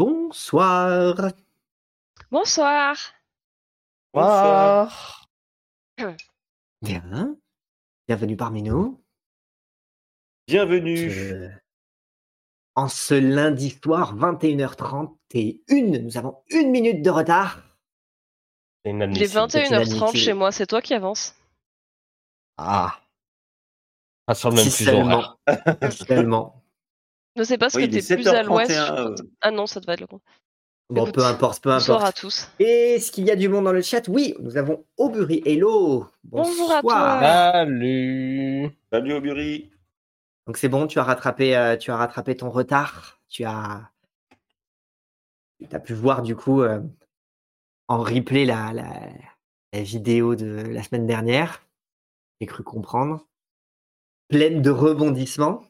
Bonsoir. Bonsoir. Bonsoir. Bien. Bienvenue parmi nous. Bienvenue. Je- En ce lundi soir, 21h30 et une, nous avons une minute de retard. C'est Il est inadmissible. 21h30 inadmissible. chez moi, c'est toi qui avance. Ah, Pas sur le même si fuseau seulement. Seulement. Je sais pas ce Oui, que t'es plus à 7h31, l'ouest. euh. Ah non, ça devait être le con. Bon, Écoute, peu importe, peu Bonsoir à importe. tous. Est-ce qu'il y a du monde dans le chat? Oui, nous avons Aubury. Hello. Bonjour à Bonsoir. toi. Salut. Salut Aubury. Donc c'est bon, tu as rattrapé, euh, tu as rattrapé ton retard. Tu as, tu as pu voir du coup euh, en replay la, la, la vidéo de la semaine dernière. J'ai cru comprendre. Pleine de rebondissements.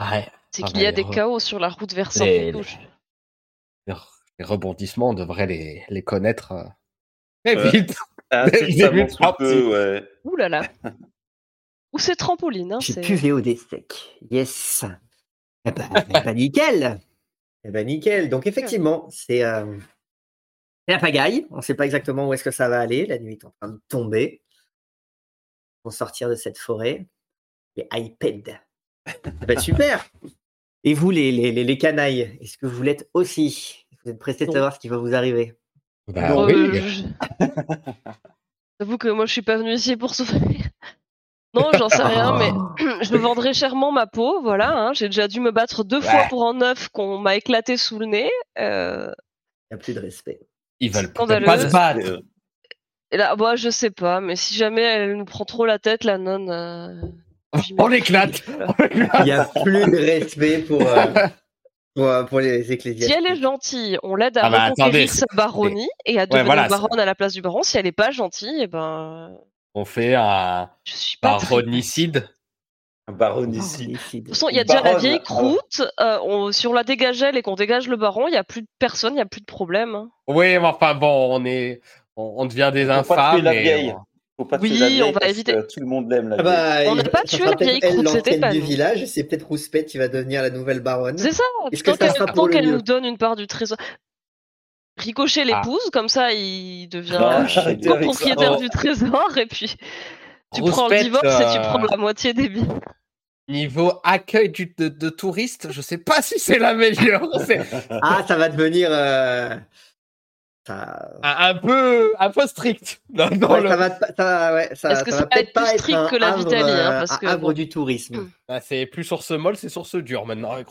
Ouais. C'est Ah qu'il y a les des re- chaos sur la route vers saint les- Les les rebondissements, on devrait les, les connaître euh, très Ouais. vite. Partie. peu, ouais. Ouh là là. Ou c'est trampoline. Hein, J'ai c'est- pu VOD sec. Yes. Eh ben, eh ben, nickel. Eh ben nickel. Donc effectivement, c'est euh, la pagaille. On ne sait pas exactement où est-ce que ça va aller. La nuit est en train de tomber. Pour sortir de cette forêt. Les iPads. Ben, super. Et vous, les, les, les, les canailles, est-ce que vous l'êtes aussi? Vous êtes pressés de savoir ce qui va vous arriver? Bah Euh, oui. je- J'avoue que moi je suis pas venu ici pour souffrir. Non, j'en sais rien, mais je vendrai chèrement ma peau, voilà. hein. J'ai déjà dû me battre deux fois pour un œuf qu'on m'a éclaté sous le nez. euh, Il n'y a plus de respect. Ils veulent pas se battre. Euh, Et là, moi, je sais pas, mais si jamais elle nous prend trop la tête, la nonne. euh, On l'éclate. Il n'y a plus de respect pour, euh, pour, euh, pour les Si ecclésiastiques. elle est gentille, on l'aide à Ah bah, attendez, sa baronnie et à devenir voilà, baronne à la place du baron. Si elle est pas gentille, et ben, On fait un je suis pas. très- baronicide. Un baronicide. De toute façon, il y a déjà la vieille croûte. euh, on- si on la dégagelle et qu'on dégage le baron, il y a plus de personne, il y a plus de problème. hein. Oui, mais enfin bon, on est, on, on devient des infâmes. tuer la et Faut pas Oui, tuer la vieille on va parce éviter. que Tout le monde l'aime la Ah bah, On n'a pas tué la vieille croûte, c'était pas du village, et c'est peut-être Rouspette qui va devenir la nouvelle baronne. C'est ça. Est-ce que Tant qu'elle nous donne une part du trésor. Ricochet Ah. l'épouse, comme ça il devient ça. copropriétaire Oh. du trésor et puis tu prends le divorce et tu euh, prends la moitié des biens. Niveau accueil du- de, de touristes, je sais pas si c'est la meilleure. Ah, ça va devenir. euh. Un, un peu, un peu strict. Ouais, le- ça va, ça, ouais, ça, Est-ce que ça ça va être pas plus être strict un que la havre, Vitalie, hein, euh, parce un que havre bon. du tourisme. Ah, c'est plus source molle, c'est source dure maintenant avec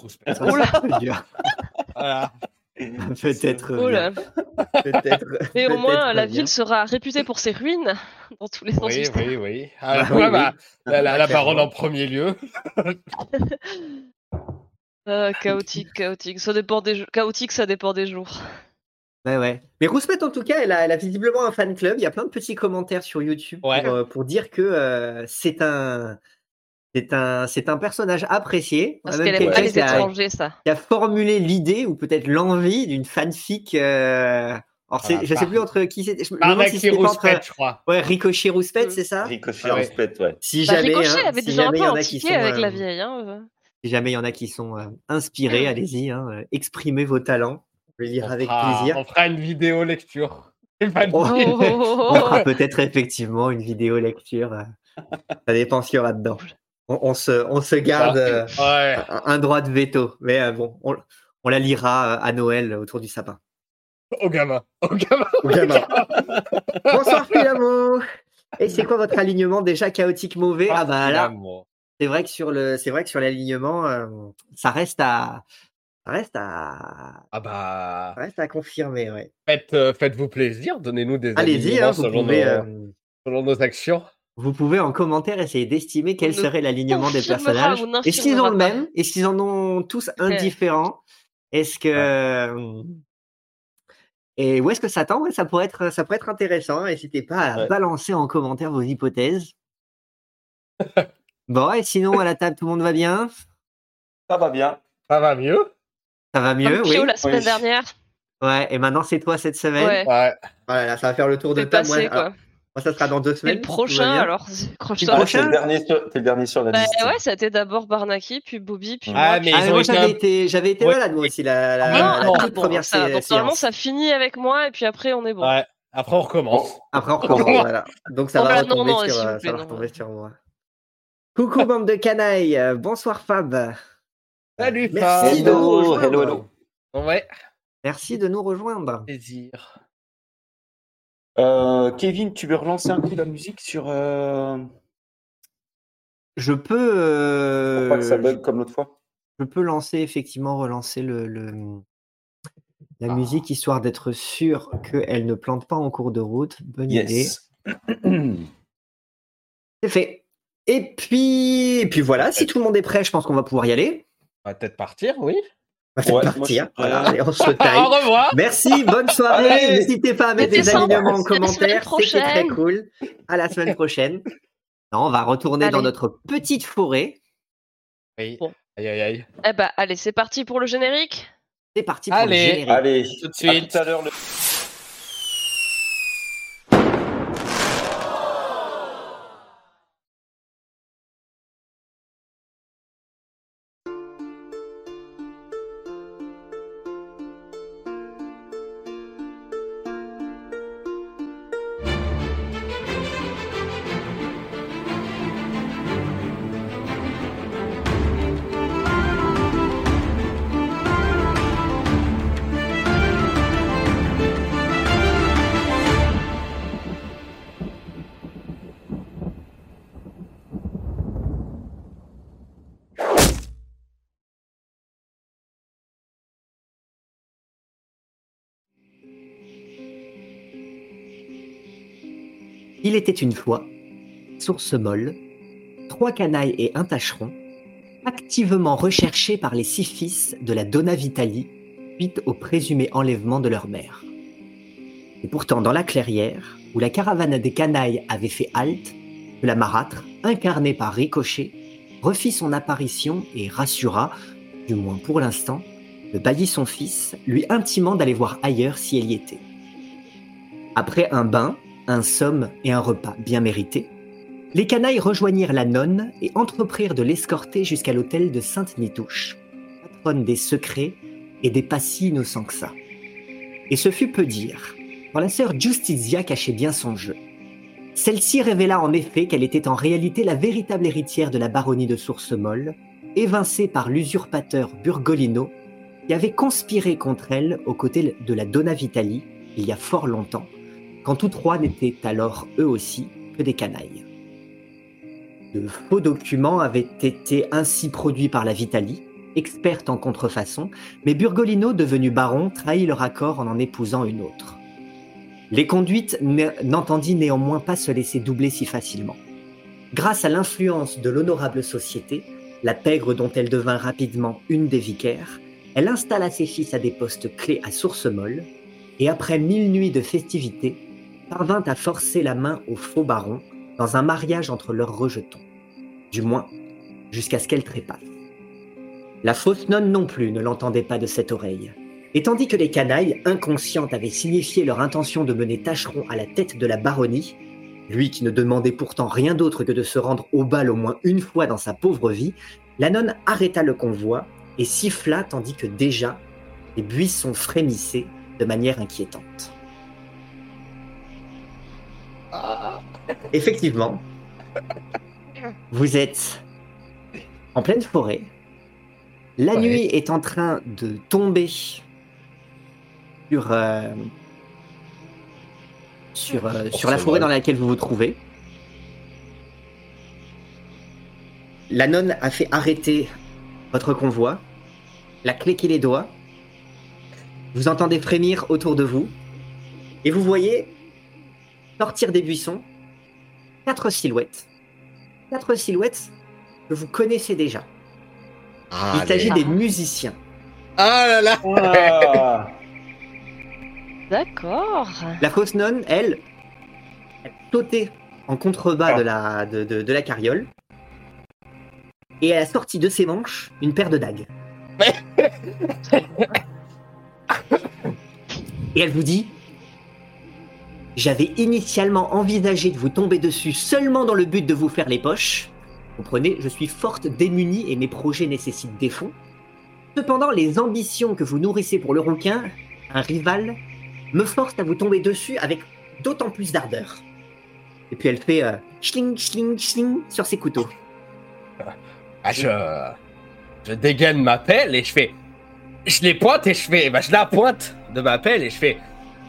peu dur. Voilà. Peut-être. Oh bien. Peut-être. Et au moins la bien. ville sera réputée pour ses ruines dans tous les sens Oui, du oui, oui. Ah, Bah ouais, oui, bah, La, la- la baronne en premier lieu. Ah, chaotique, chaotique. Ça dépend des jours. Chaotique, ça dépend des jours. Ouais, ouais. Mais Rouspette, en tout cas, elle a, elle a visiblement un fan club. Il y a plein de petits commentaires sur YouTube Ouais. pour, euh, pour dire que euh, c'est un. C'est un, c'est un personnage apprécié. Parce qu'elle aime pas les étrangers, ça. qui a formulé l'idée ou peut-être l'envie d'une fanfic. Euh... Alors, Ah, je sais par- plus entre qui c'était. Je si c'était entre Rouspette, je crois. ouais, Ricochet Rouspette, c'est ça? Ricochet Ah ouais. Rouspette, ouais. Si Bah, jamais, Ricochet hein, avait si déjà un jamais peu il y en a qui sont, avec la vieille. Hein. si jamais il y en a qui sont euh, inspirés, allez-y, hein, exprimez vos talents. Je vais lire On avec fera- plaisir. On fera une vidéo lecture. Une Oh. vidéo. On fera peut-être effectivement une vidéo lecture. euh, Ça dépend ce qu'il y aura dedans. On, on se, on se garde euh, Ouais. un, un droit de veto. Mais euh, bon, on, on la lira à Noël autour du sapin. Au gamin. Au gamin. Au gamin. Bonsoir Filamo Et c'est quoi votre alignement déjà chaotique mauvais? Ah bah là, c'est vrai que sur le, c'est vrai que sur l'alignement, euh, ça reste à, reste à, Ah bah, reste à confirmer. Ouais. faites, euh, faites-vous plaisir. Donnez-nous des Allez-y, hein, vous selon, pouvez. nos, euh, selon nos actions. Vous pouvez en commentaire essayer d'estimer quel On serait l'alignement des personnages. Est-ce qu'ils ont le même Est-ce qu'ils en ont tous un différent Est-ce que et où est-ce que ça tend? Ouais, Ça pourrait être ça pourrait être intéressant. N'hésitez pas à Ouais. balancer en commentaire vos hypothèses. bon et sinon à la table tout le monde va bien? Ça va bien. Ça va mieux? Ça va mieux Comme Oui. La semaine Oui. dernière. Ouais. Et maintenant c'est toi cette semaine. Ouais. Ouais. Voilà, ça va faire le tour de C'est table. passé, Moi, Moi, ça sera dans deux C'est semaines. le tout va prochain, alors. Le Croche-toi. Ah, prochain T'es le, dernier sur- t'es le dernier sur la Bah liste. ouais, c'était d'abord Barnaki, puis Bobby, puis Ah, moi. mais Ah, ils mais ont moi, été j'avais été, j'avais été Ouais. malade, moi aussi, la, la, Non, la ah, toute bon, première ça, donc normalement ça finit avec moi et puis après on est bon. Ouais. Après, on recommence. Après, on recommence, voilà. Donc, ça Non, va bah, non, retomber, non, sur, euh, ça va non. retomber sur moi. Coucou, bande de canailles. Bonsoir, Fab. Salut, Merci Fab. de nous Hello, rejoindre. hello, hello. Ouais, Merci de nous rejoindre. plaisir. Euh, Kevin, tu veux relancer un coup la musique sur. Euh... Je peux, euh, Pour pas que ça bug comme l'autre fois? je peux lancer, effectivement, relancer le, le- la Ah. musique, histoire d'être sûr qu'elle ne plante pas en cours de route. Bonne idée. Yes. C'est fait. Et puis, et puis voilà, si tout le monde est prêt, je pense qu'on va pouvoir y aller. Va peut-être partir, oui. On va Ouais, partir. Voilà, et on se Au taille. revoir. Merci, bonne soirée. N'hésitez pas à mettre des alignements en À commentaire. C'était très cool. À la semaine prochaine. Non, on va retourner dans notre petite forêt. Oui. Bon. Aïe, aïe, aïe. Eh bah allez, c'est parti pour le générique? C'est parti pour Allez. le générique. Allez, Tout de à suite. tout à l'heure. le- Il était une fois, source molle, trois canailles et un tâcheron, activement recherchés par les six fils de la Donna Vitali suite au présumé enlèvement de leur mère. Et pourtant, dans la clairière, où la caravane des canailles avait fait halte, la marâtre, incarnée par Ricochet, refit son apparition et rassura, du moins pour l'instant, le bailli son fils, lui intimant d'aller voir ailleurs si elle y était. Après un bain, un somme et un repas bien mérité, les canailles rejoignirent la nonne et entreprirent de l'escorter jusqu'à l'hôtel de Sainte-Nitouche, patronne des secrets et des pas si innocents que ça. Et ce fut peu dire, quand la sœur Justizia cachait bien son jeu. Celle-ci révéla en effet qu'elle était en réalité la véritable héritière de la baronnie de Source-Molle, évincée par l'usurpateur Burgolino, qui avait conspiré contre elle aux côtés de la Donna Vitali il y a fort longtemps, quand tous trois n'étaient alors eux aussi que des canailles. De faux documents avaient été ainsi produits par la Vitali, experte en contrefaçon, mais Burgolino, devenu baron, trahit leur accord en en épousant une autre. Les conduites n'entendit néanmoins pas se laisser doubler si facilement. Grâce à l'influence de l'honorable société, la pègre dont elle devint rapidement une des vicaires, elle installa ses fils à des postes clés à Source-Molle, et après mille nuits de festivités, parvint à forcer la main au faux baron dans un mariage entre leurs rejetons. Du moins, jusqu'à ce qu'elle trépasse. La fausse nonne non plus ne l'entendait pas de cette oreille. Et tandis que les canailles, inconscientes, avaient signifié leur intention de mener Tacheron à la tête de la baronnie, lui qui ne demandait pourtant rien d'autre que de se rendre au bal au moins une fois dans sa pauvre vie, la nonne arrêta le convoi et siffla tandis que déjà les buissons frémissaient de manière inquiétante. Effectivement, vous êtes en pleine forêt. La Ouais. nuit est en train de tomber sur, euh, sur, euh, sur la forêt dans laquelle vous vous trouvez. La nonne a fait arrêter votre convoi, l'a claqué les doigts. Vous entendez frémir autour de vous et vous voyez sortir des buissons quatre silhouettes. Quatre silhouettes que vous connaissez déjà. Il s'agit des musiciens. Ah là là. Ah, D'accord. La fausse nonne, elle, elle sautait en contrebas de la, de, de- de la carriole et elle a sorti de ses manches une paire de dagues. et elle vous dit J'avais initialement envisagé de vous tomber dessus seulement dans le but de vous faire les poches. Comprenez, je suis forte, démunie et mes projets nécessitent des fonds. Cependant, les ambitions que vous nourrissez pour le rouquin, un rival, me forcent à vous tomber dessus avec d'autant plus d'ardeur. Et puis elle fait euh, schling, schling, schling sur ses couteaux. Ah, je, je dégaine ma pelle et je fais. Je les pointe et je fais. Bah, je la pointe de ma pelle et je fais.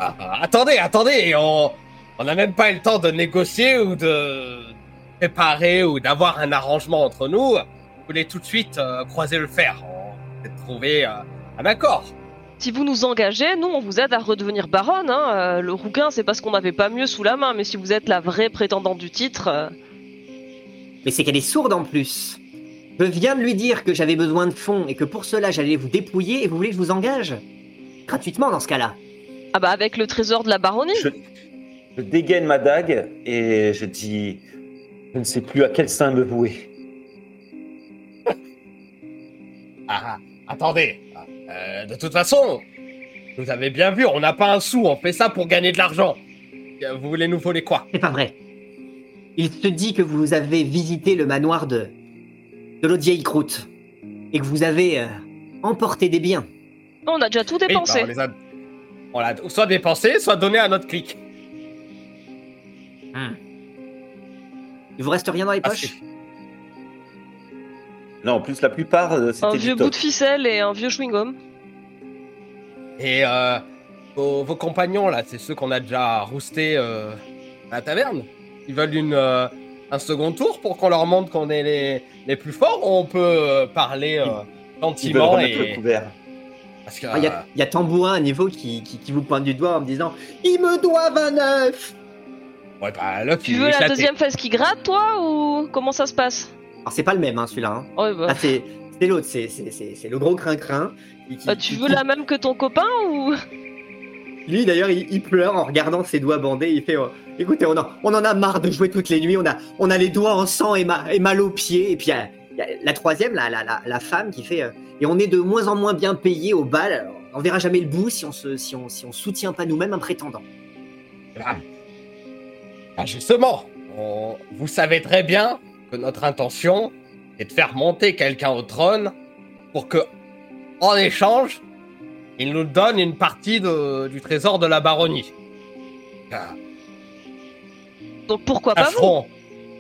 Ah, ah, attendez, attendez, on on n'a même pas eu le temps de négocier ou de préparer ou d'avoir un arrangement entre nous. Vous voulez tout de suite euh, croiser le fer. On trouver euh, un accord. Si vous nous engagez, nous, on vous aide à redevenir baronne. Hein. Euh, le rouquin, c'est parce qu'on n'avait pas mieux sous la main, mais si vous êtes la vraie prétendante du titre, euh, Mais c'est qu'elle est sourde en plus. Je viens de lui dire que j'avais besoin de fonds et que pour cela j'allais vous dépouiller et vous voulez que je vous engage? Gratuitement dans ce cas-là. Ah bah avec le trésor de la baronnie. Je, je dégaine ma dague et je dis Je ne sais plus à quel sein me vouer. Ah, attendez. Euh, de toute façon, vous avez bien vu, on n'a pas un sou, on fait ça pour gagner de l'argent. Euh, Vous voulez nous voler quoi? C'est pas vrai. Il se dit que vous avez visité le manoir de. de l'autre vieille croûte. Et que vous avez euh, emporté des biens. On a déjà tout Oui, dépensé. bah, on l'a soit dépensé, soit donné à notre clic. Il vous reste rien dans les Ah, poches Non, en plus, la plupart, euh, un c'était vieux du bout top. de ficelle et un vieux chewing-gum. Et euh, vos, vos compagnons, là, c'est ceux qu'on a déjà roustés euh, à la taverne Ils veulent une, euh, un second tour pour qu'on leur montre qu'on est les, les plus forts ou on peut parler euh, Ils veulent gentiment remettre le et... couvert. Parce que, Ah, Il y, a- il y a Tambourin à niveau qui, qui, qui vous pointe du doigt en me disant Ils me doivent un œuf euh, ouais, bah, l'œuf, Tu veux la deuxième phase qui gratte, toi, ou comment ça se passe? Alors c'est pas le même hein, celui-là. hein. Ouais, bah. Ah, c'est l'autre, c'est- le gros crin-crin. Bah, tu qui- veux la même que ton copain ou Lui d'ailleurs, il, il pleure en regardant ses doigts bandés. Il fait euh, Écoutez, on, en- on en a marre de jouer toutes les nuits. On a, on a les doigts en sang et, ma- et mal aux pieds. Et puis a la troisième, la, la, la, la femme, qui fait euh, Et on est de moins en moins bien payé au bal. alors on verra jamais le bout si on se, si on, si on soutient pas nous-mêmes un prétendant. Ah. Ah, justement, on- vous savez très bien que notre intention est de faire monter quelqu'un au trône pour que, en échange, il nous donne une partie de- du trésor de la baronnie. Ah, Donc pourquoi pas vous?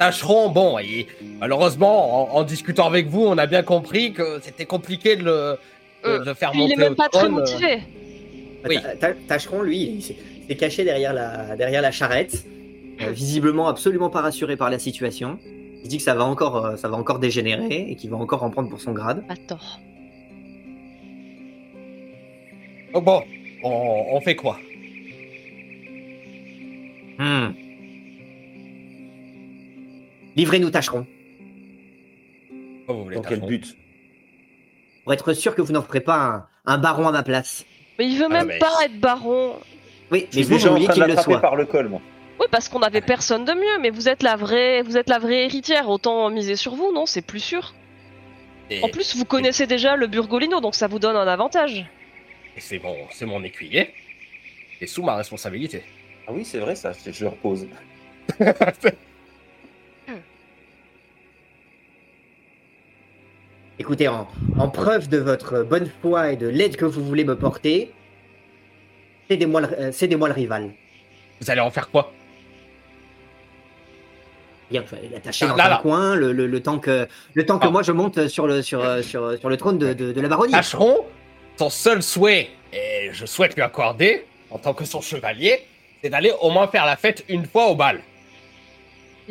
Tâcherons, bon, et malheureusement, en, en discutant avec vous, on a bien compris que c'était compliqué de le, de, de faire Puis il monter est même au pas très trône. euh, motivé. Oui. Ta- ta- Tâcheron, lui, il s'est s'est caché derrière la, derrière la charrette, euh, visiblement absolument pas rassuré par la situation. Il dit que ça va encore, euh, ça va encore dégénérer et qu'il va encore en prendre pour son grade. Pas tort. Donc bon, on, on fait quoi? Hmm. Livrez-nous Tâcheron, Quoi vous voulez, Dans quel but? Pour être sûr que vous n'en ferez pas un, un baron à ma place. Mais il veut Ah, même mais- pas être baron. Oui, mais vous, déjà vous vouliez qu'il le soit. par le col, moi. Oui, parce qu'on avait personne de mieux, mais vous êtes la vraie, vous êtes la vraie héritière. Autant miser sur vous, non C'est plus sûr. Et- En plus, vous connaissez déjà le Burgolino, donc ça vous donne un avantage. et c'est bon, c'est mon écuyer. C'est sous ma responsabilité. Ah oui, c'est vrai, ça, je repose. Écoutez, en, en preuve de votre bonne foi et de l'aide que vous voulez me porter, cédez-moi le, euh, cédez-moi le rival. Vous allez en faire quoi? Bien, l'attacher dans là, un là. coin, le, le- le temps que, le temps que Ah. moi je monte sur le, sur, euh, sur, sur le trône de, de- de la baronnie. Tâcheron, son seul souhait, et je souhaite lui accorder, en tant que son chevalier, c'est d'aller au moins faire la fête une fois au bal.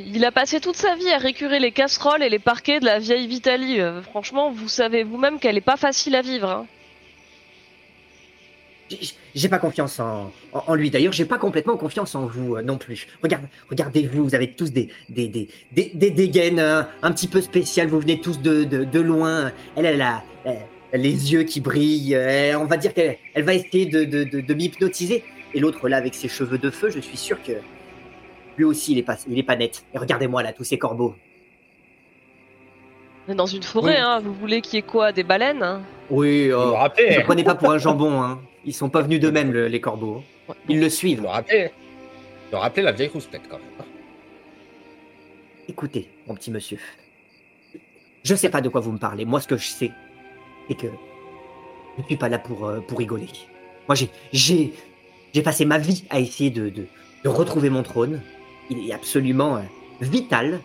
Il a passé toute sa vie à récurer les casseroles et les parquets de la vieille Vitalie. Euh, franchement, vous savez vous-même qu'elle est pas facile à vivre. hein. J'ai- pas confiance en, en, lui. D'ailleurs, j'ai pas complètement confiance en vous euh, non plus. Regarde, regardez-vous, vous avez tous des, des, des, des, des dégaines euh, un petit peu spéciales. Vous venez tous de, de, loin. Elle, elle a les yeux qui brillent. on va dire qu'elle elle va essayer de, de, de, de m'hypnotiser. Et l'autre là, avec ses cheveux de feu, je suis sûr que lui aussi, il est pas, il est pas net. Et regardez-moi là, tous ces corbeaux. On est dans une forêt, Oui. hein. Vous voulez qu'il y ait quoi? Des baleines hein? Oui, oh, ne prenez pas pour un jambon. Hein. Ils sont pas venus d'eux-mêmes, le- les corbeaux. Ils le suivent. De rappeler la vieille rouspette quand même. hein. Écoutez, mon petit monsieur. Je sais pas de quoi vous me parlez. Moi, ce que je sais, c'est que je ne suis pas là pour, euh, pour rigoler. Moi, j'ai, j'ai, j'ai passé ma vie à essayer de, de, de retrouver mon trône. Il est absolument euh, vital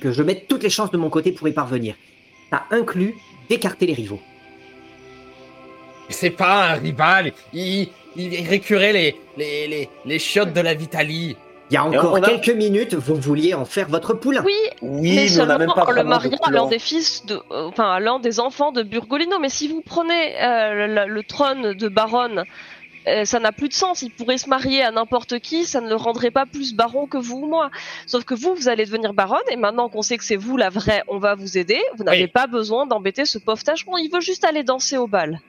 que- je mette toutes les chances de mon côté pour y parvenir. Ça inclut d'écarter les rivaux. C'est pas un rival. Il, il récurait les, les, les, les chiottes de la Vitalie. Il y a encore on a- quelques minutes, vous vouliez en faire votre poulain. Oui, Oui, mais mais on n'a même seulement pas en le de mariant à l'un des fils de, euh, enfin à l'un des enfants de Burgolino. Mais si vous prenez euh, le, le trône de baronne, euh, ça n'a plus de sens. Il pourrait se marier à n'importe qui, ça ne le rendrait pas plus baron que vous ou moi. Sauf que vous, vous allez devenir baronne, et maintenant qu'on sait que c'est vous la vraie, on va vous aider. Vous n'avez Oui. pas besoin d'embêter ce pauvre tâcheron. Il veut juste aller danser au bal.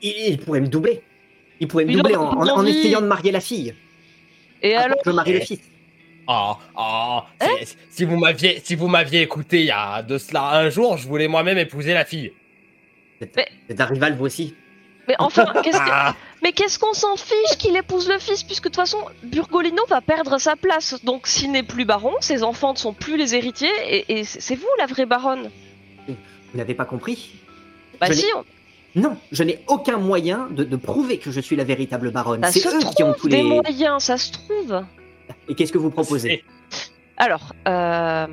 Il, il pourrait me doubler. Il pourrait me Il doubler en essayant de marier la fille. Et Ah, alors, Je marie le fils. Oh, oh, c'est- si vous m'aviez, si vous m'aviez écouté il y a de cela un jour, je voulais moi-même épouser la fille. C'est un rival, vous aussi. mais enfin, qu'est-ce que, Mais qu'est-ce qu'on s'en fiche qu'il épouse le fils, puisque de toute façon, Burgolino va perdre sa place. Donc s'il n'est plus baron, ses enfants ne sont plus les héritiers, et, et c'est vous la vraie baronne. Vous n'avez pas compris? Bah Je si, on- Non, je n'ai aucun moyen de, de prouver que je suis la véritable baronne. C'est eux qui ont tous des les. moyens, ça se trouve. Et qu'est-ce que vous proposez? Alors, euh,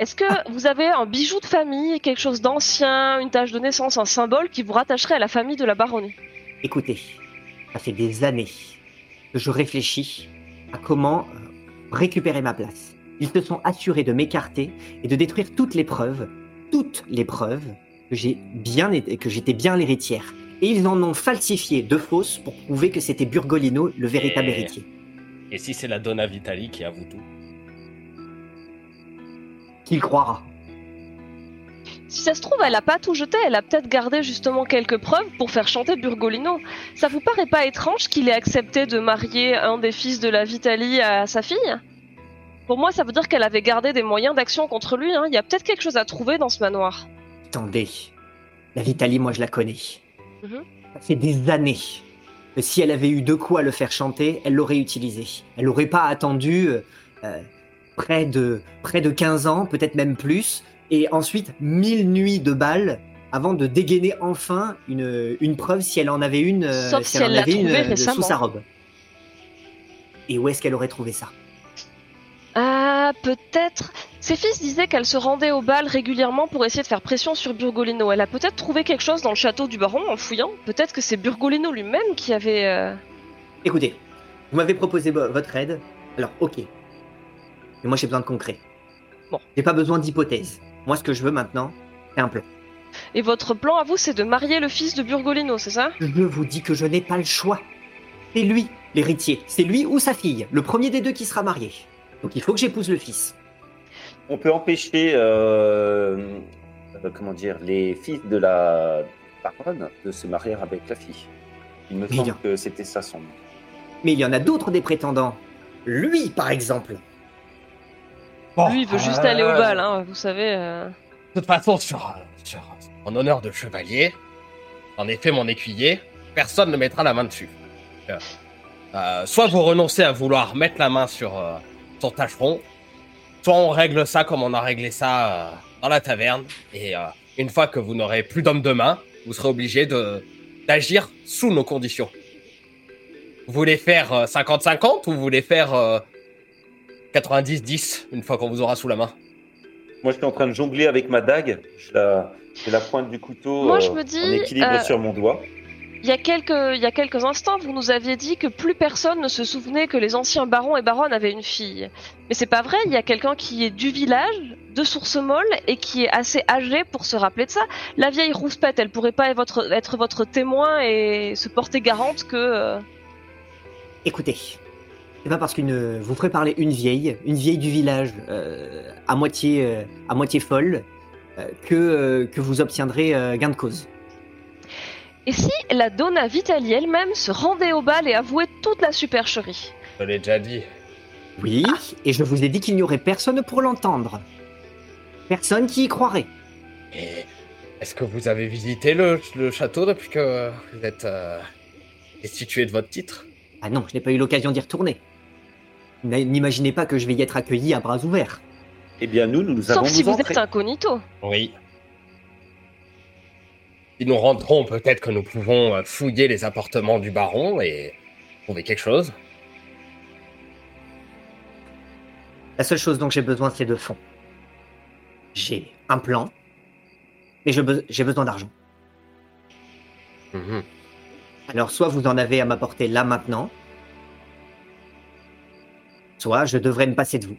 est-ce que vous avez un bijou de famille, quelque chose d'ancien, une tâche de naissance, un symbole qui vous rattacherait à la famille de la baronnie? Écoutez, ça fait des années que je réfléchis à comment euh, récupérer ma place. Ils se sont assurés de m'écarter et de détruire toutes les preuves, toutes les preuves que j'ai bien été- que j'étais bien l'héritière. Et ils en ont falsifié de fausses pour prouver que c'était Burgolino le véritable Et- héritier. Et si c'est la Donna Vitali qui avoue tout? Qu'il croira. Si ça se trouve, elle a pas tout jeté, elle a peut-être gardé justement quelques preuves pour faire chanter Burgolino. Ça vous paraît pas étrange qu'il ait accepté de marier un des fils de la Vitalie à sa fille? Pour moi, ça veut dire qu'elle avait gardé des moyens d'action contre lui. hein. Il y a peut-être quelque chose à trouver dans ce manoir. Attendez, la Vitalie, moi je la connais. Mhm. Ça fait des années que si elle avait eu de quoi le faire chanter, elle l'aurait utilisé. Elle n'aurait pas attendu euh, euh, près, de, près de 15 ans, peut-être même plus, et ensuite mille nuits de balles avant de dégainer enfin une, une preuve si elle en avait une, euh, Sauf si elle en elle l'a avait une trouvée euh, sous sa robe. Et où est-ce qu'elle aurait trouvé ça? Ah, peut-être. Ses fils disaient qu'elle se rendait au bal régulièrement pour essayer de faire pression sur Burgolino. Elle a peut-être trouvé quelque chose dans le château du baron en fouillant. Peut-être que c'est Burgolino lui-même qui avait. euh, Écoutez, vous m'avez proposé vo- votre aide, alors ok. Mais moi j'ai besoin de concret. Bon. J'ai pas besoin d'hypothèses. Moi ce que je veux maintenant, c'est un plan. Et votre plan à vous, c'est de marier le fils de Burgolino, c'est ça? Je vous dis que je n'ai pas le choix. C'est lui, l'héritier. C'est lui ou sa fille, le premier des deux qui sera marié. Donc il faut que j'épouse le fils. On peut empêcher, euh, euh, comment dire, les fils de la baronne de se marier avec la fille. Il me semble que c'était ça son. Mais il y en a d'autres des prétendants. Lui, par exemple. Bon, Lui, il veut juste euh, aller au bal, hein, vous savez. euh. De toute façon, sur, sur mon honneur de chevalier, en effet, mon écuyer, personne ne mettra la main dessus. Euh, euh, soit vous renoncez à vouloir mettre la main sur euh, son tâcheron, soit on règle ça comme on a réglé ça euh, dans la taverne, et euh, une fois que vous n'aurez plus d'homme de main, vous serez obligé de d'agir sous nos conditions. Vous voulez faire euh, 50-50 ou vous voulez faire euh, 90-10 une fois qu'on vous aura sous la main Moi, j'étais en train de jongler avec ma dague. Je la, j'ai la pointe du couteau Moi, je euh, me dis, en équilibre euh, sur mon doigt. Il y, a quelques, il y a quelques instants, vous nous aviez dit que plus personne ne se souvenait que les anciens barons et baronnes avaient une fille. Mais c'est pas vrai, il y a quelqu'un qui est du village, de source molle, et qui est assez âgé pour se rappeler de ça. La vieille rouspette, elle pourrait pas être votre, être votre témoin et se porter garante que... euh, Écoutez, c'est pas parce qu'une vous ferez parler une vieille, une vieille du village, euh, à moitié euh, à moitié folle, euh, que euh, que vous obtiendrez euh, gain de cause. Et si la Donna Vitali elle-même se rendait au bal et avouait toute la supercherie? Je l'ai déjà dit. Oui, et je vous ai dit qu'il n'y aurait personne pour l'entendre. Personne qui y croirait. Et est-ce que vous avez visité le, le château depuis que vous êtes euh, destitué de votre titre? Ah non, je n'ai pas eu l'occasion d'y retourner. N'imaginez pas que je vais y être accueilli à bras ouverts. Eh bien, nous, nous avons Sauf si nous vous entrer. êtes incognito. Oui. Si nous rentrons, peut-être que nous pouvons euh, fouiller les appartements du baron et trouver quelque chose. La seule chose dont j'ai besoin, c'est de fonds. J'ai un plan, mais be- j'ai besoin d'argent. Mhm. Alors, soit vous en avez à m'apporter là maintenant, soit je devrais me passer de vous.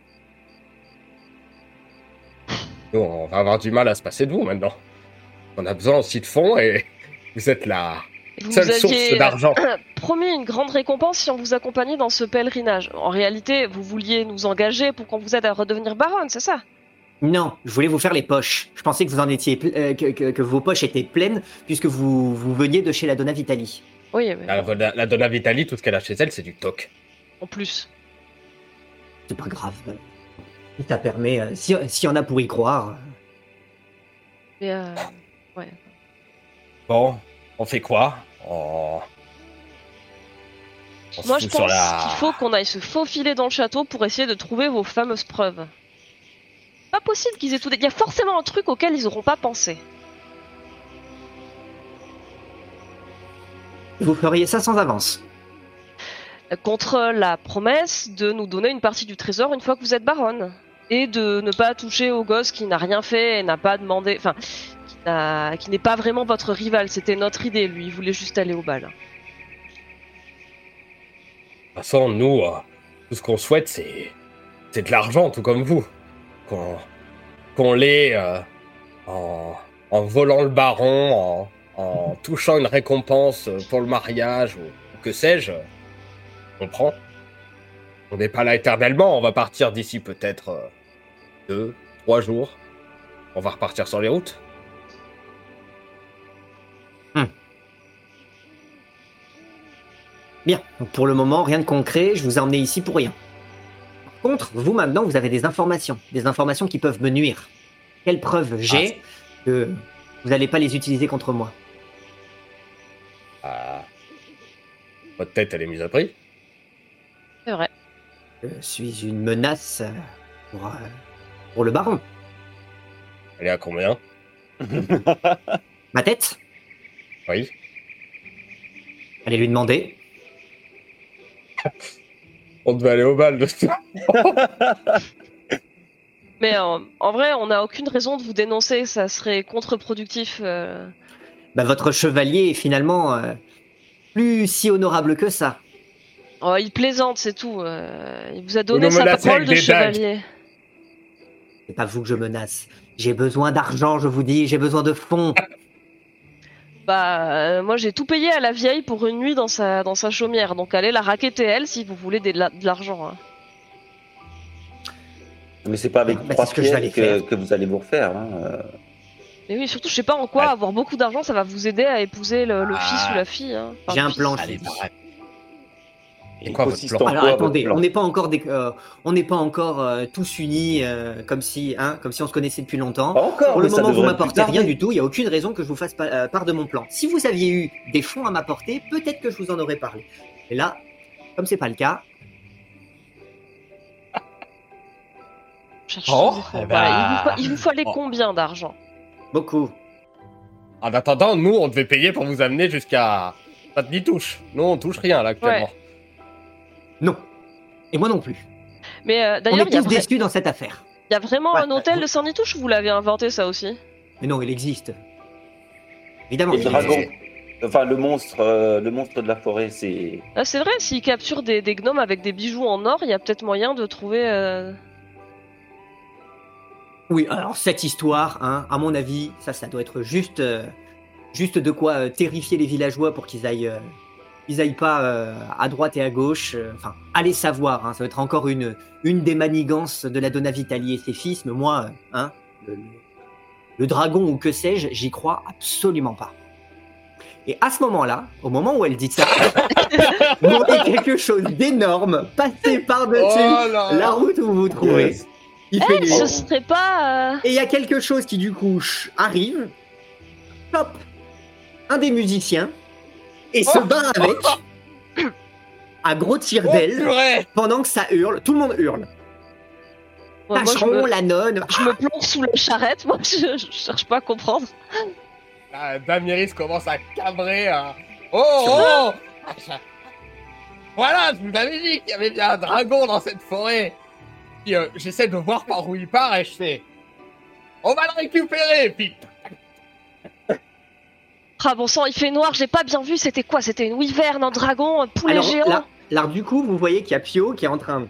Nous, on va avoir du mal à se passer de vous maintenant. On a besoin aussi de fonds et vous êtes la Vous seule aviez source d'argent. promis une grande récompense si on vous accompagnait dans ce pèlerinage. En réalité, vous vouliez nous engager pour qu'on vous aide à redevenir baronne, c'est ça? Non, je voulais vous faire les poches. Je pensais que vous en étiez, ple- euh, que, que- que vos poches étaient pleines puisque vous, vous veniez de chez la Donna Vitali. Oui, mais La, la, la Donna Vitali, tout ce qu'elle a chez elle, c'est du toc. en plus. C'est pas grave. Si ça permet, euh, si, si on a pour y croire. Mais euh, Bon, on fait quoi? On... moi, je pense la- qu'il faut qu'on aille se faufiler dans le château pour essayer de trouver vos fameuses preuves. Pas possible qu'ils aient tout. Il y a forcément un truc auquel ils n'auront pas pensé. Vous feriez ça sans avance. Contre la promesse de nous donner une partie du trésor une fois que vous êtes baronne. Et de ne pas toucher au gosse qui n'a rien fait et n'a pas demandé. Enfin, qui, n'est pas vraiment votre rival. C'était notre idée, lui. Il voulait juste aller au bal. De toute façon, nous, euh, tout ce qu'on souhaite, c'est de l'argent, tout comme vous. Qu'on l'ait euh, en, en volant le baron, en, touchant une récompense pour le mariage, ou que sais-je, on prend. On n'est pas là éternellement, on va partir d'ici peut-être euh, deux, trois jours. On va repartir sur les routes. Bien. Donc pour le moment, rien de concret. Je vous ai emmené ici pour rien. Par contre, vous maintenant, vous avez des informations, des informations qui peuvent me nuire. Quelles preuves j'ai que vous n'allez pas les utiliser contre moi? Ah. Votre tête, elle est mise à prix. C'est vrai. Je suis une menace pour, euh, pour le baron. Elle est à combien? Ma tête? Oui. Allez lui demander. On devait aller au bal de ça. Mais en vrai, on n'a aucune raison de vous dénoncer. Ça serait contre-productif. euh. Bah, votre chevalier est finalement euh, plus si honorable que ça. Oh, il plaisante, c'est tout. euh, Il vous a donné sa parole de chevalier. C'est pas vous que je menace. J'ai besoin d'argent, je vous dis. J'ai besoin de fonds. Bah, euh, moi j'ai tout payé à la vieille pour une nuit dans sa, dans sa chaumière, donc allez la raqueter elle si vous voulez des- de la- de l'argent. hein. Mais c'est pas avec Bah, trois ce que que, vous allez vous refaire. hein, euh. Mais oui, surtout je sais pas en quoi avoir beaucoup d'argent ça va vous aider à épouser le, le Ah. fils ou la fille. hein. Enfin, J'ai un fils. plan. Allez, je-. Et quoi votre plan Alors attendez, plan on n'est pas encore des- euh, on n'est pas encore euh, tous unis euh, comme si hein, comme si on se connaissait depuis longtemps. Pas encore, Pour mais le moment, vous m'apportez rien du tout. Il n'y a aucune raison que je vous fasse pa- euh, part de mon plan. Si vous aviez eu des fonds à m'apporter, peut-être que je vous en aurais parlé. Et là, comme c'est pas le cas, Oh, eh Voilà, ben, il, vous, fa- il vous fallait oh. combien d'argent? Beaucoup. En attendant, nous, on devait payer pour vous amener jusqu'à. Pas de ni touche. Nous, on touche rien là actuellement. Non. Et moi non plus. Mais euh, On d'ailleurs, est il y, a tous vra- déçus dans cette affaire. il y a vraiment Ouais, un hôtel de Saint-Nitouche ou vous l'avez inventé ça aussi? Mais non, il existe. Évidemment. Et le dragon, existe. enfin le monstre, euh, le monstre de la forêt, c'est. Ah, C'est vrai, s'ils capturent des, des gnomes avec des bijoux en or, il y a peut-être moyen de trouver. euh, Oui, alors cette histoire, hein, à mon avis, ça, ça doit être juste, euh, juste de quoi euh, terrifier les villageois pour qu'ils aillent, euh, ils aillent pas euh, à droite et à gauche. euh, Enfin, allez savoir, hein, ça va être encore une, une des manigances de la Donna Vitali et ses fils. Mais moi, euh, hein, le, le dragon ou que sais-je, j'y crois absolument pas. Et à ce moment-là, au moment où elle dit ça, montez quelque chose d'énorme, passez par-dessus Oh la route où vous vous trouvez. Il fait nuit. Ce serait pas. euh, Et il y a quelque chose qui du coup arrive, hop, un des musiciens, et se Oh. bat avec. à gros tire Oh, d'aile pendant que ça hurle. Tout le monde hurle. Moi, moi, me, la nonne. je me plonge sous la charrette, moi je, je cherche pas à comprendre. Ah, Damiris commence à cabrer. hein. Oh, oh Voilà, je vous avais dit qu'il y avait bien un dragon dans cette forêt. Euh, j'essaie de voir par où il part et je fais. On va le récupérer. Puis Ah bon sang, il fait noir, j'ai pas bien vu, c'était quoi? C'était une wyvern, un dragon, un poulet Alors géant? là, là, du coup, vous voyez qu'il y a Pio qui est en train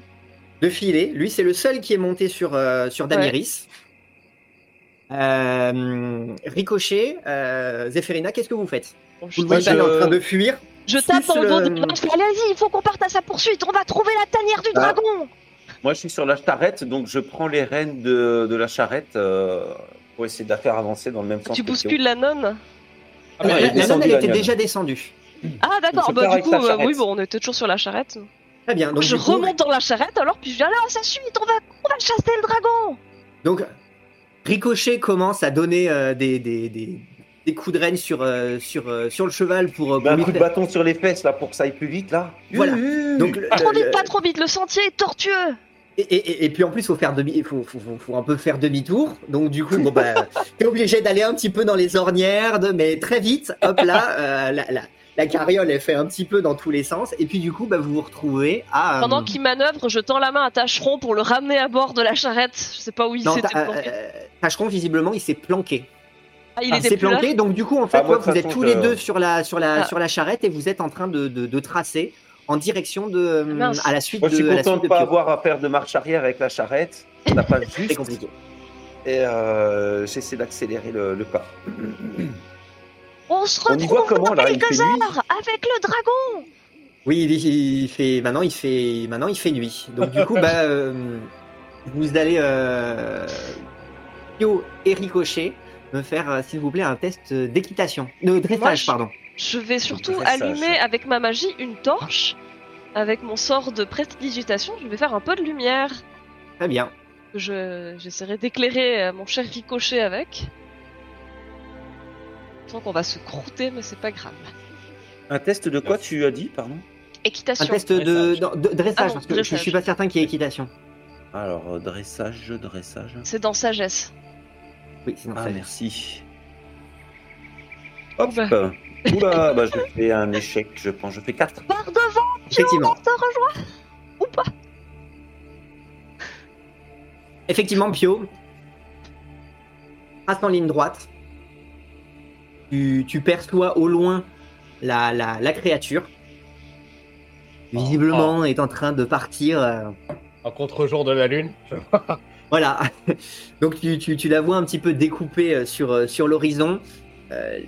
de filer. Lui, c'est le seul qui est monté sur, euh, sur Damiris. Euh, Ricochet, euh, Zéphérina, qu'est-ce que vous faites? Bon, Vous je, le voyez je- en train de fuir? je tape dans le dos de je fais, Allez-y, il faut qu'on parte à sa poursuite, on va trouver la tanière du Ah. dragon Moi, je suis sur la charrette, donc je prends les rênes de, de la charrette euh, pour essayer de la faire avancer dans le même sens. Tu bouscules la nonne? Ah, mais la elle la nonne, était déjà descendue. Ah d'accord, bah du coup, euh, oui, bon, on était toujours sur la charrette. Très bien. Donc, je du coup, remonte dans la charrette, alors puis je dis, allez, à sa suite, on va, on va chasser le dragon Donc, Ricochet commence à donner euh, des, des, des, des coups de renne sur, euh, sur, euh, sur le cheval pour, euh, Mais pour un lui coup de bâton sur les fesses là pour que ça aille plus vite là. Voilà. Mmh. Donc, le- Trop le- vite, pas trop vite, le sentier est tortueux et, et- et- et puis en plus, faut faire demi, il faut, faut, faut- faut un peu faire demi-tour. Donc du coup, bon bah, t'es obligé d'aller un petit peu dans les ornières, de, mais très vite, hop là, euh, la, la, la carriole elle fait un petit peu dans tous les sens. Et puis du coup, bah, vous vous retrouvez à. euh, Pendant qu'il manœuvre, je tends la main à Tâcheron pour le ramener à bord de la charrette. Je sais pas où il s'était ta- planqué. euh, Tâcheron, visiblement, il s'est planqué. Ah, il Il était s'est planqué. Donc du coup, en fait, Ah, moi, de vous êtes tous les deux sur la sur la Ah. sur la charrette et vous êtes en train de, de, de tracer en direction de euh, mince. à la suite Moi, je suis de à la content suite de de pas Pio. avoir à faire de marche arrière avec la charrette. Ça passe C'est juste. compliqué. Et euh, j'essaie d'accélérer le, le pas. On se On y voit retrouve comment dans là Il quelques heures avec le dragon Oui, il, il fait maintenant il fait maintenant il fait nuit. Donc du coup bah euh, vous allez euh, Pio et Ricochet me faire euh, s'il vous plaît un test d'équitation, de dressage Moi, je- pardon. Je vais surtout allumer avec ma magie une torche. Avec mon sort de prestidigitation, je vais faire un peu de lumière. Très bien. Je J'essaierai d'éclairer euh, mon cher ricochet avec. Je sens qu'on va se croûter, mais c'est pas grave. Un test de quoi tu as dit, pardon? Un Équitation. test de, Dressage. non, de dressage Ah non, parce que je, je suis pas certain qu'il y ait équitation. Alors, euh, dressage, dressage. C'est dans sagesse. Oui, c'est dans Ah, ça. merci. Hop Bah. Oula, bah, je fais un échec, je pense. Je fais 4. Par devant, Effectivement. on te rejoint Ou pas Effectivement, Pio. Passe en ligne droite. Tu, tu perçois au loin la, la, la créature. Visiblement est en train de partir. euh, En contre-jour de la lune. Voilà. Donc tu, tu, tu la vois un petit peu découpée euh, sur, euh, sur l'horizon. Euh,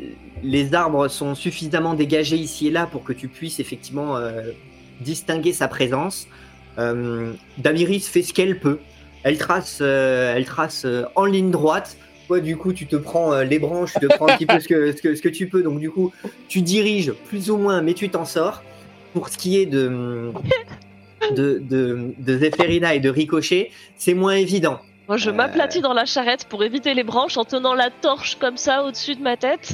les arbres sont suffisamment dégagés ici et là pour que tu puisses effectivement euh, distinguer sa présence. Euh, Damiris fait ce qu'elle peut. Elle trace, elle trace en ligne droite. Toi, du coup, tu te prends les branches, tu te prends un petit peu ce que, tu peux. Donc, du coup, tu diriges plus ou moins, mais tu t'en sors. Pour ce qui est de, de, de, de Zéphérina et de Ricochet, c'est moins évident. Moi, je Euh. m'aplatis dans la charrette pour éviter les branches en tenant la torche comme ça au-dessus de ma tête.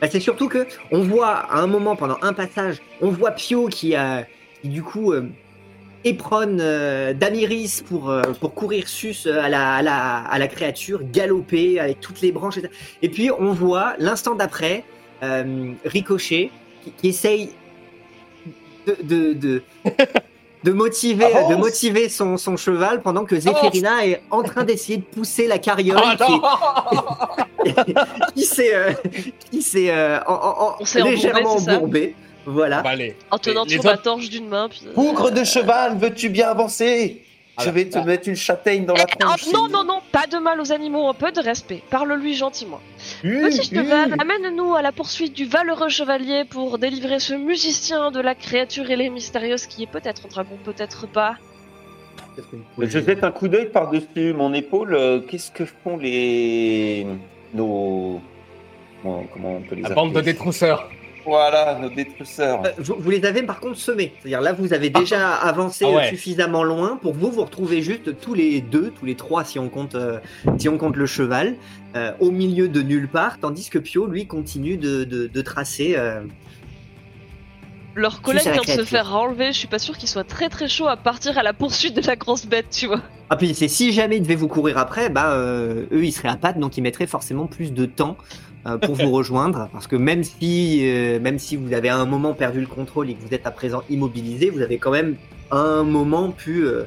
Bah, c'est surtout que on voit à un moment pendant un passage, on voit Pio qui a qui, du coup euh, éperonne euh, Damiris pour euh, pour courir sus euh, à la, à la à la créature, galoper avec toutes les branches. Et, et puis on voit l'instant d'après euh, Ricochet qui, qui essaye de de, de de motiver, Avance. de motiver son, son cheval pendant que Zéphérina est en train d'essayer de pousser la carriole Oh qui, s'est euh, qui s'est euh, embourbé, légèrement embourbé. Voilà. Bah, allez. En tenant Les- les toujours ma autres- torche d'une main. Puis... euh, Bougre de cheval, veux-tu bien avancer? Je vais te mettre une châtaigne dans la Eh, tronche. oh, non, non, non, pas de mal aux animaux, un peu de respect. Parle-lui gentiment. Hum, Petit cheval, hum. amène-nous à la poursuite du valeureux chevalier pour délivrer ce musicien de la créature ailée mystérieuse qui est peut-être un dragon, peut-être pas. Je jette un coup d'œil par-dessus mon épaule. euh, Qu'est-ce que font les. nos. Comment on peut les La bande de détrousseurs. Voilà, nos détrusseurs. Euh, vous, vous les avez par contre semés. C'est-à-dire là, vous avez déjà avancé Ah ouais. euh, suffisamment loin pour vous vous retrouvez juste tous les deux, tous les trois si on compte, euh, si on compte le cheval, euh, au milieu de nulle part, tandis que Pio lui continue de, de, de tracer. euh, Leur collègue vient de se faire enlever, je suis pas sûr qu'ils soient très très chauds à partir à la poursuite de la grosse bête, tu vois. Ah puis c'est si jamais ils devaient vous courir après, bah euh, eux ils seraient à pattes, donc ils mettraient forcément plus de temps pour vous rejoindre, parce que même si euh, même si vous avez à un moment perdu le contrôle et que vous êtes à présent immobilisé, vous avez quand même à un moment pu, euh,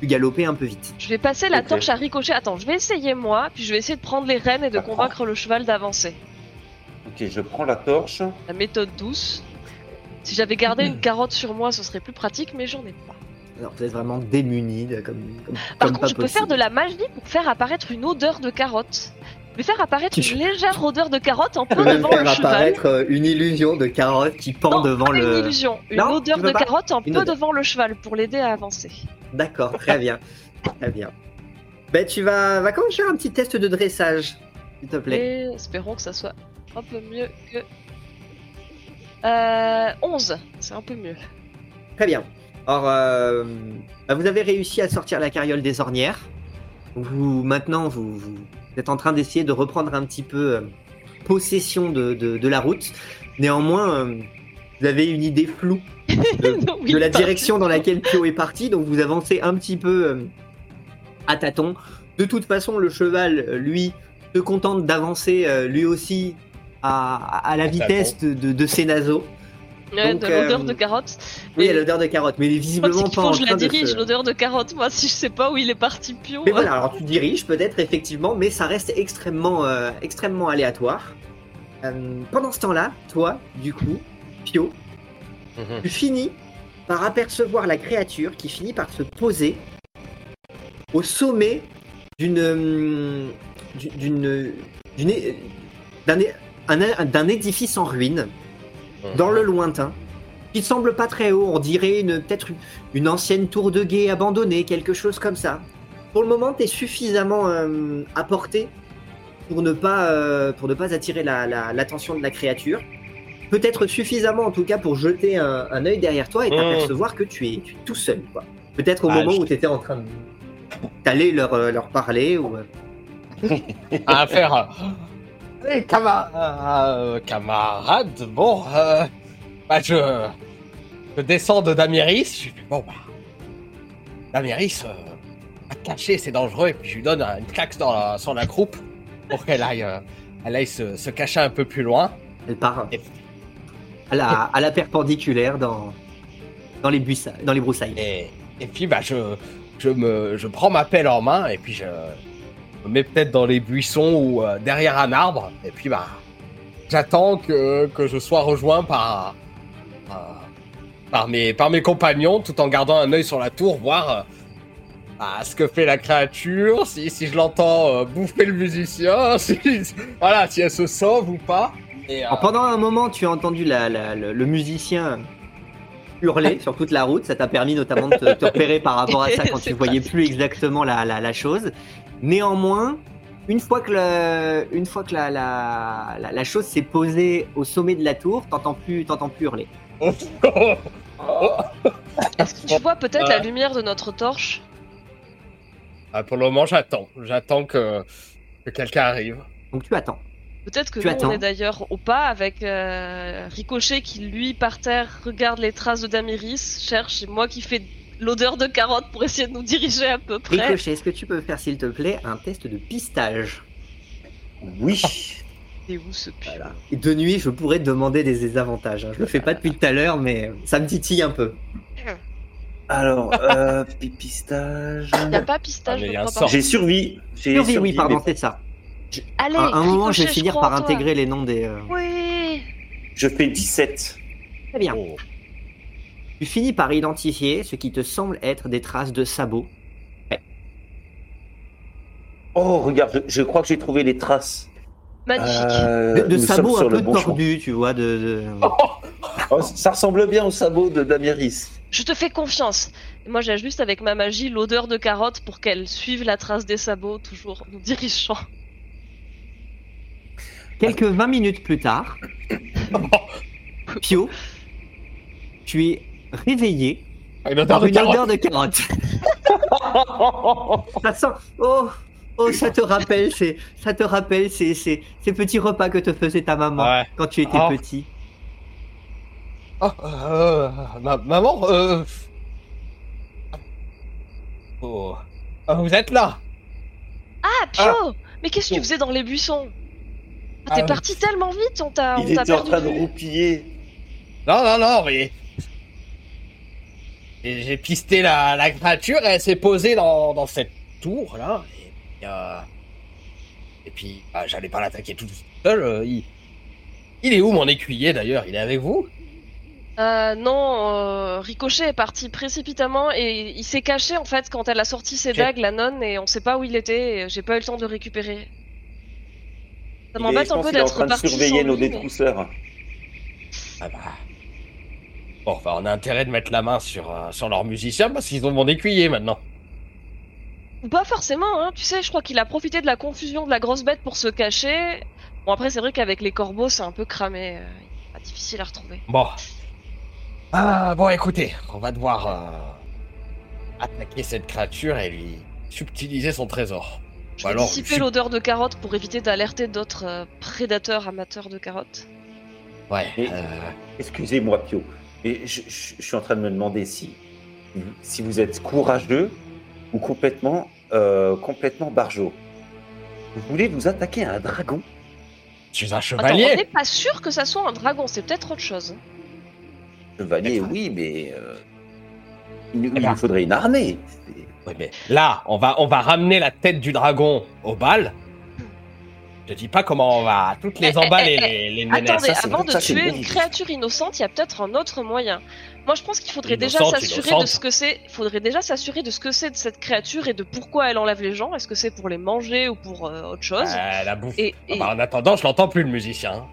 pu galoper un peu vite. Je vais passer la torche à ricochet. Attends, je vais essayer moi, puis je vais essayer de prendre les rênes et de convaincre le cheval d'avancer. Ok, je prends la torche. La méthode douce. Si j'avais gardé une carotte sur moi, ce serait plus pratique, mais j'en ai pas. Alors vous êtes vraiment démunis de- comme, comme, Par comme contre, pas je peux faire de la magie pour faire apparaître une odeur de carotte. Je vais faire apparaître une légère odeur de carotte un Tu peu devant faire le cheval. apparaître euh, une illusion de carotte qui pend Non, devant pas le. une illusion, une Non, odeur de pas carotte un Une peu odeur. devant le cheval pour l'aider à avancer. D'accord, très bien, très bien. Ben tu vas, va quand même faire un petit test de dressage, s'il te plaît? Et espérons que ça soit un peu mieux que. Euh, 11, c'est un peu mieux. Très bien. Alors, euh, bah, vous avez réussi à sortir la carriole des ornières. Vous, maintenant, vous, vous êtes en train d'essayer de reprendre un petit peu euh, possession de, de- de la route. Néanmoins, euh, vous avez une idée floue de, Oui, de la direction dans laquelle Pio est parti, donc vous avancez un petit peu euh, à tâtons. De toute façon, le cheval, lui, se contente d'avancer euh, lui aussi à, à la vitesse de, de- de ses naseaux. Ouais, Donc, de l'odeur euh, de carotte. Oui, l'odeur de carotte, mais il est visiblement qu'il pas faut en que je train la dirige, se- l'odeur de carotte. Moi, si je sais pas où il est parti Pio. Mais voilà, alors tu diriges peut-être effectivement, mais ça reste extrêmement, euh, extrêmement aléatoire. Euh, pendant ce temps-là, toi, du coup, Pio, Mhm. tu finis par apercevoir la créature qui finit par se poser au sommet d'une d'une d'une d'un un- d'un édifice en ruine dans le lointain qui semble pas très haut on dirait une peut-être une- ancienne tour de guet abandonnée quelque chose comme ça pour le moment tu es suffisamment euh, à portée pour ne pas euh, pour ne pas attirer la- la- l'attention de la créature peut-être suffisamment en tout cas pour jeter un, un œil derrière toi et Mmh. t'apercevoir que tu es, tu es tout seul quoi. peut-être au Ah, moment je- où tu étais en train de d'aller leur, euh, leur parler ou euh, à faire. Allez, cama- euh, camarade, bon, euh, bah, je, je descends de Damiris. Je fais, bon, bah, Damiris, euh, à cacher, c'est dangereux. Et puis je lui donne une claque dans la, sur la croupe pour qu'elle aille, euh, elle aille se, se cacher un peu plus loin. elle part Et- à la, à la perpendiculaire dans, dans, les, buissa- dans les broussailles. Et, et puis, bah, je, je, me, je prends ma pelle en main et puis je mets peut-être dans les buissons ou euh, derrière un arbre. Et puis, bah, j'attends que, que je sois rejoint par, par, par mes, par mes compagnons tout en gardant un œil sur la tour, voir euh, bah, ce que fait la créature, si, si je l'entends euh, bouffer le musicien, si, voilà, si elle se sauve ou pas. Et, euh, pendant un moment, tu as entendu la- la- le, le musicien hurler sur toute la route. Ça t'a permis notamment de te, te repérer par rapport à ça quand tu C'est voyais plus exactement la, la- la chose. Néanmoins, une fois que, le- une fois que la, la- la- la chose s'est posée au sommet de la tour, t'entends plus, t'entends plus hurler. Est-ce que tu vois peut-être la Euh. lumière de notre torche? Ah, pour le moment, j'attends. J'attends que, que quelqu'un arrive. Donc tu attends. Peut-être que Tu nous, attends. on est d'ailleurs au pas avec euh, Ricochet qui, lui, par terre, regarde les traces de Damiris, cherche, et moi qui fais l'odeur de carotte pour essayer de nous diriger à peu près. Ricochet, est-ce que tu peux faire, s'il te plaît, un test de pistage Oui. Et où ce Voilà. Et de nuit, je pourrais te demander des désavantages. hein. Je le fais pas depuis tout à l'heure, mais ça me titille un peu. Alors, euh, pipistage. Y a pas pistage, Ah. J'ai survie. J'ai Survie, survie, oui, pardon, c'est ça. Allez, À un moment, je vais finir par intégrer les noms des. euh, Oui Je fais 17. Très bien. Oh. Tu finis par identifier ce qui te semble être des traces de sabots. Oh, regarde, je, je crois que j'ai trouvé les traces. Magnifique. Euh, De, sabots sur un le peu bon tordus, tu vois. De, de- Oh, ça ressemble bien au sabot de Damiris. Je te fais confiance. Moi, j'ajuste avec ma magie l'odeur de carotte pour qu'elle suive la trace des sabots, toujours nous dirigeant. Quelques 20 minutes plus tard, Pio, tu es réveillé Une odeur par de une carotte. odeur de carotte. Ça sent. Oh, oh, ça te rappelle, ces, ça te rappelle ces, ces, ces petits repas que te faisait ta maman Ouais. quand tu étais Oh. petit. Oh, euh, ma- maman, euh... Oh. Oh, vous êtes là Ah, Pio Mais qu'est-ce que tu faisais dans les buissons? Ah, T'es Ah, parti tellement vite, on t'a on Il t'a était en perdu train de roupiller. Non, non, non, mais... Et J'ai pisté la, la créature, elle s'est posée dans, dans cette tour, là. Et puis, euh, et puis bah, j'allais pas l'attaquer tout seul. euh, il... il est où mon écuyer, d'ailleurs? Il est avec vous? Euh, non, euh, Ricochet est parti précipitamment et il s'est caché en fait quand elle a sorti ses Ok. dagues, la nonne, et on sait pas où il était. et J'ai pas eu le temps de récupérer. Ça m'embête un peu est en d'être train de surveiller nos lui, mais-. Ah bah... Bon, enfin, on a intérêt de mettre la main sur, euh, sur leurs musiciens parce qu'ils ont mon écuyer maintenant. Ou Pas forcément, hein. Tu sais, je crois qu'il a profité de la confusion de la grosse bête pour se cacher. Bon après c'est vrai qu'avec les corbeaux c'est un peu cramé, euh, pas difficile à retrouver. Bon. Ah, bon, écoutez, on va devoir euh, attaquer cette créature et lui subtiliser son trésor. Je vais alors, dissiper sub- l'odeur de carottes pour éviter d'alerter d'autres euh, prédateurs amateurs de carottes. Ouais. Euh, Excusez-moi, Pio. Et je, je- je suis en train de me demander si, si vous êtes courageux ou complètement, euh, complètement barjot. Vous voulez vous attaquer à un dragon? Je suis un Attends, on chevalier. n'est pas sûr que ça soit un dragon, c'est peut-être autre chose. Chevalier, oui, mais euh, il, il Eh ben. nous faudrait une armée. C'est- Oui, mais là, on va, on va ramener la tête du dragon au bal. Je dis pas comment on va toutes les Eh, emballer, eh, les, les. Attendez, ça, avant de ça, tuer une créature innocente, il y a peut-être un autre moyen. Moi, je pense qu'il faudrait déjà s'assurer de ce que c'est. Il faudrait déjà s'assurer de ce que c'est de cette créature et de pourquoi elle enlève les gens. Est-ce que c'est pour les manger ou pour euh, autre chose? Euh, la bouffe. Et, Ah et- bah, en attendant, je l'entends plus le musicien.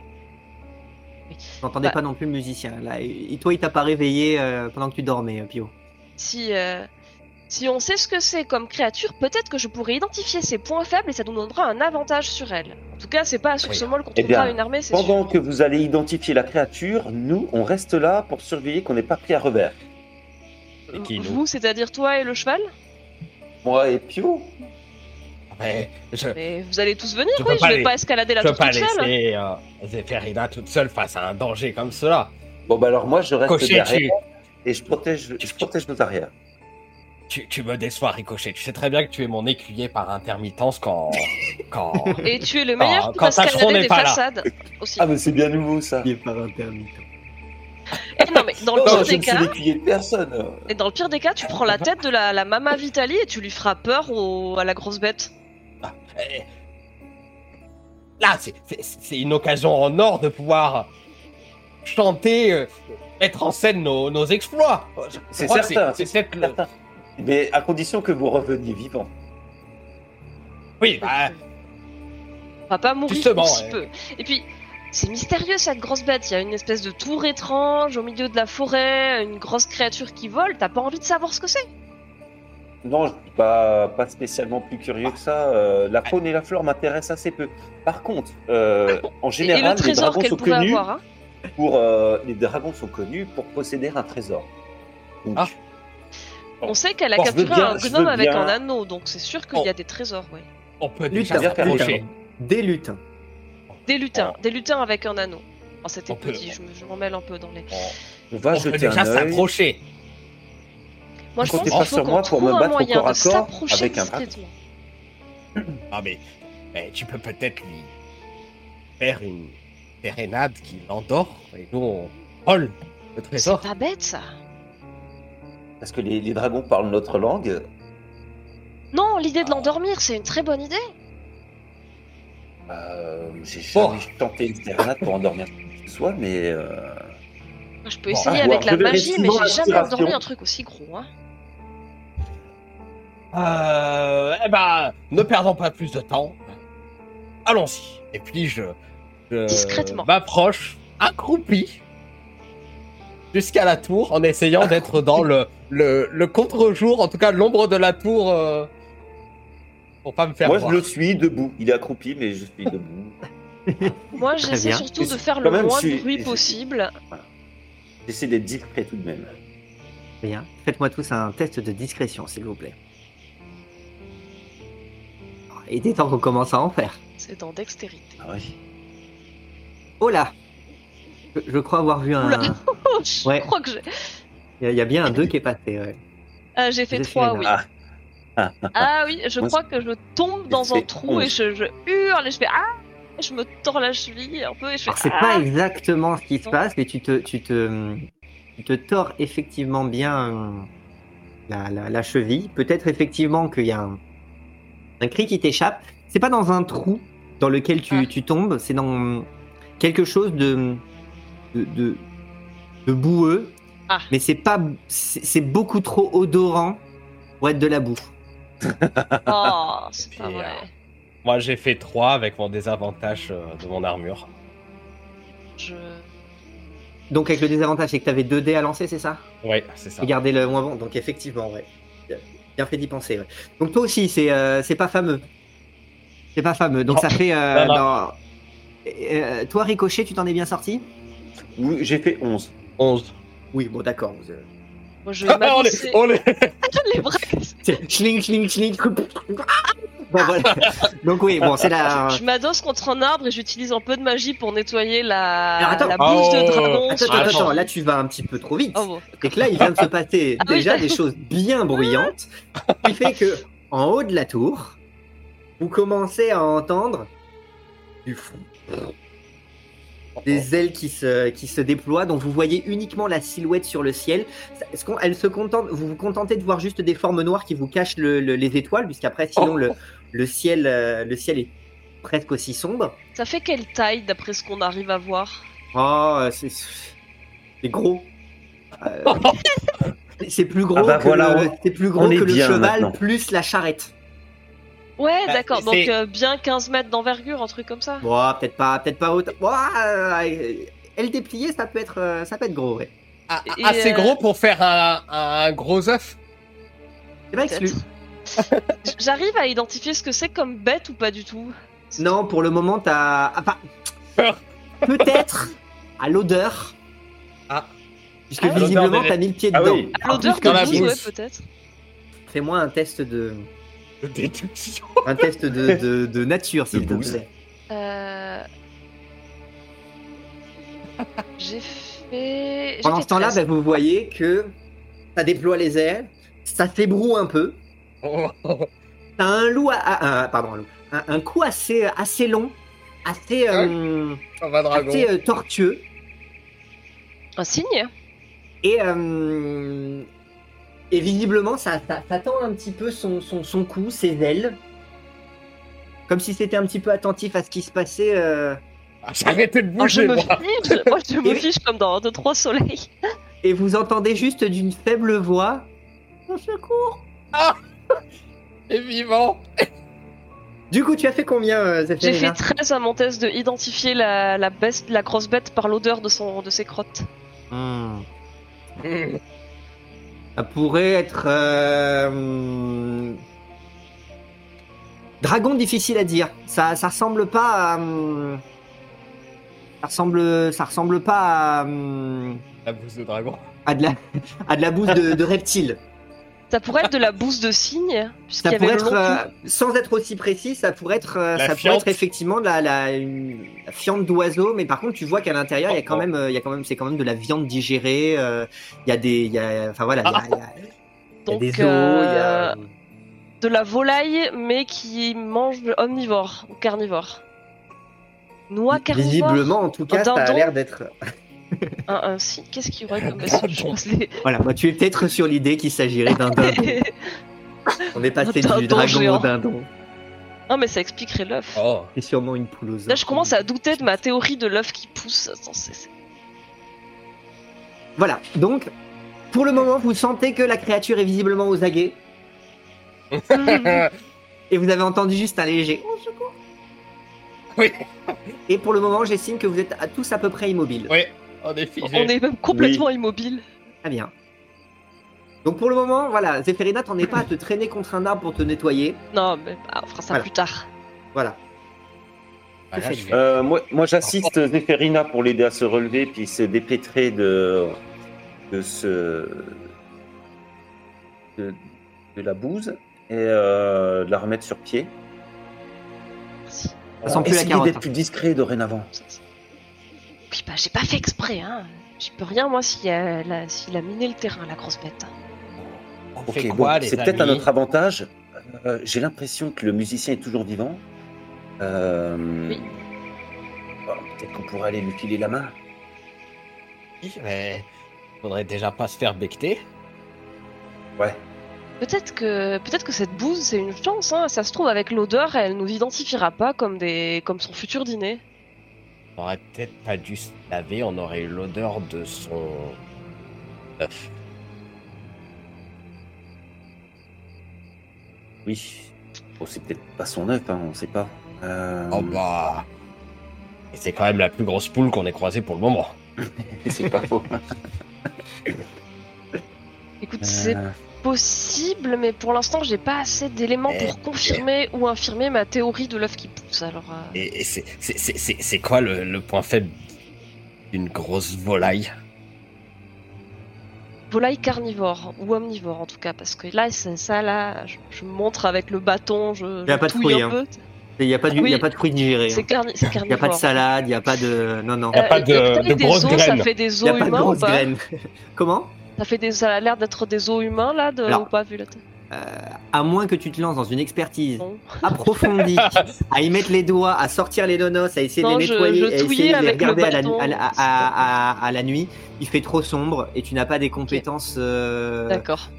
J'entendais Bah. pas non plus le musicien. Là, et toi, il t'a pas réveillé euh, pendant que tu dormais, euh, Pio. si euh, si on sait ce que c'est comme créature, peut-être que je pourrais identifier ses points faibles et ça nous donnera un avantage sur elle. En tout cas, c'est pas sur Oui. ce mol qu'on trouvera une armée, c'est sûr. Pendant que vous allez identifier la créature, nous, on reste là pour surveiller qu'on n'ait pas pris à revers. Et qui, nous Vous, c'est-à-dire toi et le cheval? Moi et Pio Mais je, Mais vous allez tous venir, Je oui. peux Je pas vais les- pas escalader la je peux tour pas toute seule. laisser euh, Zéphérina toute seule face à un danger comme cela. Bon, bah alors moi, je reste Cocher, derrière tu, et je protège, je protège nos arrières. Tu, tu me déçois, Ricochet. Tu sais très bien que tu es mon écuyer par intermittence quand. quand... Et tu es le meilleur Ah, pour quand n'est des pas là. façades aussi. Ah, mais c'est bien nouveau ça. Il est par intermittent. Et non, mais dans le Non, pire des cas, l'écuyer de personne. et dans le pire des cas, tu prends la tête de la, la Mama Vitali et tu lui feras peur au- à la grosse bête. Eh, Là, c'est- une occasion en or de pouvoir chanter, euh, mettre en scène nos, nos exploits. C'est certain, C'est peut-être. Mais à condition que vous reveniez vivant. Oui, bah, On va pas mourir Justement, aussi ouais. peu. Et puis, c'est mystérieux cette grosse bête. Il y a une espèce de tour étrange au milieu de la forêt, une grosse créature qui vole. T'as pas envie de savoir ce que c'est? Non, je suis pas, pas spécialement plus curieux que ça. Euh, la faune et la flore m'intéressent assez peu. Par contre, euh, en Et- Et, général, le les dragons sont connus avoir. Hein? pour euh, les dragons sont connus pour posséder un trésor. Donc, Ah. On sait qu'elle a capturé bien- un gnome avec bien- un anneau, donc c'est sûr qu'il y a des trésors, oui. on peut Lutin, déjà Lutin, s'approcher. Des lutins. Des lutins, des lutins avec un anneau. Oh, c'était On peut- petit, je me- je m'en mêle un peu dans les. On, on va on peut jeter déjà un œil. s'approcher. Moi, je Comptez pense pas qu'il faut sur qu'on moi pour trouve me un moyen corps de s'approcher avec un discrètement. Ah mais, mais tu peux peut-être lui faire une sérénade qui l'endort et nous on vole le C'est trésor. pas bête ça. Parce que les, les dragons parlent notre langue? Non, l'idée de Ah. l'endormir, c'est une très bonne idée. Euh, J'ai jamais tenté une sérénade pour endormir qui que ce soit, mais euh, Moi, je peux Bon, essayer à avec voir. la magie, mais j'ai jamais endormi un truc aussi gros. Hein. Euh, eh ben, ne perdons pas plus de temps. Allons-y. Et puis je, je Discrètement. m'approche, accroupi, jusqu'à la tour, en essayant d'être dans le, le, le contre-jour, en tout cas l'ombre de la tour, euh, pour pas me faire moi voir. je le suis debout. Il est accroupi, mais je suis debout. Moi, j'essaie surtout de faire le même, moins de bruit possible. J'essaie d'être discret tout de même. Bien. Faites-moi tous un test de discrétion, s'il vous plaît. Il était temps qu'on commence à en faire. C'est dans dextérité. Ah oui. Oh là je, je crois avoir vu un, Oula. je Ouais. crois que. Il y, a- bien un 2 qui est passé. Ouais. Ah, j'ai fait Zéphirina. 3, oui. Ah. Ah oui, je crois que je tombe dans un trou et 11. je, je hurle et je fais Ah Je me tords la cheville un peu et je fais c'est Ah pas exactement ce qui se passe, mais tu te, tu te, tu te tords effectivement bien euh, la, la, la cheville. Peut-être effectivement qu'il y a un, un cri qui t'échappe. C'est pas dans un trou dans lequel tu, tu tombes, c'est dans quelque chose de, de, de, de boueux. Ah. Mais c'est pas, c'est beaucoup trop odorant pour être de la boue. Oh, c'est pas Puis, vrai. euh, Moi, j'ai fait 3 avec mon désavantage euh, de mon armure. Je... Donc avec le désavantage, c'est que tu avais 2 dés à lancer, c'est ça? Ouais, c'est ça. Et garder le moins bon. Donc effectivement, ouais. Bien fait d'y penser. ouais. Donc toi aussi, c'est euh, c'est pas fameux. C'est pas fameux. Donc Non. ça fait. euh, Non, non. dans- Euh, toi, Ricochet, tu t'en es bien sorti? Oui, j'ai fait 11. 11. Oui, bon, d'accord. vous, Moi, je vais on on les... les bras. c'est Schling, schling, schling. Bon, voilà. Donc oui, bon, c'est la. Je m'adosse contre un arbre et j'utilise un peu de magie pour nettoyer la, attends. la bouse Oh. de dragon. Attends, sur attends, la attends, jambe. là tu vas un petit peu trop vite. Oh, bon. C'est que là, il vient de se passer Ah oui, déjà des choses bien bruyantes, qui fait que en haut de la tour, vous commencez à entendre du fond. Des ailes qui se, qui se déploient, donc vous voyez uniquement la silhouette sur le ciel. Est-ce qu'on, elle se contente, vous vous contentez de voir juste des formes noires qui vous cachent le- le- les étoiles, puisqu'après, sinon, le, le, ciel, euh, le ciel est presque aussi sombre. Ça fait quelle taille d'après ce qu'on arrive à voir? Oh, euh, c'est c'est gros. Euh, c'est plus gros Ah bah que voilà, le, c'est plus gros que le cheval maintenant. plus la charrette. Ouais, Bah, d'accord. Donc euh, bien 15 mètres d'envergure, un truc comme ça. Bon, peut-être pas, peut-être pas autant. Bon, euh, elle dépliée, ça peut être, euh, ça peut être gros, ouais. Ah, assez euh, gros pour faire un, un gros œuf. C'est pas exclu. Peut-être. J'arrive à identifier ce que c'est comme bête ou pas du tout. Non, pour le moment, t'as, enfin, peut-être à l'odeur. Ah. Puisque Ah, visiblement, t'as mis le pied Ah dedans. oui. À l'odeur de ouais, peut-être. Fais-moi un test de, De déduction. un test de, de, de nature, s'il te plaît. Euh... J'ai fait. Pendant ce temps-là, 13. bah, vous voyez que ça déploie les ailes, ça s'ébroue un peu. T'as un loup, à, à- un- pardon, un, loup. Un, un cou assez, assez long, assez, euh, va, dragon. assez euh, tortueux, Un signe et, euh, et visiblement ça, ça, ça tend un petit peu son, son, son cou, ses ailes, comme si c'était un petit peu attentif à ce qui se passait. euh, Ah, arrêté de je bouger, me moi. fiche, moi je me fiche comme dans deux trois soleils. et vous entendez juste d'une faible voix. Au secours Et vivant. Du coup, tu as fait combien, euh, J'ai fait 13 à mon test de identifier la, la, bête, la grosse bête par l'odeur de, son, de ses crottes. Hmm. Hmm. Ça pourrait être. euh, Dragon difficile à dire. Ça, ça ressemble pas à. hum, Ça ressemble, ça ressemble pas à, La bouse de dragon. à de la, à de la bouse de, de reptile. Ça pourrait être de la bouse de cygne, puisqu'il Ça pourrait être, euh, sans être aussi précis, ça pourrait être, euh, La ça pourrait être effectivement de la, la, une- la fiente d'oiseau, mais par contre, tu vois qu'à l'intérieur, il y a quand Oh, oh. même, euh, il y a quand même, c'est quand même de la viande digérée. euh, Il y a des, il y a, enfin voilà, il y a- il y a, il y a Donc, des os, il y a. de la volaille, mais qui mange omnivore ou carnivore. Noix carnivore Visiblement, en tout cas, ça a l'air d'être. Un, un si- Qu'est-ce qu'il y aurait comme bestiole Je pense les- Voilà, moi, tu es peut-être sur l'idée qu'il s'agirait d'un dindon. On est passé Un du dragon géant. au dindon. non, mais ça expliquerait l'œuf. Oh. C'est sûrement une poule aux. Là, je commence à douter de ma théorie de l'œuf qui pousse. Attends, c'est- c'est- Voilà, donc, pour le moment, vous sentez que la créature est visiblement aux aguets. Et vous avez entendu juste un léger. Oh, secours. Oui. Et pour le moment, j'estime que vous êtes à- tous à peu près immobiles. oui, on est figé. On est même complètement immobile. Très bien. Donc pour le moment, voilà, Zéphirina, t'en es pas à te traîner contre un arbre pour te nettoyer. Non, mais ah, on fera ça Voilà. plus tard. Voilà. Ah, là, vais- Euh, moi, moi j'assiste Zéphérina pour l'aider à se relever puis se dépêtrer de, de ce de, de la bouse et euh, de la remettre sur pied. Merci. Ça sent plus la Essayez carotte. d'être plus discret dorénavant. Oui, bah, j'ai pas fait exprès, hein. J'y peux rien, moi, s'il a, la- s'il a miné le terrain, la grosse bête. On Ok, bon, les c'est peut-être à amis notre avantage. Euh, J'ai l'impression que le musicien est toujours vivant. Euh, Oui. bon, peut-être qu'on pourrait aller lui filer la main. Oui, mais faudrait déjà pas se faire becter. Ouais. Peut-être que, peut-être que cette bouse, c'est une chance, hein. Ça se trouve, avec l'odeur, elle nous identifiera pas comme des, comme son futur dîner. On aurait peut-être pas dû se laver, on aurait eu l'odeur de son œuf. Oui. Bon, c'est peut-être pas son œuf, hein, on sait pas. Euh, Oh bah. Et c'est quand même la plus grosse poule qu'on ait croisée pour le moment. c'est pas faux. Écoute, c'est Euh, possible, mais pour l'instant, j'ai pas assez d'éléments Eh, pour confirmer ou infirmer ma théorie de l'œuf qui pousse. Alors, euh, Et, et c'est- c'est- c'est c'est- c'est quoi le, le point faible d'une grosse volaille? Volaille carnivore ou omnivore en tout cas, parce que là, c'est ça, là, je, montre avec le bâton, je, Y a je pas de fruits, hein. Il n'y a, pas du- Oui. il y a pas de fruits digérés. C'est carni- c'est Il n'y a carnivore. pas de salade, il n'y a pas de. Non, non. Y a pas et- de- de des grosses os, graines. Ça fait des Il n'y os a pas de humains. Comment? Ça, fait des, ça a l'air d'être des os humains là, de, Alors, ou pas vu la tête? Euh, À moins que tu te lances dans une expertise Non. approfondie, à y mettre les doigts, à sortir les donos, à essayer Non, de les je- nettoyer, je à essayer de les avec le regarder à la, à la- à- à- à- à la nuit, il fait trop sombre et tu n'as pas des compétences euh, D'accord.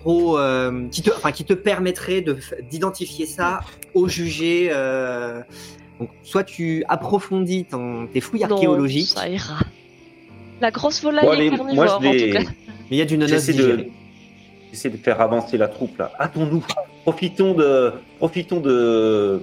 trop euh, qui te, enfin, qui te permettraient d'identifier ça au jugé. euh, donc, soit tu approfondis ton, tes fouilles Non, archéologiques, ça ira. La grosse volaille bon, est carnivore moi, je en tout cas. Mais il y a du nonos J'essaie de... j'essaie de faire avancer la troupe là. Hâtons-nous. Profitons de, profitons de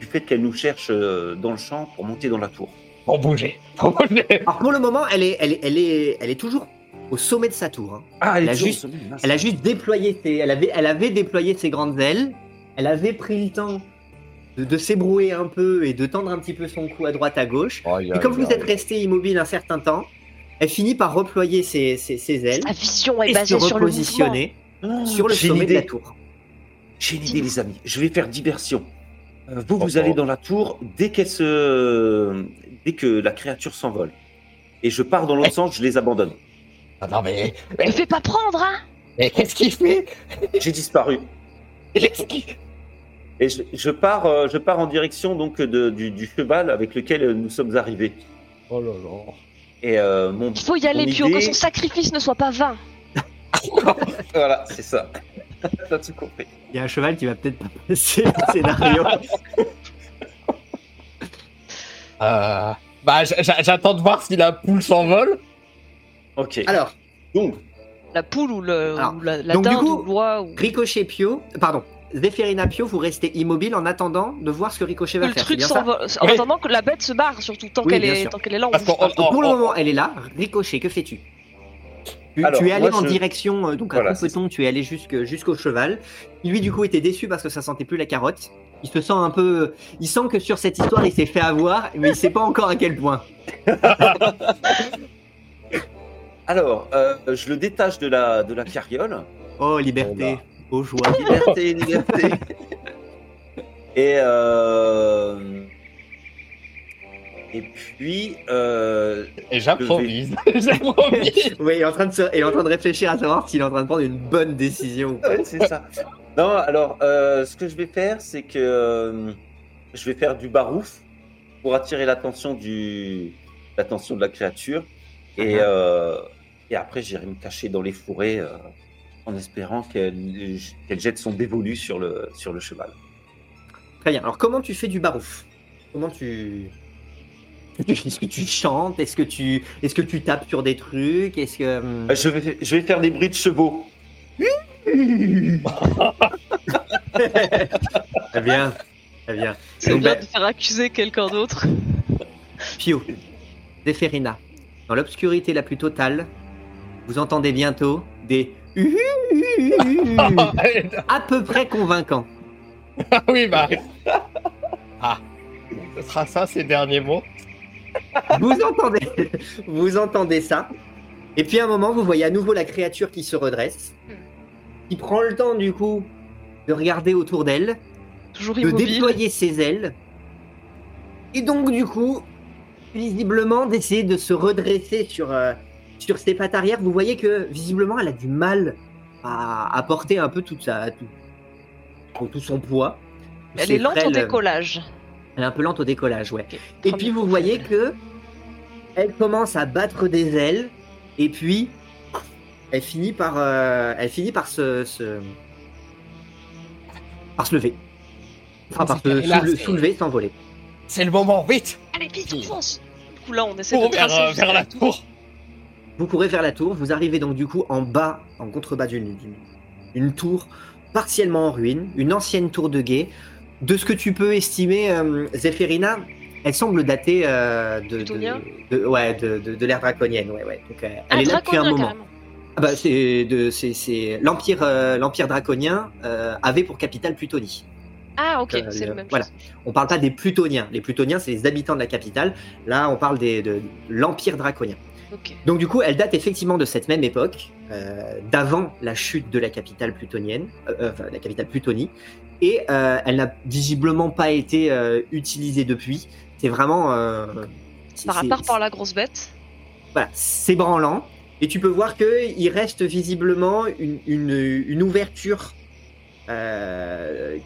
du fait qu'elle nous cherche euh, dans le champ pour monter dans la tour. Pour bouger. Pour bouger. Alors pour le moment, elle est, elle est, elle est, elle est toujours au sommet de sa tour. hein. Ah, Elle a toujours juste- sommet. Elle a juste déployé ses, elle avait, elle avait déployé ses grandes ailes. Elle avait pris le temps de, de s'ébrouer un peu et de tendre un petit peu son cou à droite à gauche. Et comme vous êtes resté immobile un certain temps, elle finit par reployer ses, ses- ses ailes La vision est et se basée sur le sur le sommet de la idée. tour. J'ai une idée, les amis. Je vais faire diversion. Euh, vous, vous allez dans la tour dès qu'elle se, dès que la créature s'envole. Et je pars dans l'autre Eh. sens, je les abandonne. Ah non mais. Ne Mais, fais pas prendre, hein? Mais qu'est-ce qu'il fait? J'ai disparu. Et je, je pars, euh, je pars en direction donc de- du, du cheval avec lequel euh, nous sommes arrivés. Oh là là. Et euh, mon, Il faut y aller, Pio, idée- que son sacrifice ne soit pas vain. voilà, c'est ça. T'as tout compris. Il y a un cheval qui va peut-être pas passer le scénario. Euh, bah, j'attends de voir si la poule s'envole. Ok. Alors, Donc, La poule ou, le, Alors, ou la, la donc, du coup, ou l'oie ou... Ricochet Pio, pardon, Zéphirina Pio, vous restez immobile en attendant de voir ce que Ricochet va le faire. c'est truc bien ça s'envole. En Oui. attendant que la bête se barre, surtout tant Oui, qu'elle est, qu'elle est là. on Donc, pour le moment, elle est là. Ricochet, que fais-tu? Tu, Alors, tu es allé moi, en je- direction, euh, donc à Voilà, Coupeton, tu es allé jusque- jusqu'au cheval. Lui, du coup, était déçu parce que ça sentait plus la carotte. Il se sent un peu. Il sent que sur cette histoire, il s'est fait avoir, mais il sait pas encore à quel point. alors, euh, je le détache de la, de la carriole. Oh, liberté, oh joie. Liberté, liberté. Et euh, et puis euh, Et j'improvise. j'improvise. Oui, il est, en train de se- il est en train de réfléchir à savoir s'il est en train de prendre une bonne décision ou pas. ouais, c'est ça. Non, alors euh, ce que je vais faire, c'est que euh, je vais faire du barouf pour attirer l'attention du l'attention de la créature et euh, et après j'irai me cacher dans les fourrés en espérant qu'elle qu'elle jette son dévolu sur le sur le cheval. Très bien. Alors, comment tu fais du barouf Comment tu. Est-ce que tu chantes Est-ce que tu est-ce que tu tapes sur des trucs? Est-ce que hum, Euh, Je vais je vais faire des bruits de chevaux. Très bien, très bien. C'est bien bah, de faire accuser quelqu'un d'autre. Pio, Zéphérina, dans l'obscurité la plus totale, vous entendez bientôt des à peu près convaincants. Ah oui, bah. Ah. Ce sera ça, ces derniers mots. Vous entendez, vous entendez ça. Et puis à un moment, vous voyez à nouveau la créature qui se redresse, qui prend le temps du coup de regarder autour d'elle, Toujours de immobile. déployer ses ailes, et donc du coup, visiblement d'essayer de se redresser sur, euh, sur ses pattes arrière, vous voyez que visiblement elle a du mal à, à porter un peu toute sa, tout, tout son poids. Elle Ses est lente au frêles, décollage. Elle est un peu lente au décollage, ouais. Et puis vous voyez que elle commence à battre des ailes et puis elle finit par, euh, elle finit par se, se- par se lever. Enfin, par se soule- soulever, s'envoler. C'est le moment, vite Allez, vite, on fonce Du coup, là, on essaie de vers, tracer euh, vers la tour Vous courez vers la tour, vous arrivez donc du coup en bas, en contrebas d'une une tour partiellement en ruine, une ancienne tour de guet. De ce que tu peux estimer, euh, Zéphirina, elle semble dater euh, de, de, de- ouais, de, l'ère draconienne. Ouais, ouais. Donc, euh, elle Ah, est là depuis un moment. Ah bah, c'est de- c'est- c'est- l'empire euh, l'empire draconien avait pour capitale Plutonie. Ah, ok, c'est le- le même voilà. chose. On parle pas des Plutoniens. Les Plutoniens, c'est les habitants de la capitale. Là, on parle des, de l'empire draconien. Donc du coup, elle date effectivement de cette même époque, euh, d'avant la chute de la capitale plutonienne, euh, enfin la capitale Plutonie, et euh, elle n'a visiblement pas été euh, utilisée depuis. C'est vraiment Par c'est- rapport par la grosse bête. voilà, c'est branlant. Et tu peux voir qu'il reste visiblement une, une- une ouverture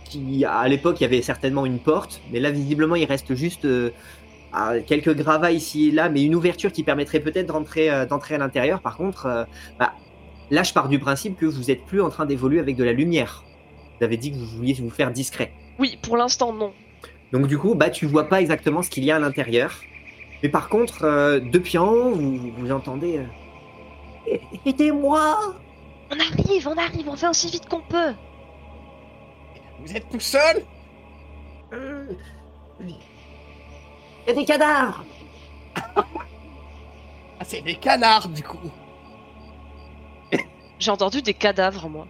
qui, à l'époque, il y avait certainement une porte, mais là, visiblement, il reste juste à quelques gravats ici et là, mais une ouverture qui permettrait peut-être d'entrer euh, d'entrer à l'intérieur. Par contre, euh, bah, là, je pars du principe que vous êtes plus en train d'évoluer avec de la lumière. Vous avez dit que vous vouliez vous faire discret. Oui, pour l'instant, non. Donc du coup, bah tu vois pas exactement ce qu'il y a à l'intérieur. Mais par contre, euh, depuis en haut, vous, vous entendez euh, Aidez-moi On arrive, on arrive, on fait aussi vite qu'on peut. Vous êtes tout seul? Euh, Il y a des cadavres Ah, c'est des canards, du coup J'ai entendu des cadavres, moi.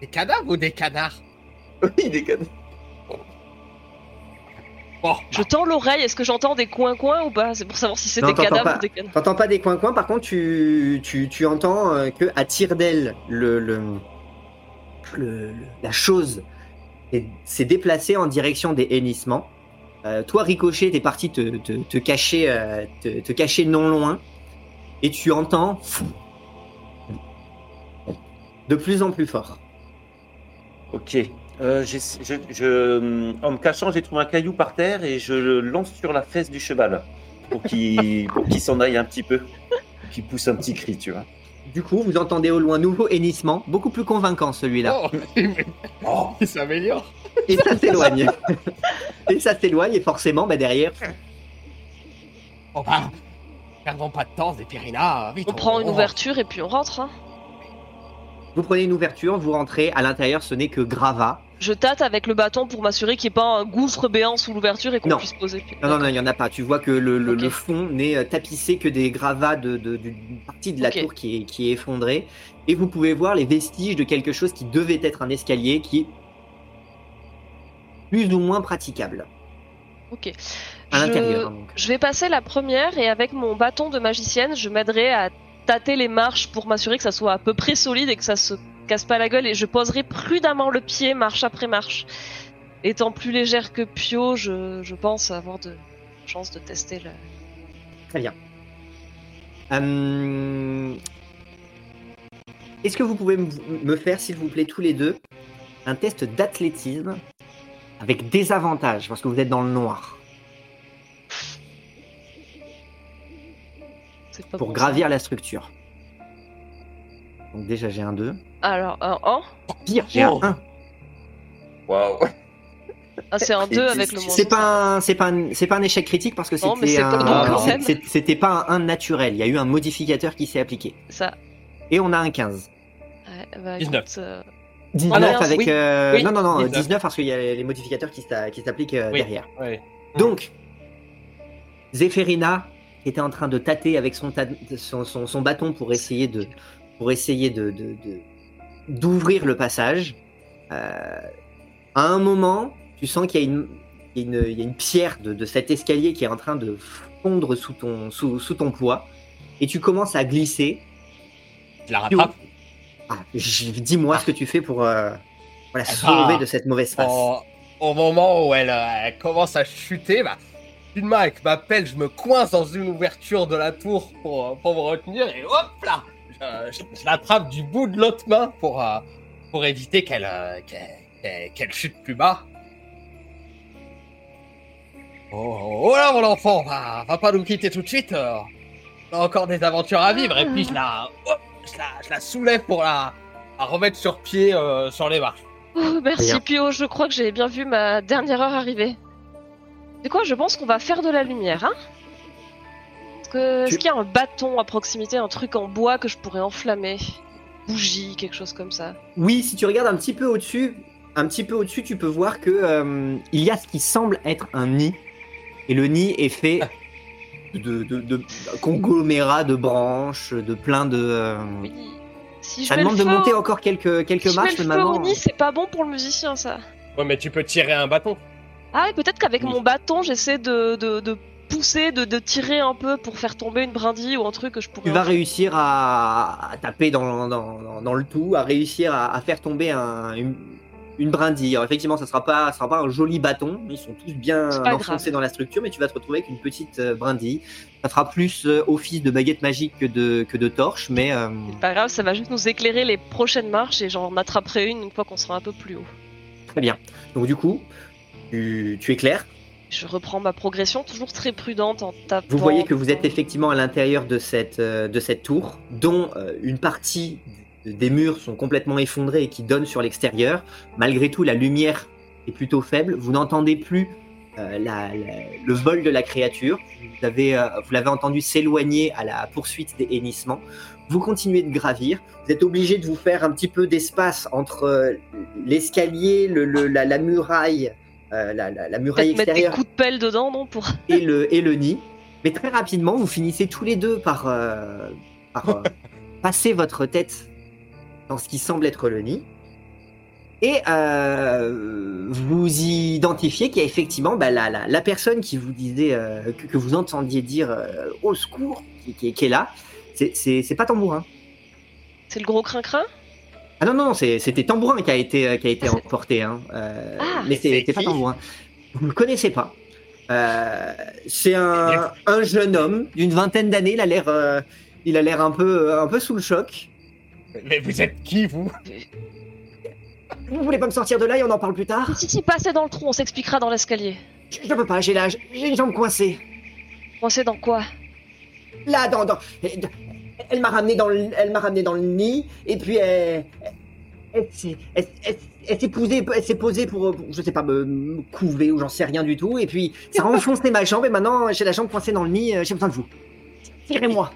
Des cadavres ou des canards? Oui, des. Bon, Je tends l'oreille, est-ce que j'entends des coins-coins ou pas? C'est pour savoir si c'est des cadavres pas. ou des canards. T'entends pas des coins-coins, par contre, tu, tu, tu entends euh, que à tire d'aile, le, le, le- le- la chose est- s'est déplacée en direction des hennissements. Euh, toi, Ricochet, t'es parti te, te, cacher, euh, te, cacher non loin, et tu entends de plus en plus fort. Ok. Euh, en me cachant, j'ai trouvé un caillou par terre et je le lance sur la fesse du cheval pour qu'il pour qu'il s'en aille un petit peu, qu'il pousse un petit cri, tu vois. Du coup, vous entendez au loin nouveau hennissement, beaucoup plus convaincant celui-là. oh, mais- Oh, il s'améliore Et ça s'éloigne. et ça s'éloigne, et forcément, bah, derrière, Bon bah, perdons pas de temps, vite On prend une ouverture et puis on rentre. Hein. vous prenez une ouverture, vous rentrez, à l'intérieur, ce n'est que gravat. Je tâte avec le bâton pour m'assurer qu'il n'y ait pas un gouffre béant sous l'ouverture et qu'on puisse poser. Non, non, non, il n'y en a pas. Tu vois que le, le- Ok. le fond n'est euh, tapissé que des gravats de- de- d'une partie de la tour qui est, qui est effondrée. Et vous pouvez voir les vestiges de quelque chose qui devait être un escalier qui est plus ou moins praticable Ok. à Je- l'intérieur. Je vais passer la première et avec mon bâton de magicienne, je m'aiderai à tâter les marches pour m'assurer que ça soit à peu près solide et que ça se casse pas la gueule et je poserai prudemment le pied marche après marche. Étant plus légère que Pio, je, je pense avoir de chances de tester le. Très bien. Euh, Est-ce que vous pouvez me faire, s'il vous plaît, tous les deux, un test d'athlétisme avec des avantages parce que vous êtes dans le noir pour bon, gravir la structure. Donc déjà j'ai un 2. ça. Alors, un 1 Pire, j'ai Oh. un 1. waouh. Ah, c'est un Et 2 c'est- avec le moins. C'est pas un, c'est pas c'est pas un échec critique parce que c'était un, c'était pas un 1 naturel. Il y a eu un modificateur qui s'est appliqué. Ça. Et on a un 15. Ouais, bah, 19. écoute, euh, 19 Ah non, avec. oui. euh, Oui, non, non, non, 19. 19, parce qu'il y a les modificateurs qui s'a- qui s'appliquent euh, Oui. derrière. Donc, Zéphérina était en train de tâter avec son, ta- son, son- son bâton pour essayer de pour essayer de d'ouvrir le passage. Euh, à un moment, tu sens qu'il y a une, il y a une, il y a une pierre de, de cet escalier qui est en train de fondre sous ton, sous, sous ton poids, et tu commences à glisser. Je la rattrape. Ah, Dis-moi ce que tu fais pour euh, voilà, Ah. sauver de cette mauvaise passe. Au, au moment où elle, euh, elle commence à chuter, bah, une main avec ma pelle, je me coince dans une ouverture de la tour pour, euh, pour me retenir et hop là Je, je- je l'attrape du bout de l'autre main pour, euh, pour éviter qu'elle euh, qu'elle qu'elle- chute plus bas. Oh, oh, oh là mon enfant, va, va pas nous quitter tout de suite. euh. On a encore des aventures à vivre et puis je la, hop, je la, je la soulève pour la, la remettre sur pied euh, sur les marches. Oh, merci. Pio, je crois que j'ai bien vu ma dernière heure arriver. C'est quoi? Je pense qu'on va faire de la lumière, hein? Est-ce que- est-ce Tu- qu'il y a un bâton à proximité, un truc en bois que je pourrais enflammer? Bougie, quelque chose comme ça. Oui, si tu regardes un petit peu au-dessus, un petit peu au-dessus, tu peux voir que euh, il y a ce qui semble être un nid, et le nid est fait de, de, de conglomérats de branches, de plein de. euh, Oui. Si je Ça demande de feu monter encore quelques quelques si je mets marches, le mais feu nid, c'est pas bon pour le musicien, ça. Ouais, mais tu peux tirer un bâton. Ah, et peut-être qu'avec Oui. mon bâton, j'essaie de, de, de pousser, de, de tirer un peu pour faire tomber une brindille ou un truc que je pourrais. Tu vas réussir à, à taper dans, dans, dans, dans le tout, à réussir à, à faire tomber un- une, une brindille. Alors, effectivement, ça sera pas, ça sera pas un joli bâton. Ils sont tous bien enfoncés grave. dans la structure, mais tu vas te retrouver avec une petite euh, brindille. Ça fera plus euh, office de baguette magique que de, que de torche, mais euh, C'est Pas grave, ça va juste nous éclairer les prochaines marches et j'en attraperai une une fois qu'on sera un peu plus haut. très bien. Donc du coup, tu, tu éclaires. Je reprends ma progression, toujours très prudente en tapant. Vous voyez que vous êtes effectivement à l'intérieur de cette, euh, de cette tour, dont euh, une partie des murs sont complètement effondrés et qui donnent sur l'extérieur. Malgré tout, la lumière est plutôt faible. Vous n'entendez plus euh, la- la- le vol de la créature. Vous avez, euh, l'avez entendu s'éloigner à la poursuite des hennissements. Vous continuez de gravir. Vous êtes obligé de vous faire un petit peu d'espace entre euh, l'escalier, le, le- la, la muraille, la, la- la muraille Peut-être mettre des extérieure coups de pelle dedans, non pour... et le, et le nid. Mais très rapidement, vous finissez tous les deux par, euh, par euh, passer votre tête dans ce qui semble être le nid. Et euh, vous identifiez qu'il y a effectivement bah, la, la, la personne qui vous disait, euh, que, que vous entendiez dire euh, au secours, qui, qui est- qui est là. C'est- pas Tambourin. C'est le gros crin-crin? Ah non, non, c'était Tambourin qui a été, euh, qui a été Ah, c'est- emporté. Hein. Euh, Ah, mais c'est pas Tambourin. Vous ne le connaissez pas. Euh, c'est un, un jeune homme d'une vingtaine d'années. Il a l'air, euh, il a l'air un peu, un peu sous le choc. Mais vous êtes qui, vous? Vous voulez pas me sortir de là et on en parle plus tard? Si, si, passez dans le trou, on s'expliquera dans l'escalier. je, je peux pas, j'ai la, j'ai une jambe coincée. Pensez dans quoi? Là, dans, dans- elle m'a ramené dans, le, elle m'a ramené dans le nid et puis elle, elle, s'est- elle, elle- elle s'est posée, elle s'est posée pour, pour, je sais pas, me, me couver ou j'en sais rien du tout. Et puis ça a enfoncé ma jambe et maintenant j'ai la jambe coincée dans le nid. J'ai besoin de vous. Tirez-moi.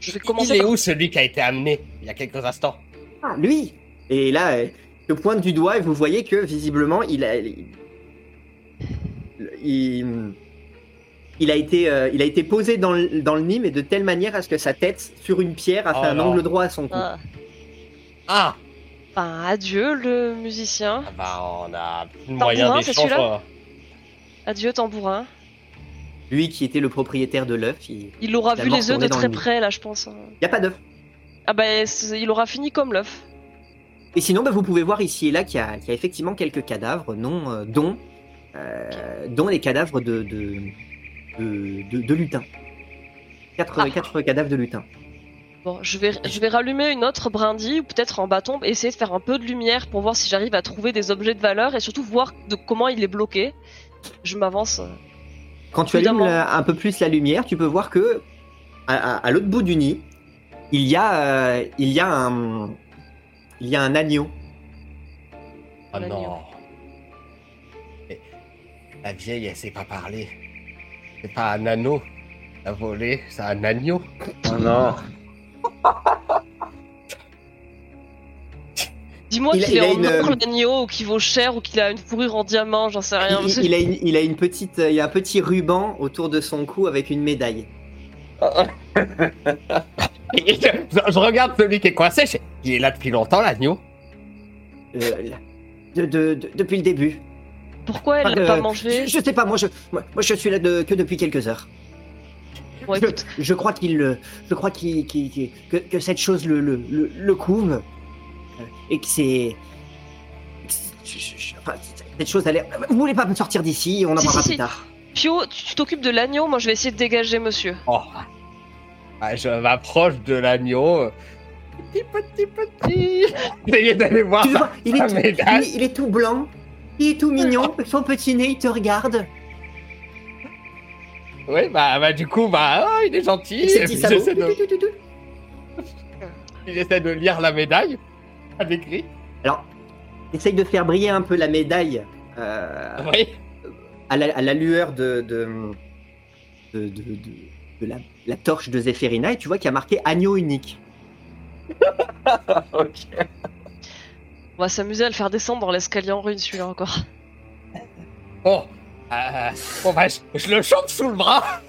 Je vais Il commencer est par... où celui qui a été amené il y a quelques instants? Ah, lui Et là, je pointe du doigt et vous voyez que visiblement, il a. Il, il- il a, été, euh, il a été posé dans le, dans le nid, mais de telle manière à ce que sa tête, sur une pierre, a fait Oh un non. angle droit à son cou. Ah. Ah adieu le musicien. Ah Bah, on a plus moyen c'est d'échange. euh. Adieu tambourin. Lui qui était le propriétaire de l'œuf, il Il aura vu les œufs de très près, là, je pense. hein. n'y a pas d'œuf. Ah bah, il aura fini comme l'œuf. Et sinon, bah, vous pouvez voir ici et là qu'il y, a qu'il y a effectivement quelques cadavres, non, euh, dont, euh, dont les cadavres de, de, de, de- de lutins. Quatre, Ah. quatre cadavres de lutins. Bon, je vais, je vais rallumer une autre brindille, ou peut-être un bâton, et essayer de faire un peu de lumière pour voir si j'arrive à trouver des objets de valeur, et surtout voir de comment il est bloqué. Je m'avance. euh. Quand tu allumes la- un peu plus la lumière, tu peux voir que à, à- à l'autre bout du nid, il y a, euh, il y a un, il y a un agneau. Oh non. Mais la vieille, elle sait pas parler. C'est pas un anneau. La volée, c'est un agneau. Oh non. Dis-moi qu'il il est a en une, or euh, l'agneau, ou qu'il vaut cher, ou qu'il a une fourrure en diamant, j'en sais rien. Il, il a une, il a une petite, euh, il y a un petit ruban autour de son cou avec une médaille. Je, je regarde celui qui est coincé. Il est là depuis longtemps, l'agneau. Euh, de- de- depuis le début. Pourquoi elle Euh, l'a pas mangé je, je sais pas, moi je, moi, moi, je suis là de- que depuis quelques heures. Je, crois qu'il, le- je crois qu'il, qu'il- que, que cette chose le, le, le, le couve euh, et que c'est, enfin, cette chose a l'air. Vous voulez pas me sortir d'ici On en Si, parlera si, plus si. tard. Pio, tu t'occupes de l'agneau, moi je vais essayer de dégager monsieur. Oh. Ah, je m'approche de l'agneau. Petit, petit, petit. Essayez d'aller voir. Tu le vois, il, est, mais là- il, il est tout blanc, il est tout mignon, son petit nez, il te regarde. Oui, bah, bah, du coup, bah, oh, il est gentil. Et ses Et petits puis, sabots. j'essaie de, lire la médaille. À l'écrit. Alors, essaye de faire briller un peu la médaille euh, Oui. à, la, à la lueur de, de, de, de- de- de la, la torche de Zéphérina et tu vois qu'il y a marqué agneau unique. ok. On va s'amuser à le faire descendre dans l'escalier en ruine celui-là encore. Bon. Euh, bon, bah, je, je le chope sous le bras.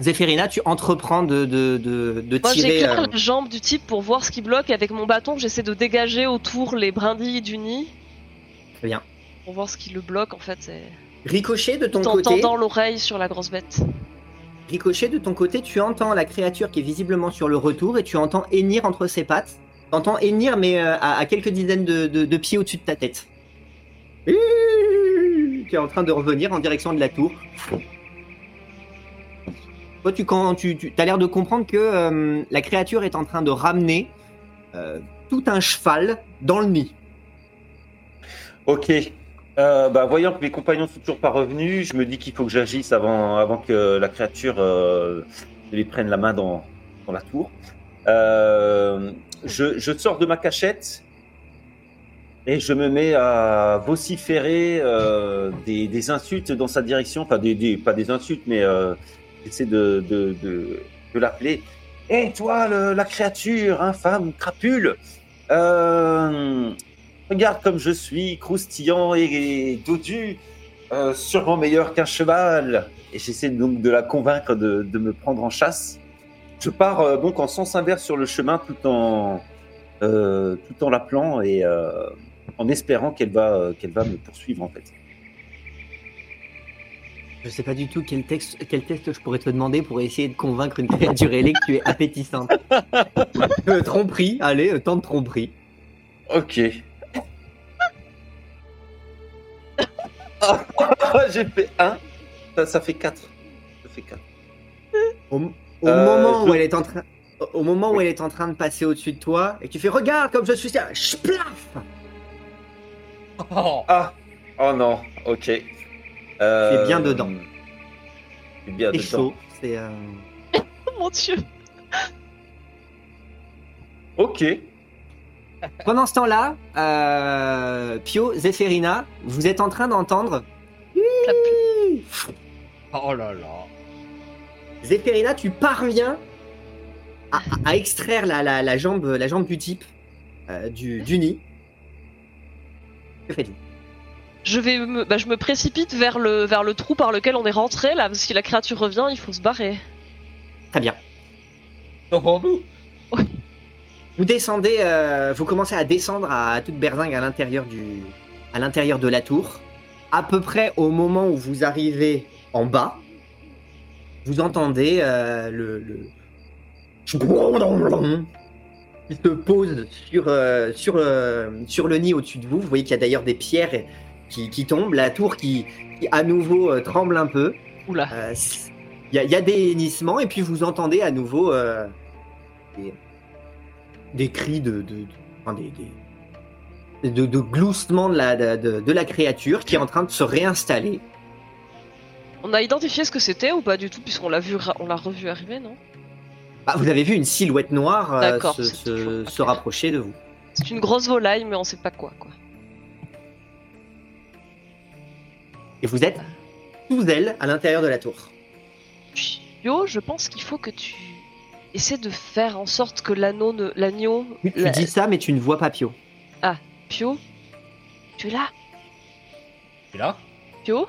Zéphérina, tu entreprends de, de, de, de Moi tirer. j'éclaire euh, la jambe du type pour voir ce qui bloque et avec mon bâton j'essaie de dégager autour les brindilles du nid. Très bien. Pour voir ce qui le bloque en fait. Ricochet de ton côté. tendant l'oreille sur la grosse bête. Ricochet de ton côté, tu entends la créature qui est visiblement sur le retour et tu entends hennir entre ses pattes. T'entends hennir mais euh, à, quelques dizaines de, de- pieds au-dessus de ta tête. Qui est en train de revenir en direction de la tour. Toi, tu, tu, tu as l'air de comprendre que euh, la créature est en train de ramener euh, tout un cheval dans le nid. Ok. Bah, voyant que mes compagnons sont toujours pas revenus, je me dis qu'il faut que j'agisse avant, avant que la créature les prenne la main dans, dans la tour. Je, je sors de ma cachette et je me mets à vociférer euh, des, des insultes dans sa direction. Enfin, des, des- pas des insultes, mais euh, j'essaie de, de, de, de l'appeler. Hé, toi, le- la créature, infâme, crapule euh, Regarde comme je suis, croustillant et, et dodu, euh, sûrement meilleur qu'un cheval. Et j'essaie donc de la convaincre de, de me prendre en chasse. Je pars euh, donc en sens inverse sur le chemin tout en, euh, tout en l'appelant et euh, en espérant qu'elle va, euh, qu'elle va me poursuivre en fait. Je sais pas du tout quel, texte, quel test je pourrais te demander pour essayer de convaincre une créature ailée que tu es appétissante. euh, tromperie, allez, euh, temps de tromperie. Ok. J'ai fait un, ça, ça fait quatre. Ça fait quatre. Au, au Euh, moment je- où elle est en train, au moment où elle est en train de passer au-dessus de toi et tu fais regarde comme je suis, splaf Oh. Ah, oh non, ok. Euh, C'est bien dedans. C'est bien dedans. chaud. C'est euh, Oh mon dieu Ok. pendant ce temps-là, euh, Pio, Zéphérina, vous êtes en train d'entendre. Oh là là. Zéphérina, tu parviens à, à- à extraire la, la- la jambe, la jambe du type euh, du, du nid. Que faites-vous je, vais me, bah, je me précipite vers le, vers le trou par lequel on est rentré là, parce que si la créature revient, il faut se barrer. Très bien. Sauvons-nous. Vous descendez, euh, vous commencez à descendre à, toute berzingue à l'intérieur du, à l'intérieur de la tour. À peu près au moment où vous arrivez en bas, vous entendez euh, le, le qui se pose sur euh, sur euh, sur le nid au-dessus de vous. Vous voyez qu'il y a d'ailleurs des pierres qui, qui tombent, la tour qui, qui à nouveau tremble un peu. Oula. Il y, a- il y a des hennissements et puis vous entendez à nouveau des, des cris de, de, de- enfin, des, des- de, de gloussements de la, de- de la créature qui est en train de se réinstaller. On a identifié ce que c'était ou pas du tout, puisqu'on l'a vu, ra- on l'a revu arriver, non? Ah, vous avez vu une silhouette noire euh, se, rapprocher de vous. C'est une grosse volaille, mais on sait pas quoi, quoi. Et vous êtes sous elle à l'intérieur de la tour. Yo, je pense qu'il faut que tu essaies de faire en sorte que l'anneau, ne... l'agneau, Tu, tu la- dis ça, mais tu ne vois pas Pio. Pio, tu es là, Tu es là? Pio?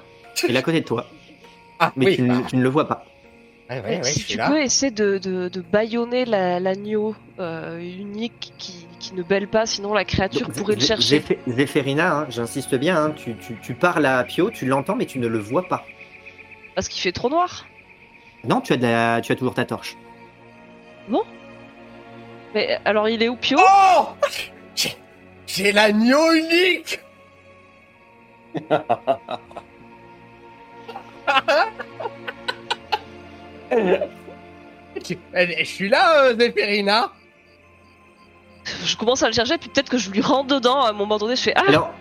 Il est à côté de toi, Ah mais oui. tu, ne, tu ne le vois pas. Ouais, ouais, ouais, Si tu là. peux essayer de, de, de bâillonner la- l'agneau euh, unique qui, qui ne bêle pas, sinon la créature Donc, pourrait le chercher. Zéphé- Zéphérina, hein, j'insiste bien, hein, tu, tu- tu parles à Pio, tu l'entends, mais tu ne le vois pas. Parce qu'il fait trop noir. Non, tu as, de la- tu as toujours ta torche. Mais alors il est où Pio? Oh J'ai- l'agneau unique Je suis là, euh. Je commence à le chercher, puis peut-être que je lui rentre dedans à un moment donné. Je fais Ah Alors,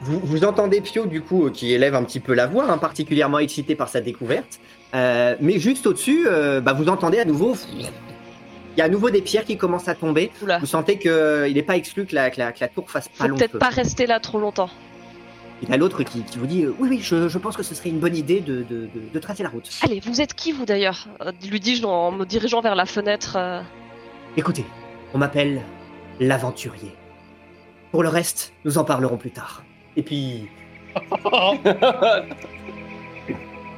vous, vous entendez Pio, du coup, euh, qui élève un petit peu la voix, hein, particulièrement excité par sa découverte. Euh, mais juste au-dessus, euh, bah, vous entendez à nouveau. Il y a à nouveau des pierres qui commencent à tomber. Oula. Vous sentez qu'il n'est pas exclu que la, que la- que la tour fasse pas Faut long peut-être feu. pas rester là trop longtemps. Il y a l'autre qui, qui vous dit euh, Oui, oui, je, je pense que ce serait une bonne idée de, de- de- de tracer la route. Allez, vous êtes qui vous d'ailleurs Euh, Lui dis-je en me dirigeant vers la fenêtre. euh. Écoutez, on m'appelle l'aventurier. Pour le reste, nous en parlerons plus tard. Et puis,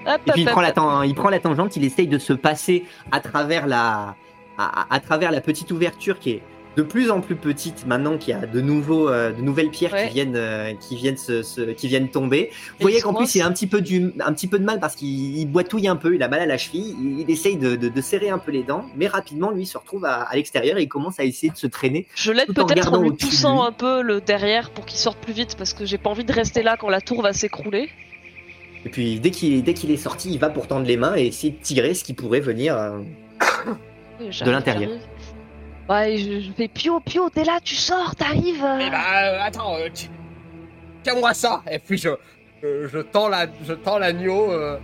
Et puis il prend, la il prend la tangente, il essaye de se passer à travers la, à, à- à travers la petite ouverture qui est de plus en plus petite maintenant qu'il y a de, nouveaux, euh, de nouvelles pierres Ouais. qui viennent, euh, qui, viennent se, se- qui viennent tomber. Vous Et voyez qu'en plus il a un petit peu, du, un petit peu de mal parce qu'il il boitouille un peu, il a mal à la cheville, il, il essaye de, de- de serrer un peu les dents, mais rapidement lui il se retrouve à, à l'extérieur et il commence à essayer de se traîner. Je l'aide en peut-être en lui de poussant un peu le derrière pour qu'il sorte plus vite parce que j'ai pas envie de rester là quand la tour va s'écrouler. Et puis dès qu'il dès qu'il est sorti, il va pour tendre les mains et essayer de tirer ce qui pourrait venir. euh, j'arrive, l'intérieur. Ouais, je, je fais Pio, Pio, t'es là, tu sors, t'arrives. euh. Eh bah, euh, attends, euh, tu- tiens-moi ça. Et puis je, euh, je tends la, je tends l'agneau euh,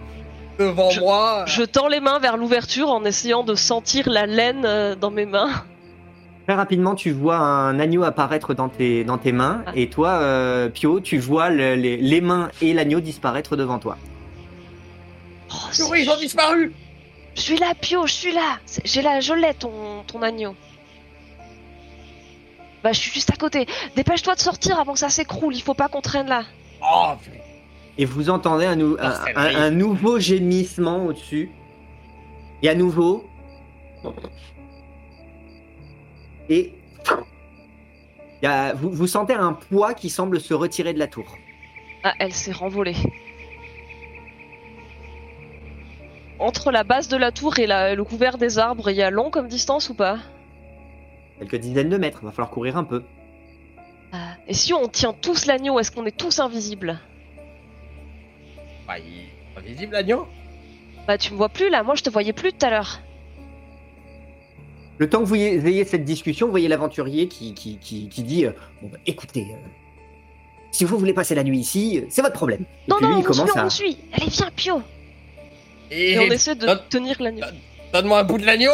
devant Je- moi. Je tends les mains vers l'ouverture en essayant de sentir la laine euh, dans mes mains. Très rapidement, tu vois un agneau apparaître dans tes, dans tes mains, Ah. et toi, euh, Pio, tu vois le- les, les mains et l'agneau disparaître devant toi. Oh, Purée, ils ont disparu. Je suis là, Pio, je suis là. J'ai la, je l'ai ton, ton agneau. Bah, je suis juste à côté. Dépêche-toi de sortir avant que ça s'écroule. Il faut pas qu'on traîne là. Oh. Et vous entendez un, nou- un- Bordel, un- oui. un nouveau gémissement au-dessus. Et à nouveau. Et. il y a- vous, vous sentez un poids qui semble se retirer de la tour. Ah, elle s'est renvolée. Entre la base de la tour et la- le couvert des arbres, il y a long comme distance ou pas? Quelques dizaines de mètres, va falloir courir un peu. Ah, Et si on tient tous l'agneau, est-ce qu'on est tous invisibles? Bah, il est invisible l'agneau. Bah, tu me vois plus là, moi je te voyais plus tout à l'heure. Le temps que vous ayez cette discussion, vous voyez l'aventurier qui, qui, qui, qui dit euh, Bon, bah, écoutez, euh, si vous voulez passer la nuit ici, euh, c'est votre problème. Et Non, puis lui, non, il on commence suit, on à. vous suit. Allez, viens, Pio. Et, Et on essaie de Donne- tenir l'agneau. donne-moi un bout de l'agneau.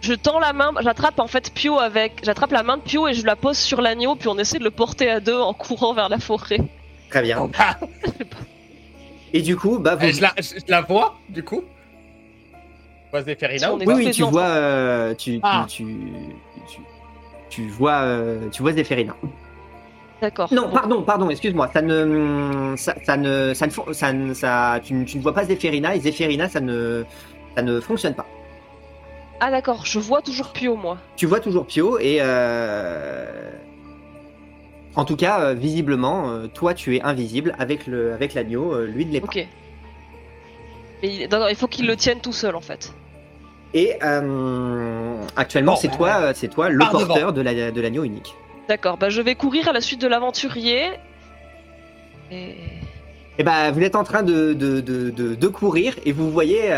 Je tends la main, j'attrape en fait Pio avec, j'attrape la main de Pio et je la pose sur l'agneau, puis on essaie de le porter à deux en courant vers la forêt. Très bien. Ah, Et du coup, bah, vous. eh, je, la, je, je la vois, du coup. Je vois Zéphérina. Ou Oui, oui, tu vois, euh, tu, tu, Ah. tu, tu, tu vois, euh, tu vois Zéphérina. D'accord. Non, Bon. pardon, pardon, excuse-moi, ça ne, ça, ça ne, ça ne, ça, ne- ça, tu, ne- tu ne vois pas Zéphérina et Zéphérina, ça ne, ça ne fonctionne pas. Ah d'accord, je vois toujours Pio moi. Tu vois toujours Pio et, euh, en tout cas, euh, visiblement, euh, toi, tu es invisible avec le, avec l'agneau, euh, lui ne l'est pas. Ok. Mais il... il faut qu'il le tienne tout seul en fait. Et euh, actuellement, Bon, c'est bah, toi, c'est toi le par porteur de la, de l'agneau unique. D'accord, bah je vais courir à la suite de l'aventurier. Et... Et ben, vous êtes en train de, de, de, de, de courir et vous voyez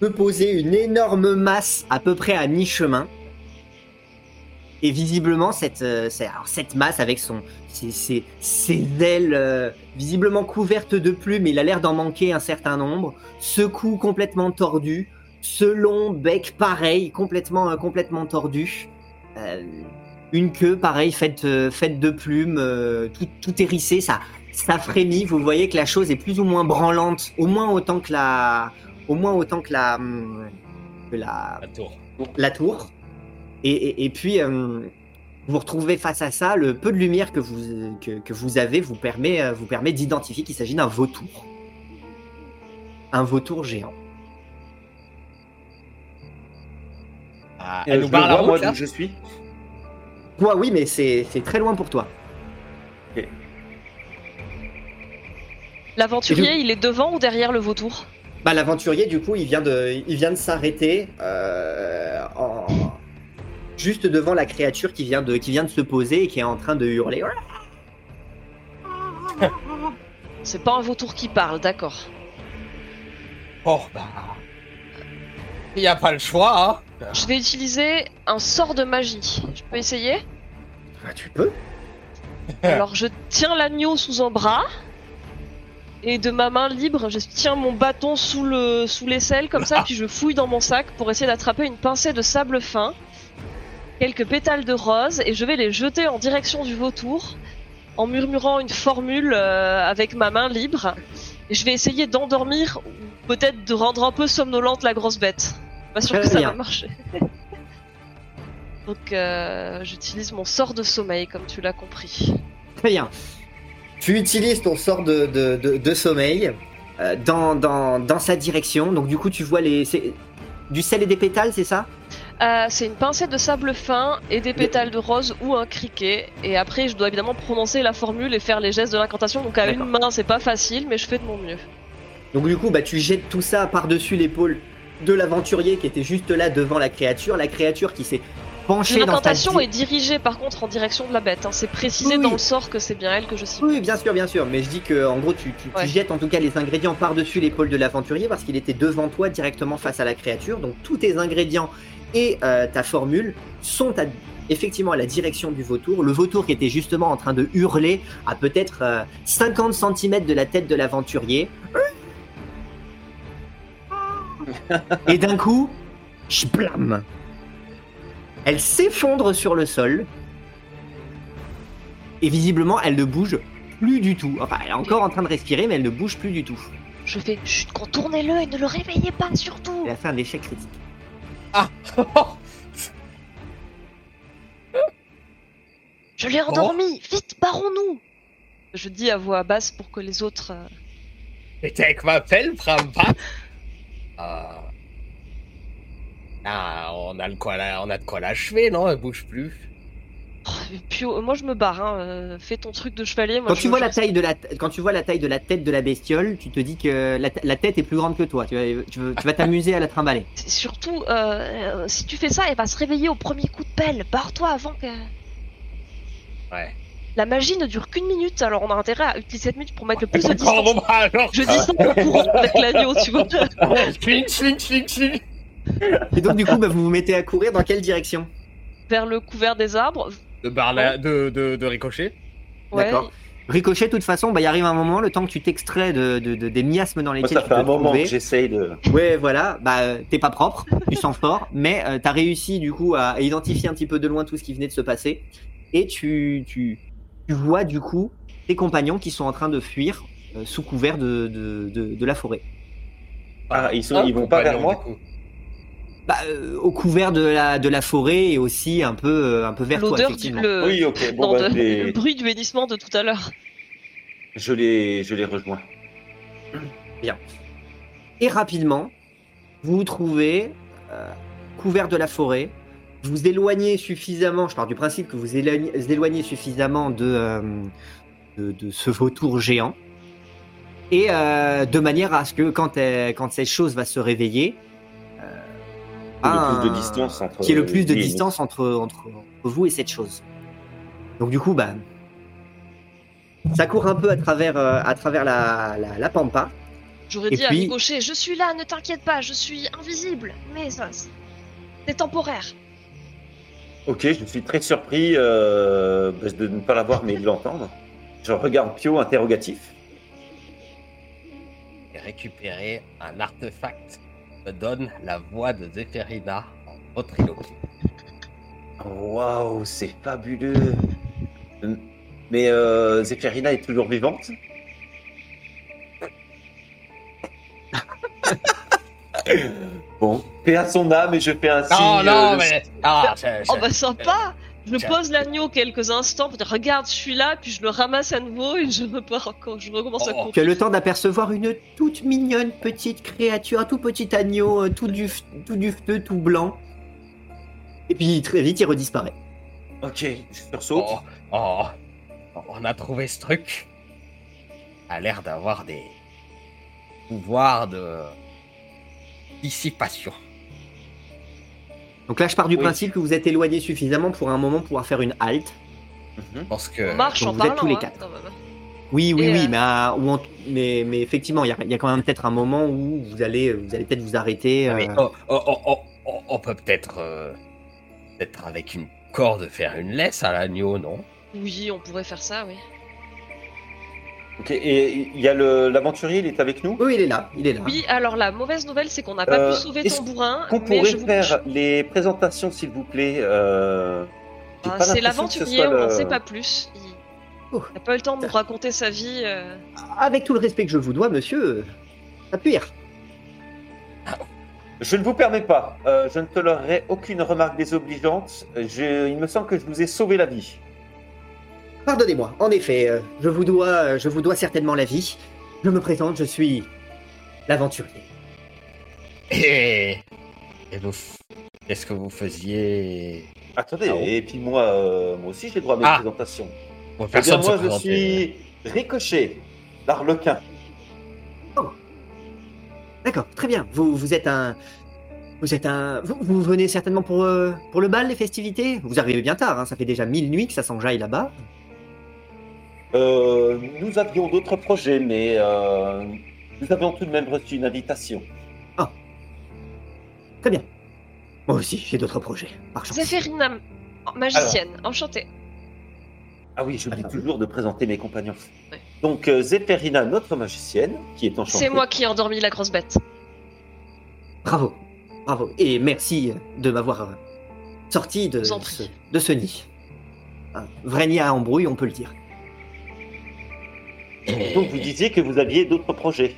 se poser une énorme masse à peu près à mi-chemin. Et visiblement, cette, euh, masse avec son, ses, ses- ailes euh, visiblement couvertes de plumes, il a l'air d'en manquer un certain nombre, ce cou complètement tordu, ce long bec pareil, complètement, euh, complètement tordu, une queue pareil, faite, faite de plumes, tout, tout hérissé, ça, ça frémit. Vous voyez que la chose est plus ou moins branlante, au moins autant que la, au moins autant que la, hum, que la, La tour. la tour. Et, et- et puis, euh, vous vous retrouvez face à ça. Le peu de lumière que vous, que, que vous avez vous permet, euh, vous permet d'identifier qu'il s'agit d'un vautour. Un vautour géant. Ah, Euh, elle nous je barre la route, là d'où je suis. Toi, oui, mais c'est c'est très loin pour toi. L'aventurier, il est devant ou derrière le vautour? Bah, l'aventurier, du coup, il vient de, il vient de s'arrêter euh, en- juste devant la créature qui vient, de, qui vient de se poser et qui est en train de hurler. C'est pas un vautour qui parle, d'accord. Bon, bah. Il n'y a pas le choix, hein. Je vais utiliser un sort de magie. Je peux essayer? Bah, tu peux. Alors je tiens l'agneau sous un bras. Et de ma main libre, je tiens mon bâton sous le sous l'aisselle comme ça, puis je fouille dans mon sac pour essayer d'attraper une pincée de sable fin, quelques pétales de rose, et je vais les jeter en direction du vautour, en murmurant une formule euh, avec ma main libre. Et je vais essayer d'endormir ou peut-être de rendre un peu somnolente la grosse bête. Pas sûr que ça bien. va marcher. Donc euh, j'utilise mon sort de sommeil comme tu l'as compris. Très bien. Tu utilises ton sort de, de, de- de sommeil euh, dans, dans, dans sa direction. Donc, du coup, tu vois les. Du sel et des pétales, c'est ça? Euh, c'est une pincée de sable fin et des pétales de rose ou un criquet. Et après, je dois évidemment prononcer la formule et faire les gestes de l'incantation. Donc à une main, c'est pas facile, mais je fais de mon mieux. Donc, du coup, bah, tu jettes tout ça par-dessus l'épaule de l'aventurier qui était juste là devant la créature. La créature qui s'est penchée dans ta. L'incantation est dirigée par contre en direction de la bête. hein. C'est précisé Oui, dans le sort que c'est bien elle que je cible. Oui, bien sûr, bien sûr. Mais je dis que, en gros, tu, tu- tu Ouais. jettes en tout cas les ingrédients par-dessus l'épaule de l'aventurier parce qu'il était devant toi directement face à la créature. Donc, tous tes ingrédients et euh, ta formule sont à- effectivement à la direction du vautour. Le vautour qui était justement en train de hurler à peut-être euh, 50 cm de la tête de l'aventurier. Et d'un coup, blam Elle s'effondre sur le sol. Et visiblement, elle ne bouge plus du tout. Enfin, elle est encore en train de respirer, mais elle ne bouge plus du tout. Je fais chut, contournez-le et ne le réveillez pas surtout. Elle a fait un échec critique. Je l'ai endormi. Vite, barrons-nous. Je dis à voix basse pour que les autres. euh, T'étais avec ma pelle, Prampa Ah. Ah, on a, le quoi, là, on a de quoi l'achever, non Elle bouge plus. oh, euh, moi je me barre. Hein. euh, Fais ton truc de chevalier. Moi, Quand je- tu, vois la taille de la, quand tu vois la taille de la tête de la bestiole, tu te dis que la, la tête est plus grande que toi. Tu vas, tu t'amuser à la trimballer. Surtout, euh, si tu fais ça, elle va se réveiller au premier coup de pelle. Barre-toi avant que. Ouais. La magie ne dure qu'une minute, alors on a intérêt à utiliser cette minute pour mettre le plus de distance. bon, bah alors. Je dis ça courant avec l'agneau, tu vois. Chling, chling, chling, chling. Et donc, du coup, bah, vous vous mettez à courir dans quelle direction? Vers le couvert des arbres. De, barla... de, de, de ricochet. Ouais. D'accord. Ricochet, de toute façon, bah, il arrive un moment, le temps que tu t'extrais de, de- de- des miasmes dans Moi, lesquels ça tu fait un moment trouver. que j'essaye de. Ouais, voilà, bah euh, t'es pas propre, tu sens fort, mais euh, t'as réussi du coup à identifier un petit peu de loin tout ce qui venait de se passer, et tu, tu, tu vois du coup tes compagnons qui sont en train de fuir euh, sous couvert de, de, de, de la forêt. Ah, ils sont- Un ils vont pas vers moi du coup. Bah, euh, au couvert de la, de la forêt et aussi un peu, euh, un peu vers toi, L'odeur du effectivement. le, Oui, ok. Bon, non, bah, de- je, les, le bruit du hennissement de tout à l'heure. je, les, je les rejoins. Et rapidement, vous vous trouvez euh, couvert de la forêt. Vous vous éloignez suffisamment, je pars du principe que vous éloignez, vous éloignez suffisamment de, euh, de, de ce vautour géant. Et euh, de manière à ce que quand, elle- quand cette chose va se réveiller, Le plus de distance entre. qu'il y ait le plus de distance entre, entre, entre vous et cette chose. Donc du coup, bah, ça court un peu à travers, euh, à travers la, la, la pampa. J'aurais dit à Ricochet, je suis là, ne t'inquiète pas, je suis invisible. Mais ça, c'est- temporaire. Ok, je suis très surpris euh, de ne pas l'avoir, mais de l'entendre. Je regarde Pio interrogatif. Et récupérer un artefact me donne la voix de Zéphérina en ventriloquie. Waouh, c'est fabuleux. Mais euh, Zéphérina est toujours vivante? Bon, paix à son âme et je fais un signe. Non, euh, non, le- mais. Ah, je- je- Oh bah sympa Je pose l'agneau quelques instants pour dire regarde, je suis là, puis je le ramasse à nouveau et je repars encore, je recommence à Oh. courir. Tu as le temps d'apercevoir une toute mignonne petite créature, un tout petit agneau, euh, tout, du, tout dufteux, tout blanc. Et puis très vite, il redisparaît. Ok, je sursaute. Oh, oh, on a trouvé ce truc. A l'air d'avoir des pouvoirs de dissipation. Donc là, je pars du Oui. principe que vous êtes éloigné suffisamment pour un moment pouvoir faire une halte. Mhm. Je pense que On marche donc en vous êtes tous les hein, quatre. quand même. Oui, oui, Et, oui, euh, mais, à- ou en- mais, mais effectivement, il y a, il y a quand même peut-être un moment où vous allez, vous allez peut-être vous arrêter. Ah, mais euh, on, on- peut peut-être euh, peut-être avec une corde faire une laisse à l'agneau, non? Oui, on pourrait faire ça, oui. Ok, et il y a le- l'aventurier, il est avec nous? Oui, il est là, il est là. Oui, alors la mauvaise nouvelle, c'est qu'on n'a pas Euh, pu sauver est-ce ton bourrin. Qu'on mais pourrait je vous... faire les présentations, s'il vous plaît euh, Ah, c'est l'aventurier, on n'en le- sait pas plus. Il Oh. n'a pas eu le temps de nous raconter sa vie. euh. Avec tout le respect que je vous dois, monsieur, euh, appuyer. Je ne vous permets pas. Euh, je ne tolérerai aucune remarque désobligeante. Je- il me semble que je vous ai sauvé la vie. Pardonnez-moi, en effet, euh, je vous dois, euh, je vous dois certainement la vie. Je me présente, je suis l'aventurier. Et, et vous, qu'est-ce que vous faisiez? Attendez, Ah bon et puis moi, euh, moi aussi j'ai droit à mes Ah. présentations. Bon, Eh bien, moi se je suis Ricochet, l'arlequin. D'accord, très bien. Vous, vous êtes un, vous êtes un, vous, vous venez certainement pour, euh, pour le bal, les festivités? Vous arrivez bien tard, hein, ça fait déjà mille nuits que ça s'enjaille là-bas. Euh, nous avions d'autres projets, mais euh, nous avions tout de même reçu une invitation. Très bien. Moi aussi, j'ai d'autres projets. Par chance. Zéphérina, magicienne, enchantée. Ah oui, j'oublie toujours de présenter mes compagnons. Ouais. Donc, euh, Zéphérina, notre magicienne, qui est enchantée. C'est moi qui ai endormi la grosse bête. Bravo, bravo. Et merci de m'avoir euh, sorti de en ce, de ce nid. Un vrai nid à embrouille, on peut le dire. Donc, vous disiez que vous aviez d'autres projets.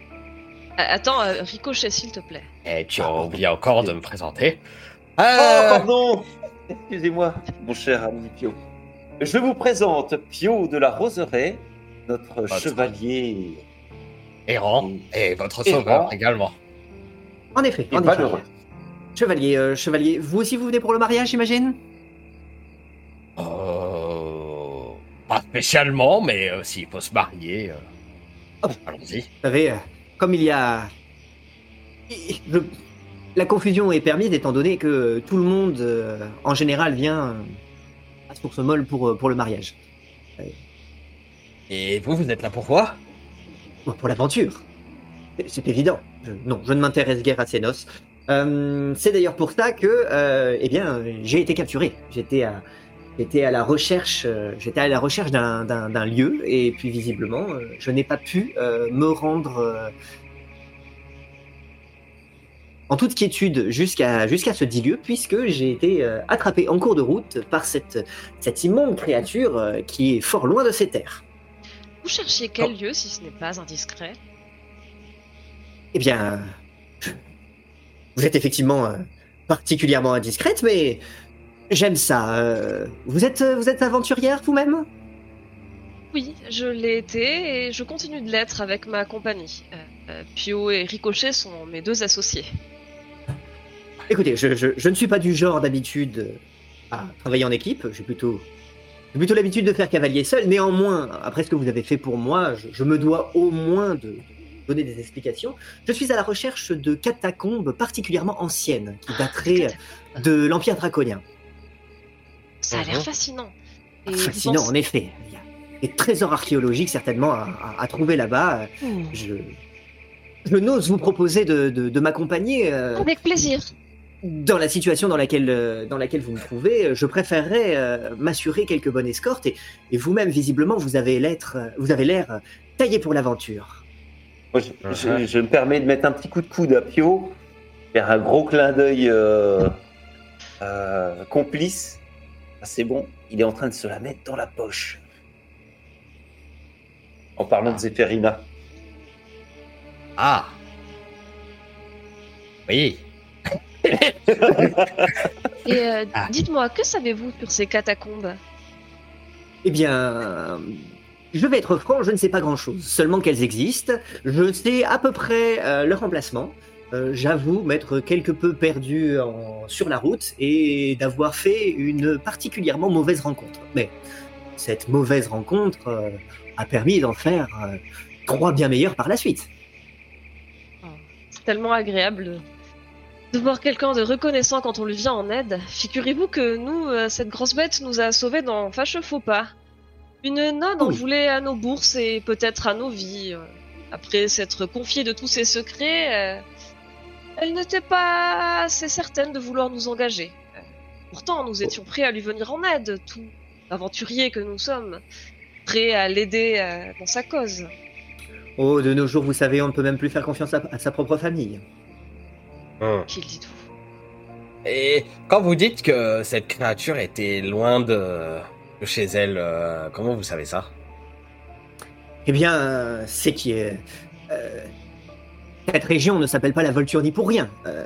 Euh, Attends, euh, Ricochet, s'il te plaît. Et tu as oublié encore de me présenter. Oh, Euh, pardon Excusez-moi, mon cher ami Pio. Je vous présente Pio de la Roseraie, notre Votre- chevalier errant et votre Errant. sauveur également. En effet, et en effet. Chevalier, euh, chevalier, vous aussi vous venez pour le mariage, j'imagine? Pas spécialement, mais euh, s'il faut se marier, euh, Oh. allons-y. Vous savez, euh, comme il y a... je- La confusion est permise étant donné que tout le monde, en général, vient à source molle pour, pour le mariage. Et vous, vous êtes là pourquoi Bon, Pour l'aventure. C'est- C'est évident. Je- non, je ne m'intéresse guère à ces noces. Euh, c'est d'ailleurs pour ça que, euh, eh bien, j'ai été capturé. J'étais à, j'étais à la recherche, euh, j'étais à la recherche d'un, lieu, et puis visiblement, euh, je n'ai pas pu euh, me rendre en toute quiétude jusqu'à jusqu'à ce dit lieu, puisque j'ai été euh, attrapé en cours de route par cette cette immonde créature euh, qui est fort loin de ces terres. Vous cherchiez quel lieu, si ce n'est pas indiscret? Eh bien, vous êtes effectivement euh, particulièrement indiscrète, mais j'aime ça. euh, vous êtes, vous êtes aventurière vous-même? Oui, je l'ai été et je continue de l'être avec ma compagnie. Euh, euh, Pio et Ricochet sont mes deux associés. Écoutez, je, je- je ne suis pas du genre d'habitude à travailler en équipe. J'ai plutôt, plutôt l'habitude de faire cavalier seul. Néanmoins, après ce que vous avez fait pour moi, je, je me dois au moins de donner des explications. Je suis à la recherche de catacombes particulièrement anciennes qui dateraient de l'Empire draconien. Ça a l'air Mhm. fascinant. Et Fascinant, en effet. Il y a des trésors archéologiques certainement à, à- à trouver là-bas. Hmm. Je, je n'ose vous proposer de, de- de m'accompagner euh, Avec plaisir. dans la situation dans laquelle, euh, dans laquelle vous me trouvez. Je préférerais euh, m'assurer quelques bonnes escortes et, et vous-même, visiblement, vous avez l'air, euh, euh, taillé pour l'aventure. Moi, je, je- je me permets de mettre un petit coup de coude à Pio, faire un gros clin d'œil euh, euh, complice. Ah, c'est bon, il est en train de se la mettre dans la poche. En parlant de Zéphérina. Ah Oui. Et euh, Ah. dites-moi, que savez-vous sur ces catacombes? Eh bien, je vais être franc, je ne sais pas grand-chose. Seulement qu'elles existent. Je sais à peu près euh, leur emplacement. Euh, J'avoue m'être quelque peu perdu en- sur la route et d'avoir fait une particulièrement mauvaise rencontre. Mais cette mauvaise rencontre euh, a permis d'en faire euh, trois bien meilleurs par la suite. C'est tellement agréable de voir quelqu'un de reconnaissant quand on lui vient en aide. Figurez-vous que nous, cette grosse bête nous a sauvés d'un fâcheux faux pas. Une nonne en Oui. voulait à nos bourses et peut-être à nos vies. Après s'être confiée de tous ses secrets, elle n'était pas assez certaine de vouloir nous engager. Pourtant, nous étions prêts à lui venir en aide, tout aventuriers que nous sommes, prêts à l'aider euh, dans sa cause. Oh, de nos jours, vous savez, on ne peut même plus faire confiance à, à sa propre famille. Hum. Qu'il dit tout. Et quand vous dites que cette créature était loin de, de chez elle, euh, comment vous savez ça? Eh bien, euh, c'est qui est. euh, cette région ne s'appelle pas la Volturnie pour rien. Euh,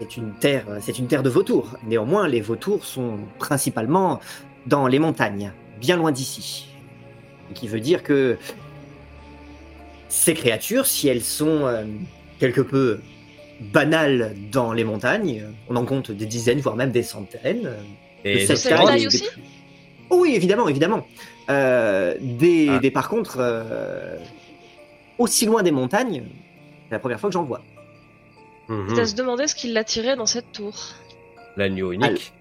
c'est une terre, c'est une terre de vautours. Néanmoins, les vautours sont principalement dans les montagnes, bien loin d'ici. Ce qui veut dire que ces créatures, si elles sont euh, quelque peu banales dans les montagnes, on en compte des dizaines, voire même des centaines. euh, Et de cette taille, aussi des- Oh oui, évidemment, évidemment. Euh, des, Ah. des- par contre, euh, aussi loin des montagnes, c'est la première fois que j'en vois. C'est à se demander ce qui l'attirait dans cette tour. l'agneau unique.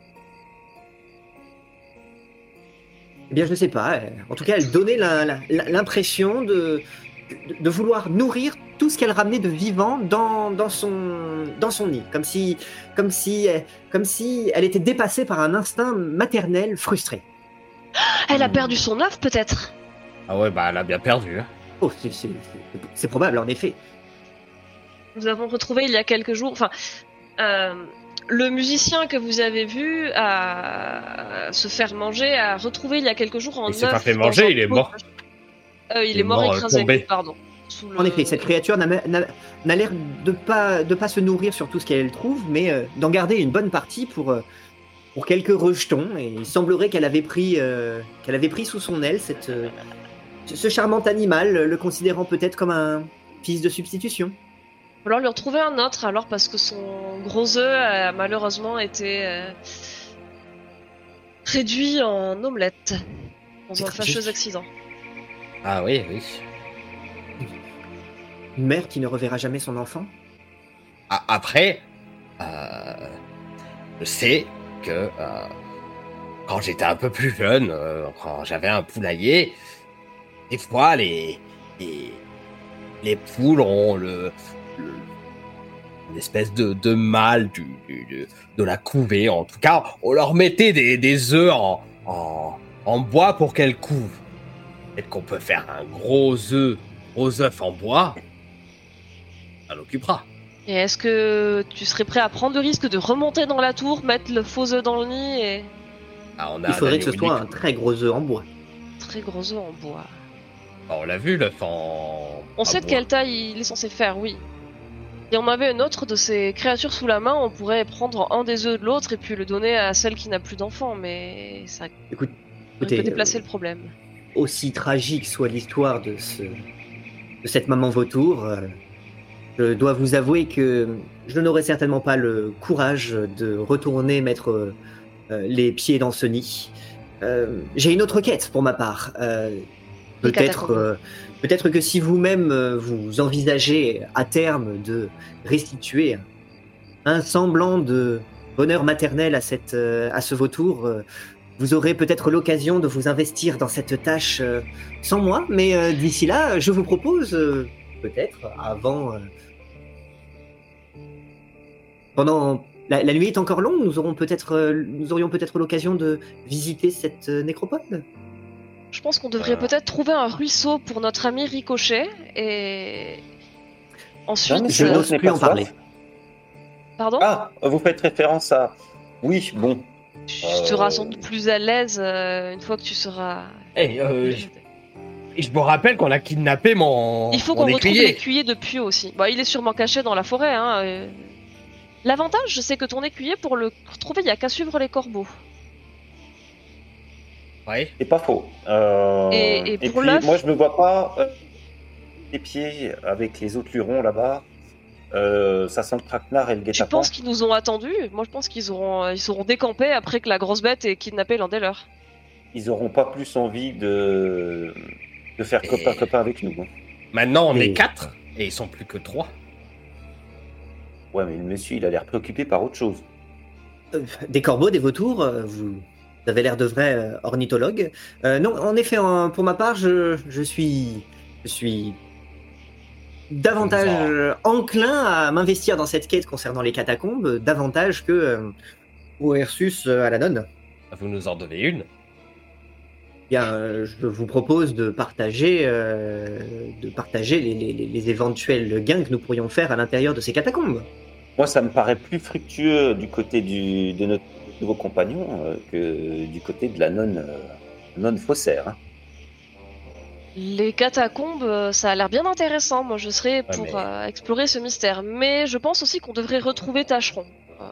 Eh bien, je ne sais pas. En tout cas, elle donnait l'impression de, de, de vouloir nourrir tout ce qu'elle ramenait de vivant dans, dans, son, dans son nid, comme si, comme, si, comme si elle était dépassée par un instinct maternel frustré. Elle a Hmm. perdu son œuf, peut-être Ah ouais, bah elle a bien perdu. hein. Oh, c'est- c'est c'est- c'est probable, en effet. Nous avons retrouvé il y a quelques jours. Enfin, euh, le musicien que vous avez vu à se faire manger a retrouvé il y a quelques jours un Il s'est pas fait manger, il est mort. Euh, il, est mort, mort, euh, écrasé. tombé. Pardon. Le- En effet, cette créature n'a l'air de pas de pas se nourrir sur tout ce qu'elle trouve, mais euh, d'en garder une bonne partie pour euh, pour quelques rejetons. Et il semblerait qu'elle avait pris euh, qu'elle avait pris sous son aile cette euh, ce- ce charmant animal, le considérant peut-être comme un fils de substitution. Falloir lui retrouver un autre alors parce que son gros œuf a malheureusement été euh, réduit en omelette dans C'est un fâcheux accident. Ah oui, oui. Une mère qui ne reverra jamais son enfant? A- Après, euh, je sais que euh, quand j'étais un peu plus jeune, euh, quand j'avais un poulailler, des fois les, les, les poules ont le- une espèce de, de mâle du, du- de, de la couvée. En tout cas, on leur mettait des, des œufs en, en, en bois pour qu'elles couvent. Peut-être qu'on peut faire un gros œuf, gros œuf en bois. Ça l'occupera. Et est-ce que tu serais prêt à prendre le risque de remonter dans la tour, mettre le faux œuf dans le nid et Ah, on a Il un faudrait que ce soit un très gros œuf en bois. très gros œuf en bois Bah, on l'a vu, le en. On en sait de quelle taille il est censé faire, oui. Si on avait une autre de ces créatures sous la main, on pourrait prendre un des œufs de l'autre et puis le donner à celle qui n'a plus d'enfants, mais ça Écoute, peut écoutez, déplacer euh, le problème. aussi tragique soit l'histoire de, ce, de cette maman vautour, euh, je dois vous avouer que je n'aurais certainement pas le courage de retourner mettre euh, les pieds dans ce nid. J'ai une autre quête pour ma part. Peut-être peut-être que si vous-même euh, vous envisagez à terme de restituer un semblant de bonheur maternel à, cette, euh, à ce vautour, euh, vous aurez peut-être l'occasion de vous investir dans cette tâche sans moi, mais d'ici là, je vous propose, peut-être avant. pendant. La, la nuit est encore longue, nous, aurons peut-être, nous aurions peut-être l'occasion de visiter cette nécropole. Je pense qu'on devrait Euh. peut-être trouver un ruisseau pour notre ami Ricochet et ensuite. je euh, n'ose plus pas en parler. Pardon? Ah, vous faites référence à. Oui, bon. Tu seras euh, sans doute plus à l'aise euh, une fois que tu seras. Eh, euh, je... je me rappelle qu'on a kidnappé mon. Il faut qu'on retrouve écuyer. l'écuyer de Pio aussi. Bah, il est sûrement caché dans la forêt. Hein. L'avantage, c'est que ton écuyer, pour le retrouver, il n'y a qu'à suivre les corbeaux. Ouais. C'est pas faux. Euh, Et- et pour puis, l'œuf moi, je me vois pas euh, les pieds avec les autres lurons là-bas. Euh, ça sent le traquenard et le guet-apens. penses qu'ils nous ont attendus? Moi, je pense qu'ils auront, ils seront décampés après que la grosse bête ait kidnappé l'un des leurs. Ils auront pas plus envie de, de faire Et- copain-copain avec nous. hein. Maintenant, on est quatre et ils sont plus que trois. Ouais, mais le monsieur, il a l'air préoccupé par autre chose. Euh, Des corbeaux, des vautours, euh, vous Vous avez l'air de vrai euh, ornithologue. Euh, non, en effet, en- pour ma part, je, je suis, je suis davantage euh, enclin à m'investir dans cette quête concernant les catacombes, davantage que euh, au Ursus euh, à la nonne. Vous nous en devez une. Bien, euh, je vous propose de partager, euh, de partager les, les- les- les éventuels gains que nous pourrions faire à l'intérieur de ces catacombes. Moi, ça me paraît plus fructueux du côté du, de notre nouveau compagnon euh, que du côté de la nonne, euh, nonne faussaire. hein. Les catacombes, euh, ça a l'air bien intéressant. Moi, je serais pour mais- euh, explorer ce mystère. Mais je pense aussi qu'on devrait retrouver Tâcheron. Euh,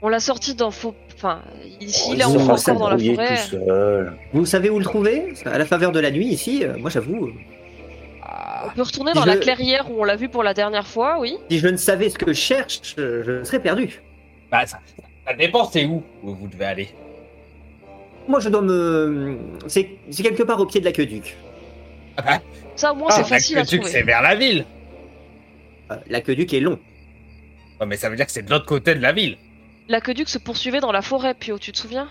On l'a sorti d'un faux. Enfin, ici, Oh, il est il encore dans la forêt. tout seul. Vous savez où le trouver? À la faveur de la nuit, ici, euh, moi j'avoue, euh, On peut retourner dans Je- la clairière où on l'a vu pour la dernière fois, oui. si je ne savais ce que je cherche, je, je serais perdu. Bah, ça, ça dépend, c'est où où vous devez aller. Moi je dois me. C'est c'est quelque part au pied de l'aqueduc. Ça, au moins, Ah, c'est facile à l'aqueduc, trouver. c'est vers la ville. Euh, l'aqueduc est long. Ouais, mais ça veut dire que c'est de l'autre côté de la ville. L'aqueduc se poursuivait dans la forêt, Pio, tu te souviens?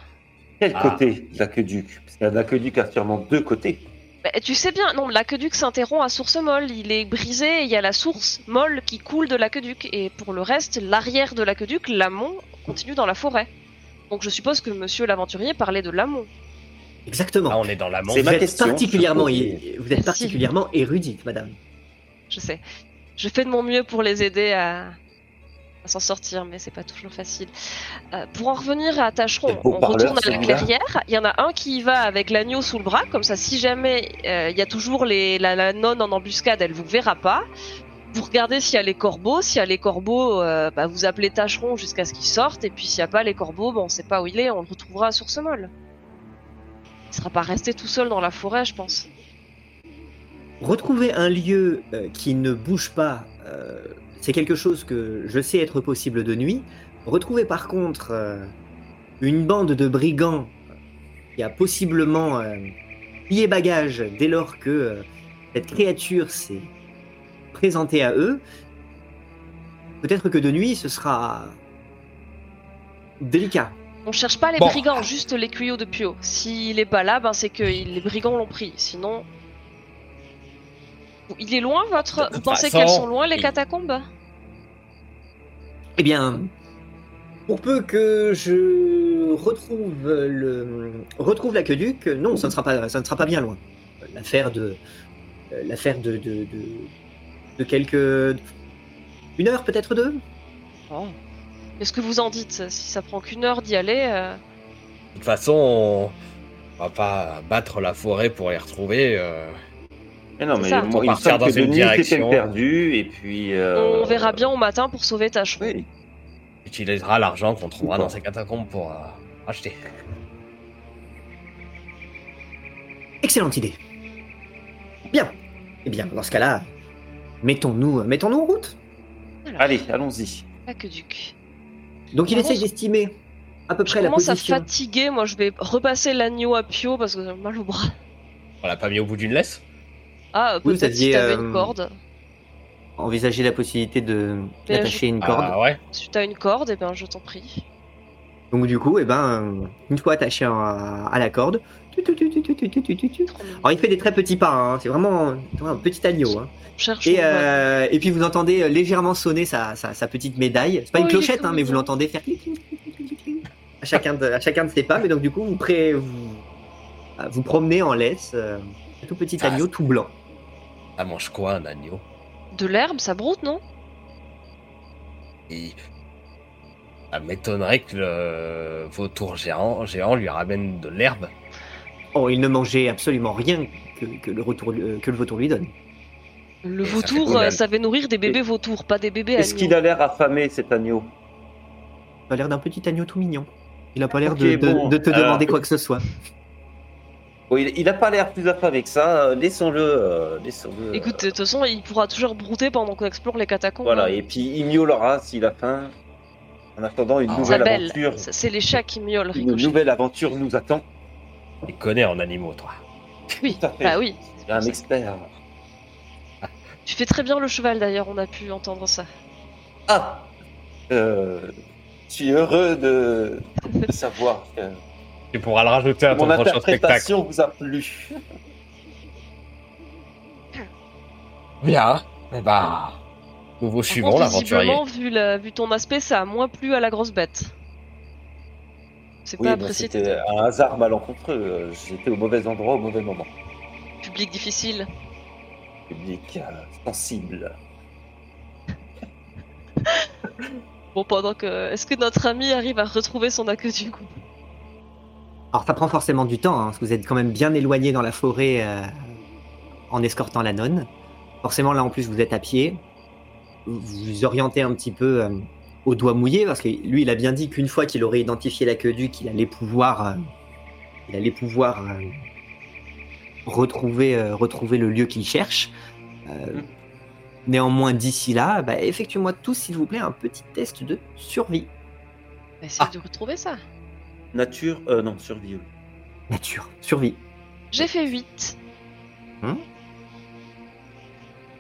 Quel Ah. côté de l'aqueduc? Parce que l'aqueduc a sûrement deux côtés. Bah, Tu sais bien, non, l'aqueduc s'interrompt à source molle. Il est brisé et il y a la source molle qui coule de l'aqueduc. Et pour le reste, l'arrière de l'aqueduc, l'amont, continue dans la forêt. Donc je suppose que monsieur l'aventurier parlait de l'amont. Exactement. Là, on est dans la C'est ma êtes question, particulièrement, vous êtes particulièrement érudite, madame. Je sais. Je fais de mon mieux pour les aider à, à s'en sortir, mais c'est pas toujours facile. Euh, pour en revenir à beau on retourne à la clairière. Il y en a un qui y va avec l'agneau sous le bras, comme ça, si jamais euh, il y a toujours les, la, la nonne en embuscade, elle vous verra pas. Vous regardez s'il y a les corbeaux. S'il y a les corbeaux, euh, bah, vous appelez Tâcheron jusqu'à ce qu'ils sortent. Et puis s'il n'y a pas les corbeaux, bon, on sait pas où il est, on le retrouvera à Source Molle. Il sera pas resté tout seul dans la forêt, je pense. Retrouver un lieu euh, qui ne bouge pas, euh, c'est quelque chose que je sais être possible de nuit. Retrouver par contre euh, une bande de brigands qui a possiblement euh, plié bagage dès lors que euh, cette créature s'est présentée à eux, peut-être que de nuit ce sera délicat. On cherche pas les Bon. brigands, juste les tuyaux de Pio. S'il est pas là, ben c'est que les brigands l'ont pris. Sinon. Il est loin votre. Vous pensez qu'elles sont loin les il- catacombes? Eh bien, pour peu que je retrouve le retrouve l'aqueduc, non, ça ne sera pas, ça ne sera pas bien loin. L'affaire de l'affaire de, de, de de quelques une heure peut-être deux. Oh. Qu'est-ce que vous en dites? Si ça prend qu'une heure d'y aller. euh, De toute façon, on... on va pas battre la forêt pour les retrouver. euh. Mais non, mais ça. moi, il semble que Denis perdu, et puis... euh, On verra bien au matin pour sauver Tâcheron. Oui. Utilisera l'argent qu'on trouvera dans ces catacombes pour euh, acheter. Excellente idée. Bien. Eh bien, dans ce cas-là, mettons-nous mettons-nous en route. Allez, allons-y. Aqueduc. Donc il essaye contre, d'estimer à peu Je près la commence à position. fatiguer. Moi, je vais repasser l'agneau à Pio parce que j'ai mal au bras. On l'a pas mis au bout d'une laisse? Ah, vous aviez, si t'avais une euh, corde. Envisager la possibilité de eh ben, d'attacher une corde. Ah, ouais. Si t'as une corde, et ben je t'en prie. Donc du coup, et ben euh, une fois attaché à, la corde, alors il fait des très petits pas, hein. c'est vraiment un petit agneau. Hein. Euh, et, puis vous entendez légèrement sonner sa, petite médaille. C'est pas une clochette, hein, mais vous l'entendez faire à chacun, de, à chacun de ses pas. Mais donc du coup, vous, pré... vous, vous promenez en laisse, euh, tout petit ah, agneau tout blanc. Ça mange quoi un agneau? De l'herbe, ça broute, non? Et... Ça m'étonnerait que le vautour géant, géant lui ramène de l'herbe. Oh, il ne mangeait absolument rien que, que le retour, euh, que le vautour lui donne. Le Et ça fait vautour combien euh, savait nourrir des bébés vautours, pas des bébés Est-ce qu'il a l'air affamé, cet agneau? Il a l'air d'un petit agneau tout mignon. Il a pas l'air de, de- bon, de te alors- demander quoi que ce soit. Bon, il, il a pas l'air plus affamé que ça. euh, Laissons-le. euh, laissons-le, euh, Écoute, de toute façon, il pourra toujours brouter pendant qu'on explore les catacombes. Voilà, hein. et puis il miaulera s'il a faim. En attendant, une Ah, nouvelle Isabelle, aventure. ça, c'est les chats qui miaulent, Une Ricochet. nouvelle aventure nous attend. Il connaît en animaux, toi. Oui, bah oui. Un expert. Tu fais très bien le cheval d'ailleurs, on a pu entendre ça. Ah euh, Je suis heureux de, de savoir que Tu pourras le rajouter à ton mon prochain spectacle. interprétation vous a plu. Bien. Eh ben, nous vous Par suivons, contre, l'aventurier. visiblement, vu, la- vu ton aspect, ça a moins plu à la grosse bête. C'est Oui, pas bah, apprécié, c'était un hasard malencontreux. euh, J'étais au mauvais endroit au mauvais moment. public difficile. Public euh, sensible. Bon, pendant que. Est-ce que notre ami arrive à retrouver son aqueduc ou Alors ça prend forcément du temps, hein, parce que vous êtes quand même bien éloigné dans la forêt euh, en escortant la nonne. Forcément là en plus vous êtes à pied. Vous vous orientez un petit peu euh, au doigt mouillé, parce que lui il a bien dit qu'une fois qu'il aurait identifié l'aqueduc, il allait pouvoir, euh, il allait pouvoir retrouver, retrouver le lieu qu'il cherche. Néanmoins d'ici là, bah, effectuez-moi tous s'il vous plaît un petit test de survie. Essaye Ah. de retrouver ça. Nature, euh, non, survie. oui. Nature, survie. J'ai fait 8.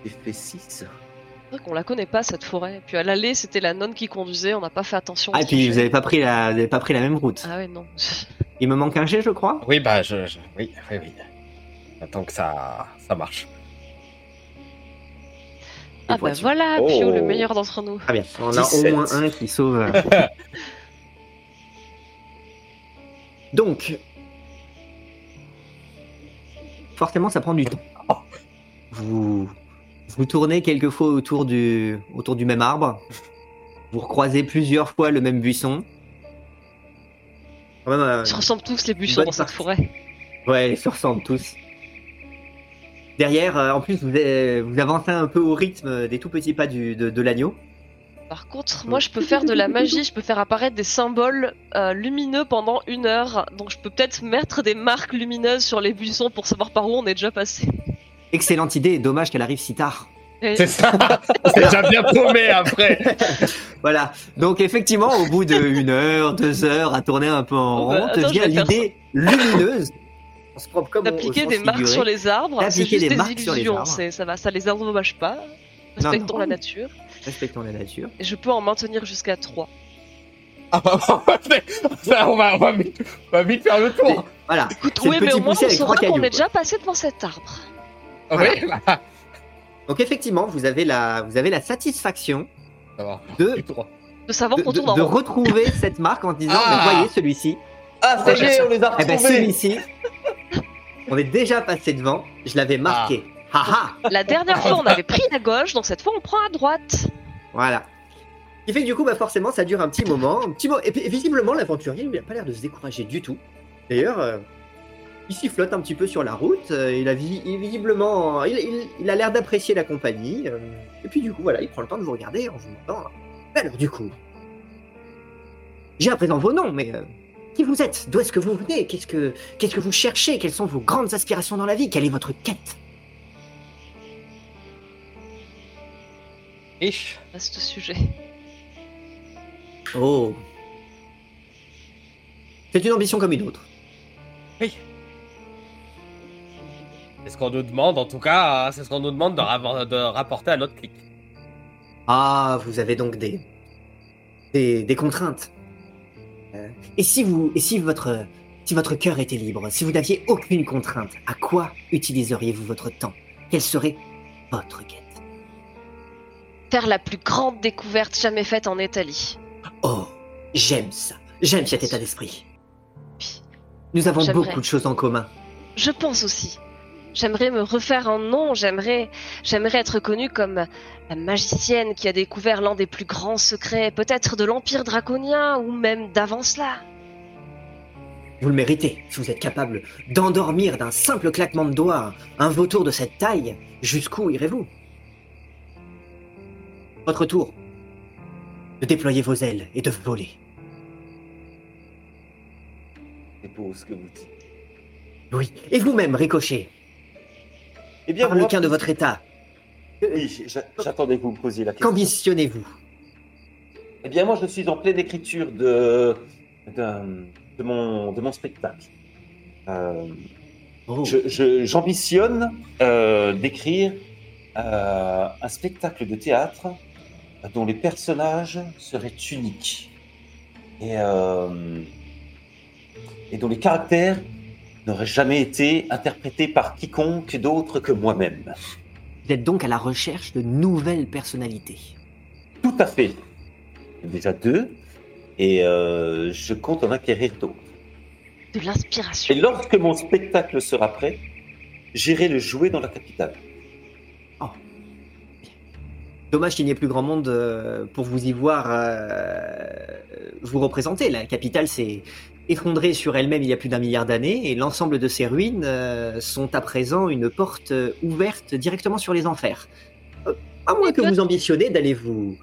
J'ai fait 6. C'est vrai qu'on la connaît pas cette forêt. Puis à l'aller, c'était la nonne qui conduisait, on n'a pas fait attention. Ah et puis vous avez pas pris la, vous avez pas pris la même route. Ah ouais, non. Il me manque un G je crois. Oui, bah, je, je- oui, oui, oui. Attends que ça, ça marche. Ah bah voilà, Oh. Pio, le meilleur d'entre nous. Très bien. On a 17. au moins un qui sauve. Donc, forcément, ça prend du temps. Vous, vous tournez quelquefois autour du, autour du même arbre. Vous recroisez plusieurs fois le même buisson. Quand même, euh, Ils se ressemblent tous les buissons dans cette forêt. Ouais, ils se ressemblent tous. Derrière, euh, en plus, vous, euh, vous avancez un peu au rythme des tout petits pas du, de, de l'agneau. Par contre, moi je peux faire de la magie, je peux faire apparaître des symboles euh, lumineux pendant une heure. Donc je peux peut-être mettre des marques lumineuses sur les buissons pour savoir par où on est déjà passé. Excellente idée, dommage qu'elle arrive si tard. C'est ça. C'est déjà bien paumé après. Voilà. Donc effectivement, au bout d'une heure, deux heures à tourner un peu en bah, rond, te attends, vient faire l'idée lumineuse. On se comme D'appliquer des marques sur les arbres, c'est juste des des, marques sur les illusions, arbres. ça va, ça les endommage pas. Respectons non. la nature. Respectons la nature. Et je peux en maintenir jusqu'à 3. Ah, bah, on va faire- ça, on va, on va vite, on va vite faire le tour. Voilà. Écoute, C'est oui, le mais au moins on saura qu'on est déjà passé devant cet arbre. Oui, bah, Donc effectivement, vous avez la, vous avez la satisfaction de. De savoir de, qu'on de- tourne en de rond. retrouver cette marque en disant, Ah. mais voyez celui-ci. Ah, ça y est, on les a Eh ben retrouvés. celui-ci, on est déjà passé devant. Je l'avais marqué. Haha. La dernière fois, on avait pris à gauche, donc cette fois, on prend à droite. Voilà. Ce qui fait que du coup, bah forcément, ça dure un petit moment. Un petit mo- Et visiblement, l'aventurier, il a pas l'air de se décourager du tout. D'ailleurs, euh, il sifflote un petit peu sur la route. euh, il a vi- il- visiblement, il, il- il a l'air d'apprécier la compagnie. euh, et puis, du coup, voilà, il prend le temps de vous regarder en vous demandant. Mais Alors, du coup, j'ai à présent vos noms, mais qui vous êtes? D'où est-ce que vous venez? Qu'est-ce que qu'est-ce que vous cherchez? Quelles sont vos grandes aspirations dans la vie? Quelle est votre quête? Ish. Vaste sujet. Oh. C'est une ambition comme une autre. C'est ce qu'on nous demande, en tout cas, c'est ce qu'on nous demande de, ra- de rapporter à notre clic. Ah, vous avez donc des des, des contraintes. Euh, et si vous et si votre si votre cœur était libre, si vous n'aviez aucune contrainte, à quoi utiliseriez-vous votre temps? Quelle serait votre quête? Faire la plus grande découverte jamais faite en Italie. Oh, j'aime ça. J'aime cet état d'esprit. Nous avons beaucoup de choses en commun. Je pense aussi. J'aimerais me refaire un nom, j'aimerais j'aimerais être connue comme la magicienne qui a découvert l'un des plus grands secrets, peut-être de l'Empire draconien ou même d'avant cela. Vous le méritez, si vous êtes capable d'endormir d'un simple claquement de doigts un vautour de cette taille. Jusqu'où irez-vous? Votre tour de déployer vos ailes et de voler. C'est beau ce que vous dites. Oui. Et vous-même, Ricochet, Eh bien, moi- de votre état, Oui, j'a- j'attendais que vous me posiez la question. qu'ambitionnez-vous? Eh bien, moi, je suis en pleine écriture de, de, de mon, de mon spectacle. Euh, Oh. je- je- J'ambitionne euh, d'écrire euh, un spectacle de théâtre dont les personnages seraient uniques. et, euh, et dont les caractères n'auraient jamais été interprétés par quiconque d'autre que moi-même. Vous êtes donc à la recherche de nouvelles personnalités. Tout à fait. Déjà deux, et euh, je compte en acquérir d'autres. De l'inspiration. Et lorsque mon spectacle sera prêt, j'irai le jouer dans la capitale. Dommage qu'il n'y ait plus grand monde euh, pour vous y voir euh, vous représenter. La capitale s'est effondrée sur elle-même il y a plus d'un milliard d'années et l'ensemble de ces ruines euh, sont à présent une porte euh, ouverte directement sur les enfers. Euh, à moins que vous ambitionnez d'aller vous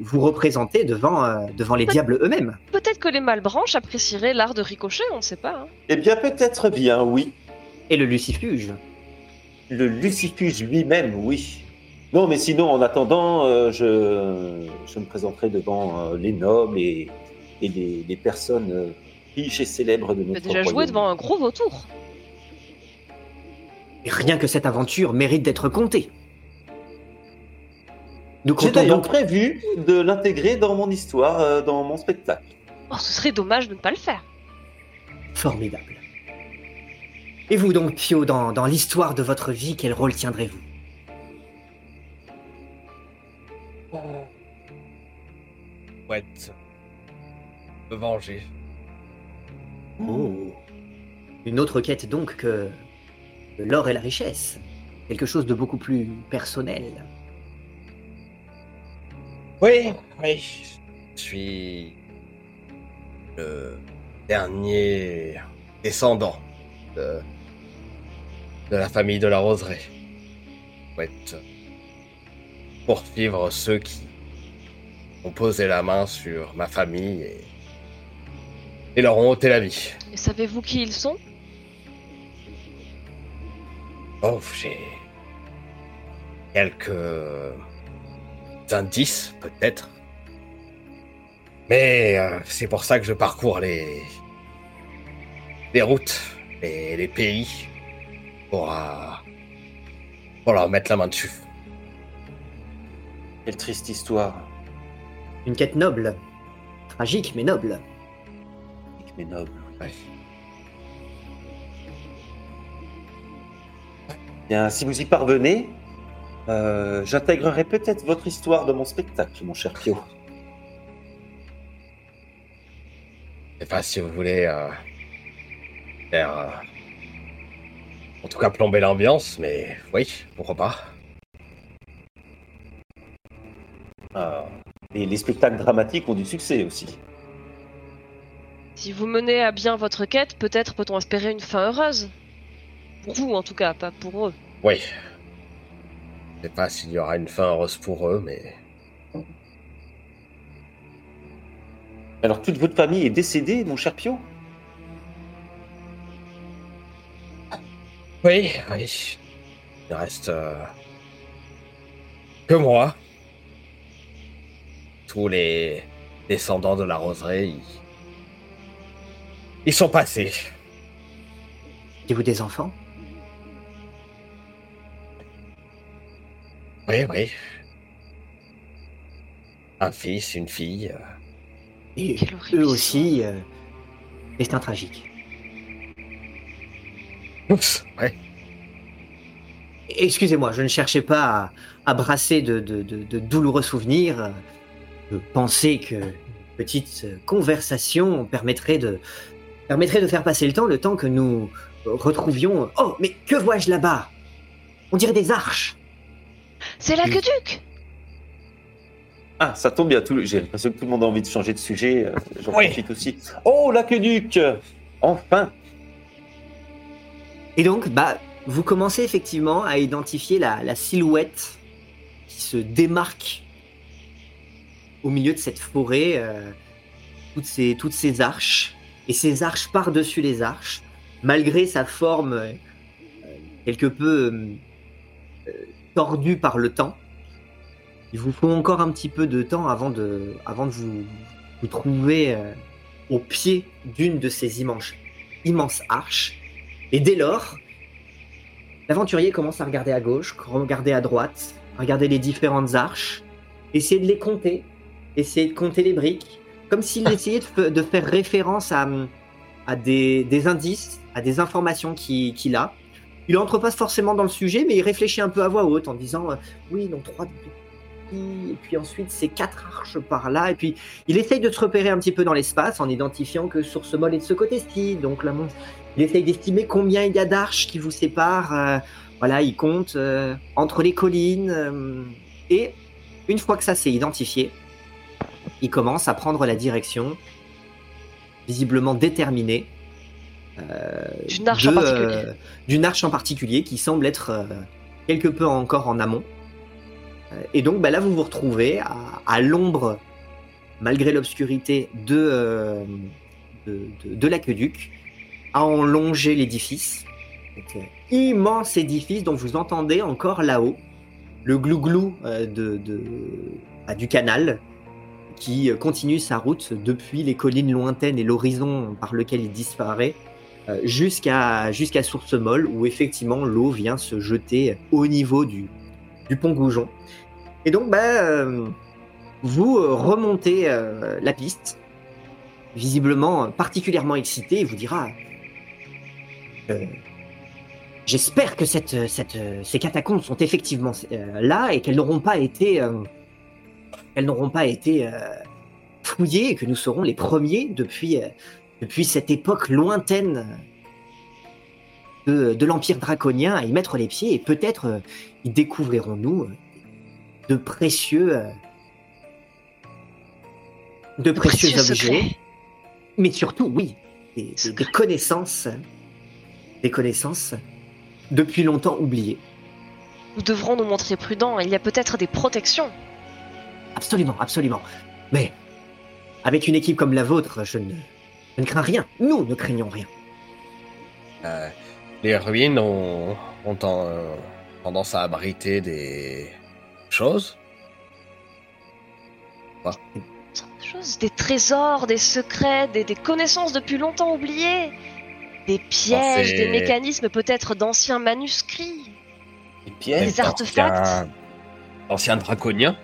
vous représenter devant, euh, devant les diables eux-mêmes. Peut-être que les Malbranches apprécieraient l'art de ricocher, on ne sait pas. hein. Eh bien, peut-être bien, oui. Et le lucifuge. Le Lucifuge lui-même, oui. Non, mais sinon, en attendant, euh, je, je me présenterai devant euh, les nobles et, et les, les personnes euh, riches et célèbres de Tu as notre déjà joué royaume. devant un gros vautour. Et rien que cette aventure mérite d'être contée. Nous comptons donc prévu de l'intégrer dans mon histoire, euh, dans mon spectacle. Oh, ce serait dommage de ne pas le faire. formidable. Et vous donc, Pio, dans, dans l'histoire de votre vie, quel rôle tiendrez-vous? Souhaite me venger. Oh. Une autre quête donc que, l'or et la richesse. Quelque chose de beaucoup plus personnel. Oui, oui. Je suis le dernier descendant de, de la famille de la roseraie. Souhaite poursuivre ceux qui ont posé la main sur ma famille et, et leur ont ôté la vie. Et savez-vous qui ils sont? Oh, j'ai quelques indices, peut-être. Mais euh, c'est pour ça que je parcours les, les routes et les pays pour, euh, pour leur mettre la main dessus. Quelle triste histoire. Une quête noble. Tragique, mais noble. Mais noble. Ouais. Bien, si vous y parvenez, euh, j'intégrerai peut-être votre histoire dans mon spectacle, mon cher Pio. Je sais pas si vous voulez euh, faire. euh, en tout cas, plomber l'ambiance, mais oui, pourquoi pas. Et les spectacles dramatiques ont du succès aussi. Si vous menez à bien votre quête, peut-être peut-on espérer une fin heureuse. Pour vous, en tout cas, pas pour eux. Oui. Je sais pas s'il y aura une fin heureuse pour eux, mais. Alors, toute votre famille est décédée, mon cher Pio? Oui, oui. Il reste. euh, que moi. Tous les descendants de la roseraie, ils, ils sont passés. Avez-vous des enfants? Oui, oui. Un fils, une fille. euh, Et eux aussi, euh, destin tragique. Oups, ouais. Excusez-moi, je ne cherchais pas à, à brasser de, de- de- de douloureux souvenirs. Pensais que une petite conversation permettrait de, permettrait de faire passer le temps, le temps que nous retrouvions. Oh, mais que vois-je là-bas? On dirait des arches. C'est l'aqueduc Ah, ça tombe bien. tout le- J'ai l'impression que tout le monde a envie de changer de sujet. euh, J'en Oui. profite aussi. Oh, l'aqueduc Enfin Et donc, bah, vous commencez effectivement à identifier la, la silhouette qui se démarque au milieu de cette forêt, euh, toutes, ces, toutes ces arches, et ces arches par-dessus les arches, malgré sa forme euh, quelque peu euh, tordue par le temps. Il vous faut encore un petit peu de temps avant de, avant de vous, vous trouver au pied d'une de ces immenses, immenses arches. Et dès lors, l'aventurier commence à regarder à gauche, regarder à droite, regarder les différentes arches, essayer de les compter, essayer de compter les briques, comme s'il essayait de, faire référence à, des, indices, à des informations qui- qu'il a. Il entre pas forcément dans le sujet, mais il réfléchit un peu à voix haute en disant euh, oui, donc trois et puis ensuite c'est quatre arches par là, et puis il essaye de se repérer un petit peu dans l'espace en identifiant que sur ce mol est de ce côté-ci, donc là, il essaye d'estimer combien il y a d'arches qui vous séparent. euh, voilà, il compte euh, entre les collines, et une fois que ça s'est identifié, il commence à prendre la direction, visiblement déterminée, euh, D'une arche de, en particulier. euh, d'une arche en particulier qui semble être euh, quelque peu encore en amont. Et donc bah, là, vous vous retrouvez à, à l'ombre, malgré l'obscurité, de, de, de- de l'aqueduc, à en longer l'édifice. Immense édifice dont vous entendez encore là-haut le glouglou de, de- bah, du canal qui euh, continue sa route depuis les collines lointaines et l'horizon par lequel il disparaît euh, jusqu'à Source Molle où effectivement l'eau vient se jeter au niveau du, pont Goujon. Et donc bah, euh, vous remontez la piste, visiblement particulièrement excité, et vous dira J'espère que cette, cette, ces catacombes sont effectivement là et qu'elles n'auront pas été, elles n'auront pas été euh, fouillées et que nous serons les premiers depuis, euh, depuis cette époque lointaine de, de l'Empire draconien à y mettre les pieds et peut-être euh, y découvrirons-nous euh, de précieux, euh, de précieux, précieux objets, mais surtout, oui, des, des- des Secrets. connaissances, des connaissances depuis longtemps oubliées. Nous devrons nous montrer prudents. Il y a peut-être des protections. Absolument, absolument. Mais avec une équipe comme la vôtre, je ne, je ne crains rien. Nous ne craignons rien. Euh, les ruines ont, ont euh, tendance à abriter des choses. Tant de choses, des trésors, des secrets, des, des connaissances depuis longtemps oubliées. Des pièges, c'est- des mécanismes peut-être d'anciens manuscrits. Les pièges. Des artefacts. Anciens- Anciens draconiens.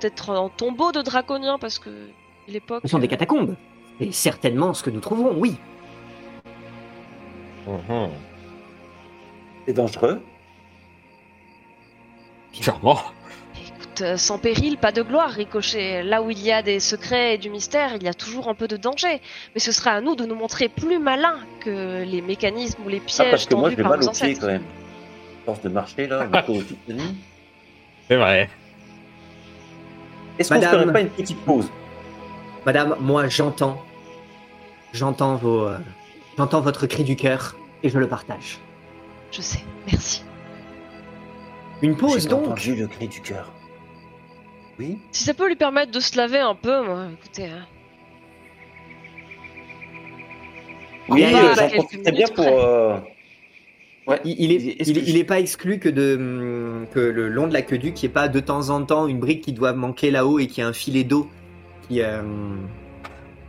Peut-être en tombeau de draconiens parce que l'époque. Ce sont des euh, catacombes. Et certainement ce que nous trouverons, oui. Mhm. C'est dangereux. Sûrement. Écoute, euh, sans péril, pas de gloire, Ricochet. Là où il y a des secrets et du mystère, il y a toujours un peu de danger. Mais ce sera à nous de nous montrer plus malins que les mécanismes ou les Ah, pièges parce que moi, tendus j'ai par mal nos aux pieds quand même. Force de marcher là. C'est vrai. Est-ce qu'on Madame. ferait pas une petite pause? Madame, moi j'entends. J'entends vos. euh, j'entends votre cri du cœur et je le partage. Je sais, merci. Une pause J'ai donc? entendu le cri du cœur. Oui? Si ça peut lui permettre de se laver un peu, moi, écoutez. hein. Oui, Ah, euh, j'en quelques profiterais bien minutes pour. près. euh, Ouais. Il, il est, il, il pas exclu que, de, que le long de l'aqueduc, qu'il n'y ait pas de temps en temps une brique qui doit manquer là-haut et qu'il y a un filet d'eau qui, euh,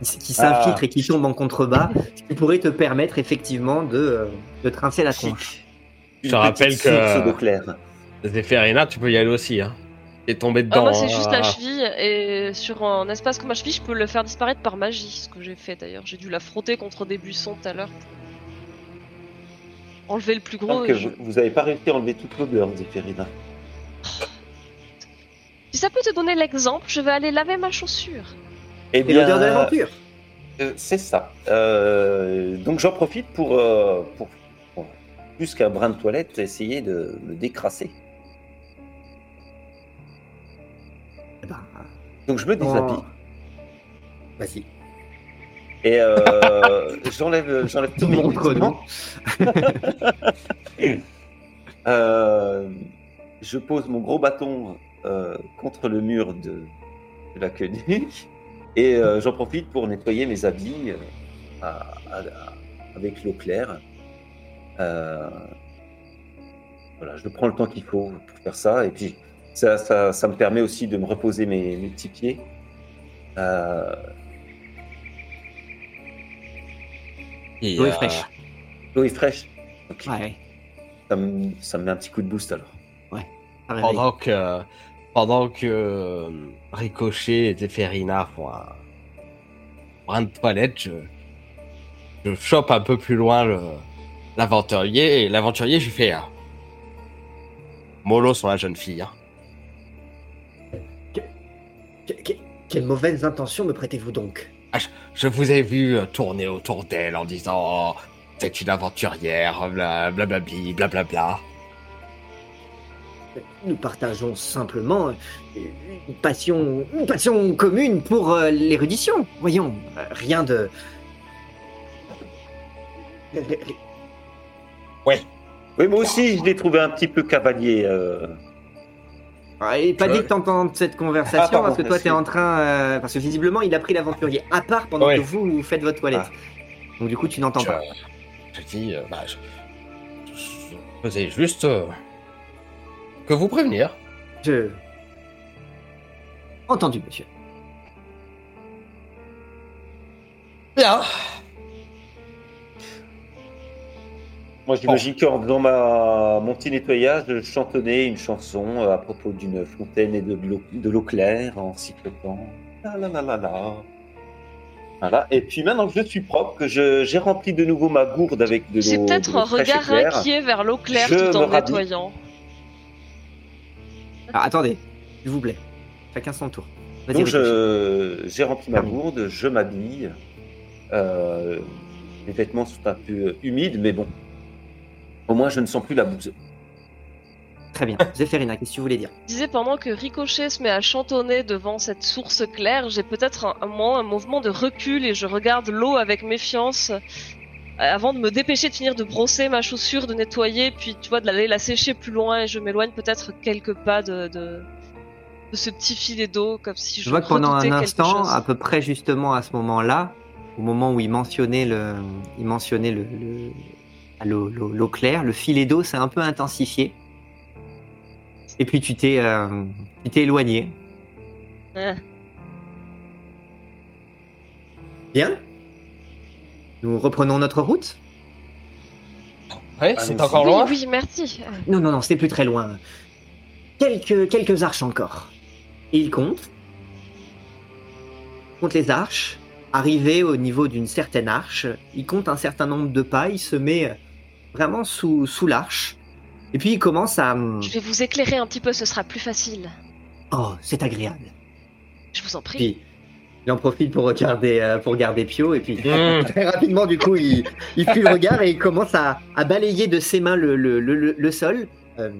qui, s'infiltre Ah. et qui tombe en contrebas, ce qui pourrait te permettre effectivement de, euh, de trincer la tronche. Je te rappelle que- claire. Zéphérina, tu peux y aller aussi. Hein. T'es tombé Ah, dedans. moi, c'est hein. juste la cheville, et sur un espace comme ma cheville, je peux le faire disparaître par magie, ce que j'ai fait d'ailleurs. J'ai dû la frotter contre des buissons tout à l'heure. pour Enlever le plus gros. Euh, je- vous- n'avez pas réussi à enlever toute l'odeur, Zéphérina. Si ça peut te donner l'exemple, je vais aller laver ma chaussure. Eh Et l'odeur de l'aventure. Euh, c'est ça. Euh, donc j'en profite pour, euh, pour, pour, plus qu'un brin de toilette, essayer de me décrasser. Eh ben, Donc je me déshabille oh. Vas-y. Et euh, j'enlève, j'enlève mes Montre-nous. vêtements. Euh, je pose mon gros bâton euh, contre le mur de, de la et euh, j'en profite pour nettoyer mes habits euh, à- à- à- avec l'eau claire. Euh, voilà, je prends le temps qu'il faut pour faire ça et puis ça, ça, ça me permet aussi de me reposer mes, mes petits pieds. Euh, Et, L'eau est euh, fraîche. L'eau est fraîche. Ok. Ouais, Ça, me, ça me met un petit coup de boost alors. réveille. pendant que pendant que euh, Ricochet et Zéphérina font un brin de toilette, je, je chope un peu plus loin l'aventurier et l'aventurier, je lui fais un mollo sur la jeune fille. hein. Que- que- quelles mauvaises intentions me prêtez-vous donc? Je vous ai vu euh, tourner autour d'elle en disant oh, c'est une aventurière, bla- blablabli, blablabla. Nous partageons simplement euh, une passion, une passion commune pour euh, l'érudition. Voyons, rien de. Oui, moi aussi, je l'ai trouvé un petit peu cavalier. euh. Ah, Et pas que t'entends cette conversation Ah, pardon, parce que toi merci. t'es en train. euh, parce que visiblement il a pris l'aventurier à part pendant que vous, vous faites votre toilette. Ah. Donc du coup tu n'entends pas. je dis, euh, bah, je, je faisais juste euh, que vous prévenir. Je. Entendu, monsieur. Bien. Moi, j'imagine qu'en faisant ma... mon petit nettoyage, je chantonnais une chanson euh, à propos d'une fontaine et de l'eau de l'eau claire en sifflotant. La la la la la. Voilà. Et puis maintenant que je suis propre, que je- j'ai rempli de nouveau ma gourde avec de l'eau. C'est peut-être un regard inquiet vers l'eau claire Je tout en nettoyant. Ah, attendez, s'il vous plaît. Chacun son tour. Vas-y, Donc j'ai rempli ma gourde, je m'habille. Euh, les vêtements sont un peu humides, mais bon. Au moins, je ne sens plus la bouse. Très bien. Zéphérina, qu'est-ce que tu voulais dire? Je disais pendant que Ricochet se met à chantonner devant cette source claire, j'ai peut-être un, un, moment, un mouvement de recul et je regarde l'eau avec méfiance euh, avant de me dépêcher de finir de brosser ma chaussure, de nettoyer, puis tu vois d'aller la sécher plus loin et je m'éloigne peut-être quelques pas de, de, de ce petit filet d'eau comme si je, Je vois que pendant un instant, chose. à peu près justement à ce moment-là, au moment où il mentionnait le, il mentionnait le, le- l'eau, l'eau- l'eau claire, le filet d'eau s'est un peu intensifié. Et puis tu t'es, euh, tu t'es éloigné. Ah. Bien. Nous reprenons notre route. Ouais, Ah, c'est encore oui, loin. oui, merci. Non, non, non, c'est plus très loin. Quelques, quelques arches encore. Et il compte. Il compte les arches. Arrivé au niveau d'une certaine arche, il compte un certain nombre de pas. Il se met vraiment sous, sous l'arche. Et puis il commence à. Je vais vous éclairer un petit peu, ce sera plus facile. Oh, c'est agréable. Je vous en prie. Puis il en profite pour regarder, euh, pour regarder Pio. Et puis Mmh. très rapidement, du coup, il, il fuit le regard et il commence à, à balayer de ses mains le, le, le, le- sol. Euh,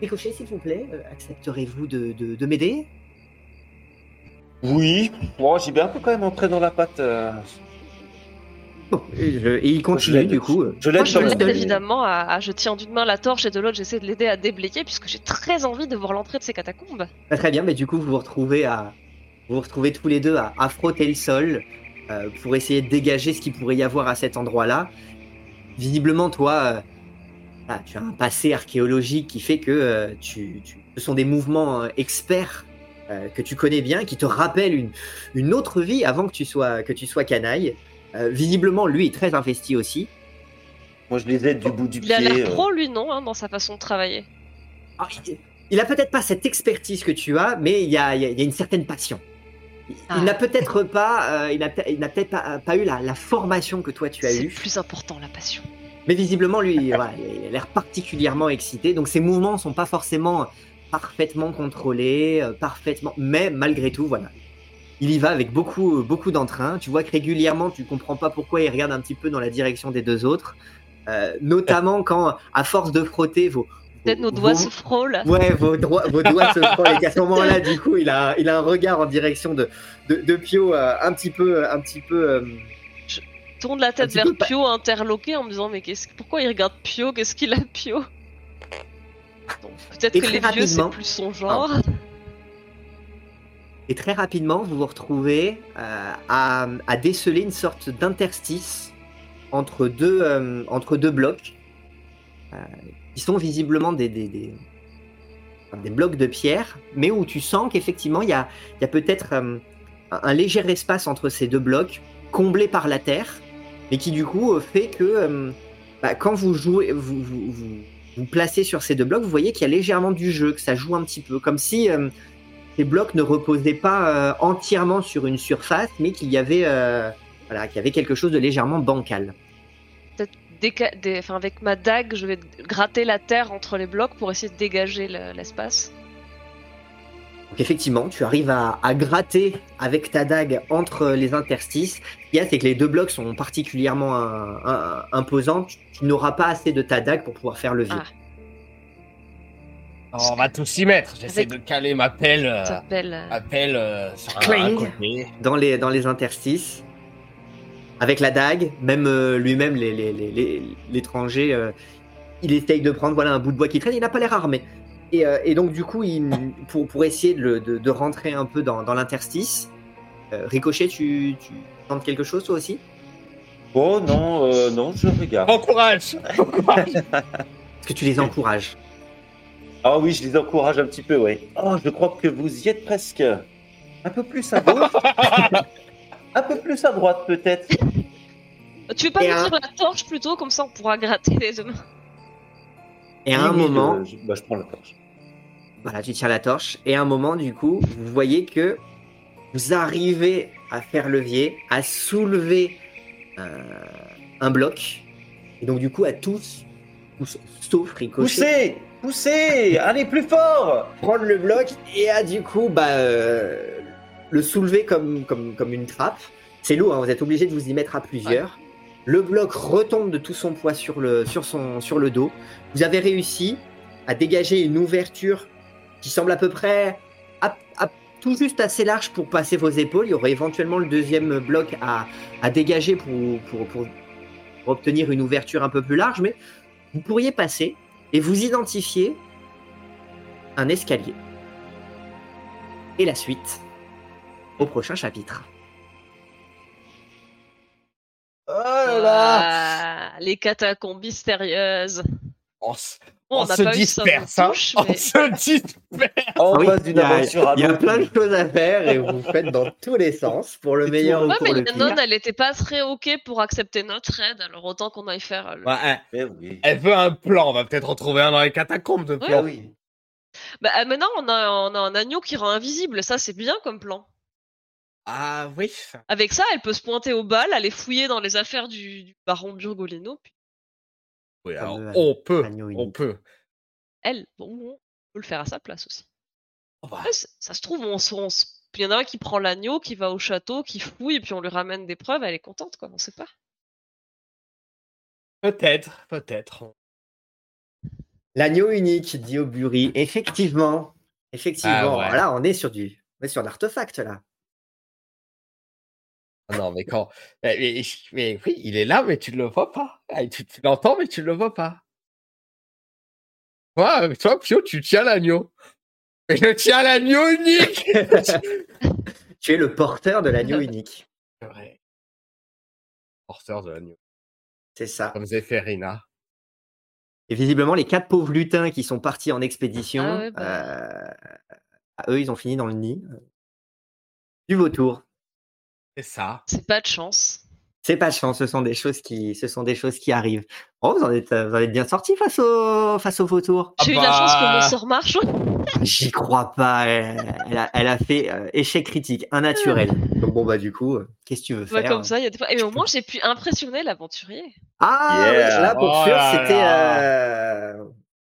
Ricochet, s'il vous plaît, euh, accepterez-vous de, de, de m'aider? Oui, bon, j'ai bien un peu quand même entré dans la pâte. Et, je- et il continue, du coup. Je l'aide je évidemment à, à- Je tiens d'une main la torche et de l'autre, j'essaie de l'aider à déblayer puisque j'ai très envie de voir l'entrée de ces catacombes. Très bien, mais du coup, vous vous retrouvez à, vous vous retrouvez tous les deux à, à frotter le sol euh, pour essayer de dégager ce qu'il pourrait y avoir à cet endroit-là. Visiblement, toi, euh, ah, tu as un passé archéologique qui fait que euh, tu, tu- ce sont des mouvements euh, experts euh, que tu connais bien, qui te rappellent une, une autre vie avant que tu sois, que tu sois canaille. Euh, visiblement, lui est très investi aussi. Moi, je les aide du bout du Il a pied. l'air euh. pro, lui, non, hein, dans sa façon de travailler. Alors, il, il a peut-être pas cette expertise que tu as, mais il y a, il y a- il y a une certaine passion. Il, il Ah. n'a peut-être pas, euh, il n'a peut- il n'a peut-être pas, pas eu la, la formation que toi tu as C'est eue, plus important, la passion. mais visiblement lui, voilà, il a l'air particulièrement excité. Donc ses mouvements sont pas forcément parfaitement contrôlés, euh, parfaitement, mais malgré tout, voilà, il y va avec beaucoup, beaucoup d'entrain. Tu vois que régulièrement, tu comprends pas pourquoi il regarde un petit peu dans la direction des deux autres, Euh, notamment quand, à force de frotter vos Peut-être nos doigts vos- se frôlent. Ouais, vos, droits- vos doigts se frôlent et qu'à ce moment-là, du coup, il a, il a un regard en direction de, de, de Pio euh, un petit peu, un petit peu. euh, Tourne la tête vers pas- Pio, interloqué, en me disant Mais qu'est-ce... pourquoi il regarde Pio? Qu'est-ce qu'il a, Pio? Peut-être que les vieux, c'est plus son genre. Et très rapidement, vous vous retrouvez euh, à, déceler une sorte d'interstice entre deux, euh, entre deux blocs, euh, qui sont visiblement des, des, des, blocs de pierre, mais où tu sens qu'effectivement, il y a, y a peut-être un, léger espace entre ces deux blocs, comblé par la terre, mais qui du coup fait que bah, quand vous jouez, vous, vous, vous, placez sur ces deux blocs, vous voyez qu'il y a légèrement du jeu, que ça joue un petit peu, comme si ces blocs ne reposaient pas euh, entièrement sur une surface, mais qu'il y avait, euh, voilà, qu'il y avait quelque chose de légèrement bancal. Déca- des- enfin, avec ma dague, je vais gratter la terre entre les blocs pour essayer de dégager le- l'espace. Donc effectivement, tu arrives à, à gratter avec ta dague entre les interstices. Ce qu'il y a, c'est que les deux blocs sont particulièrement un- un- imposants. Tu, tu n'auras pas assez de ta dague pour pouvoir faire le vide. Ah. On va tous y mettre. J'essaie Avec- de caler ma pelle, euh, Ça s'appelle. euh, ma pelle euh, sur un, Cling. un côté. dans les, dans les interstices. Avec la dague, même euh, lui-même, les- les- les- les- l'étranger, euh, il essaye de prendre voilà, un bout de bois qui traîne, il n'a pas l'air armé. Et, euh, et donc, du coup, il, pour, pour essayer de, le- de- de rentrer un peu dans, dans l'interstice, euh, Ricochet, tu, tu tentes quelque chose toi aussi? Oh non, euh, non, je regarde. Encourage Est-ce que tu les encourages? Ah oui, je les encourage un petit peu, oui. Oh, je crois que vous y êtes presque. Un peu plus à gauche. un peu plus à droite, peut-être. Tu veux pas Et me un- tirer la torche plutôt Comme ça on pourra gratter les deux mains. Et à un Oui, moment, Je, je- bah, je prends la torche. Voilà, tu tires la torche. Et à un moment, du coup, vous voyez que vous arrivez à faire levier, à soulever euh, un bloc. Et donc, du coup, à tous, tous sauf Ricochet, Poussez Poussez Allez, plus fort prendre le bloc et à du coup, bah, euh, le soulever comme, comme, comme une trappe. C'est lourd, hein, vous êtes obligé de vous y mettre à plusieurs. Le bloc retombe de tout son poids sur le, sur son, sur le dos. Vous avez réussi à dégager une ouverture qui semble à peu près à- à- tout juste assez large pour passer vos épaules. Il y aurait éventuellement le deuxième bloc à, à dégager pour, pour, pour- pour obtenir une ouverture un peu plus large, mais vous pourriez passer et vous identifier un escalier. Et la suite au prochain chapitre. Oh là là Ah, les catacombes mystérieuses. On, on on se disperse, hein touche, On se disperse En oui, face d'une il y a- aventure à Il y a plein de choses à faire et vous faites dans tous les sens pour le meilleur ou Ouais, pour mais le pire. elle était pas très ok pour accepter notre aide, alors autant qu'on aille faire. euh, le- Ouais, elle, Eh oui. elle veut un plan, on va peut-être en trouver un dans les catacombes de plan. Oui. Bah, euh, maintenant, on a, on a un agneau qui rend invisible, ça c'est bien comme plan. Ah oui Avec ça, elle peut se pointer au bal, aller fouiller dans les affaires du, du baron Burgolino. Puis Oui, alors, Fameux on peut, on peut. elle, bon, on peut le faire à sa place aussi. Oh, bah, Ouais, ça se trouve, on, se- on il y en a un qui prend l'agneau, qui va au château, qui fouille, et puis on lui ramène des preuves, elle est contente, quoi, on sait pas. Peut-être, peut-être. L'agneau unique, dit Aubury. Effectivement. Effectivement. Ah ouais. Là, on est sur du. On est sur l'artefact là. Ah Non, mais quand. Mais, mais- mais oui, il est là, mais tu ne le vois pas. Ah, Tu, tu l'entends, mais tu ne le vois pas. Toi, euh, toi, Pio, tu tiens l'agneau. Et je tiens l'agneau unique Tu es le porteur de l'agneau unique. C'est vrai. Porteur de l'agneau. C'est ça. Comme Zéphérina. Et visiblement, les quatre pauvres lutins qui sont partis en expédition, Ah ouais, bah. euh, eux, ils ont fini dans le nid. euh, Du vautour. C'est ça. C'est pas de chance. C'est pas de chance, ce sont des choses qui, ce sont des choses qui arrivent. Oh, vous en êtes, vous en êtes bien sortis face au, face au vautour. Ah J'ai eu la chance que bah. mon sort marche. J'y crois pas. Elle, elle a, elle a fait euh, échec critique, un naturel. Donc bon bah du coup, euh, qu'est-ce que tu veux Ouais, faire comme ça, il y a des fois. Et au moins, j'ai pu impressionner l'aventurier. Ah, oui, Yeah. là pour Oh sûr, là c'était. euh,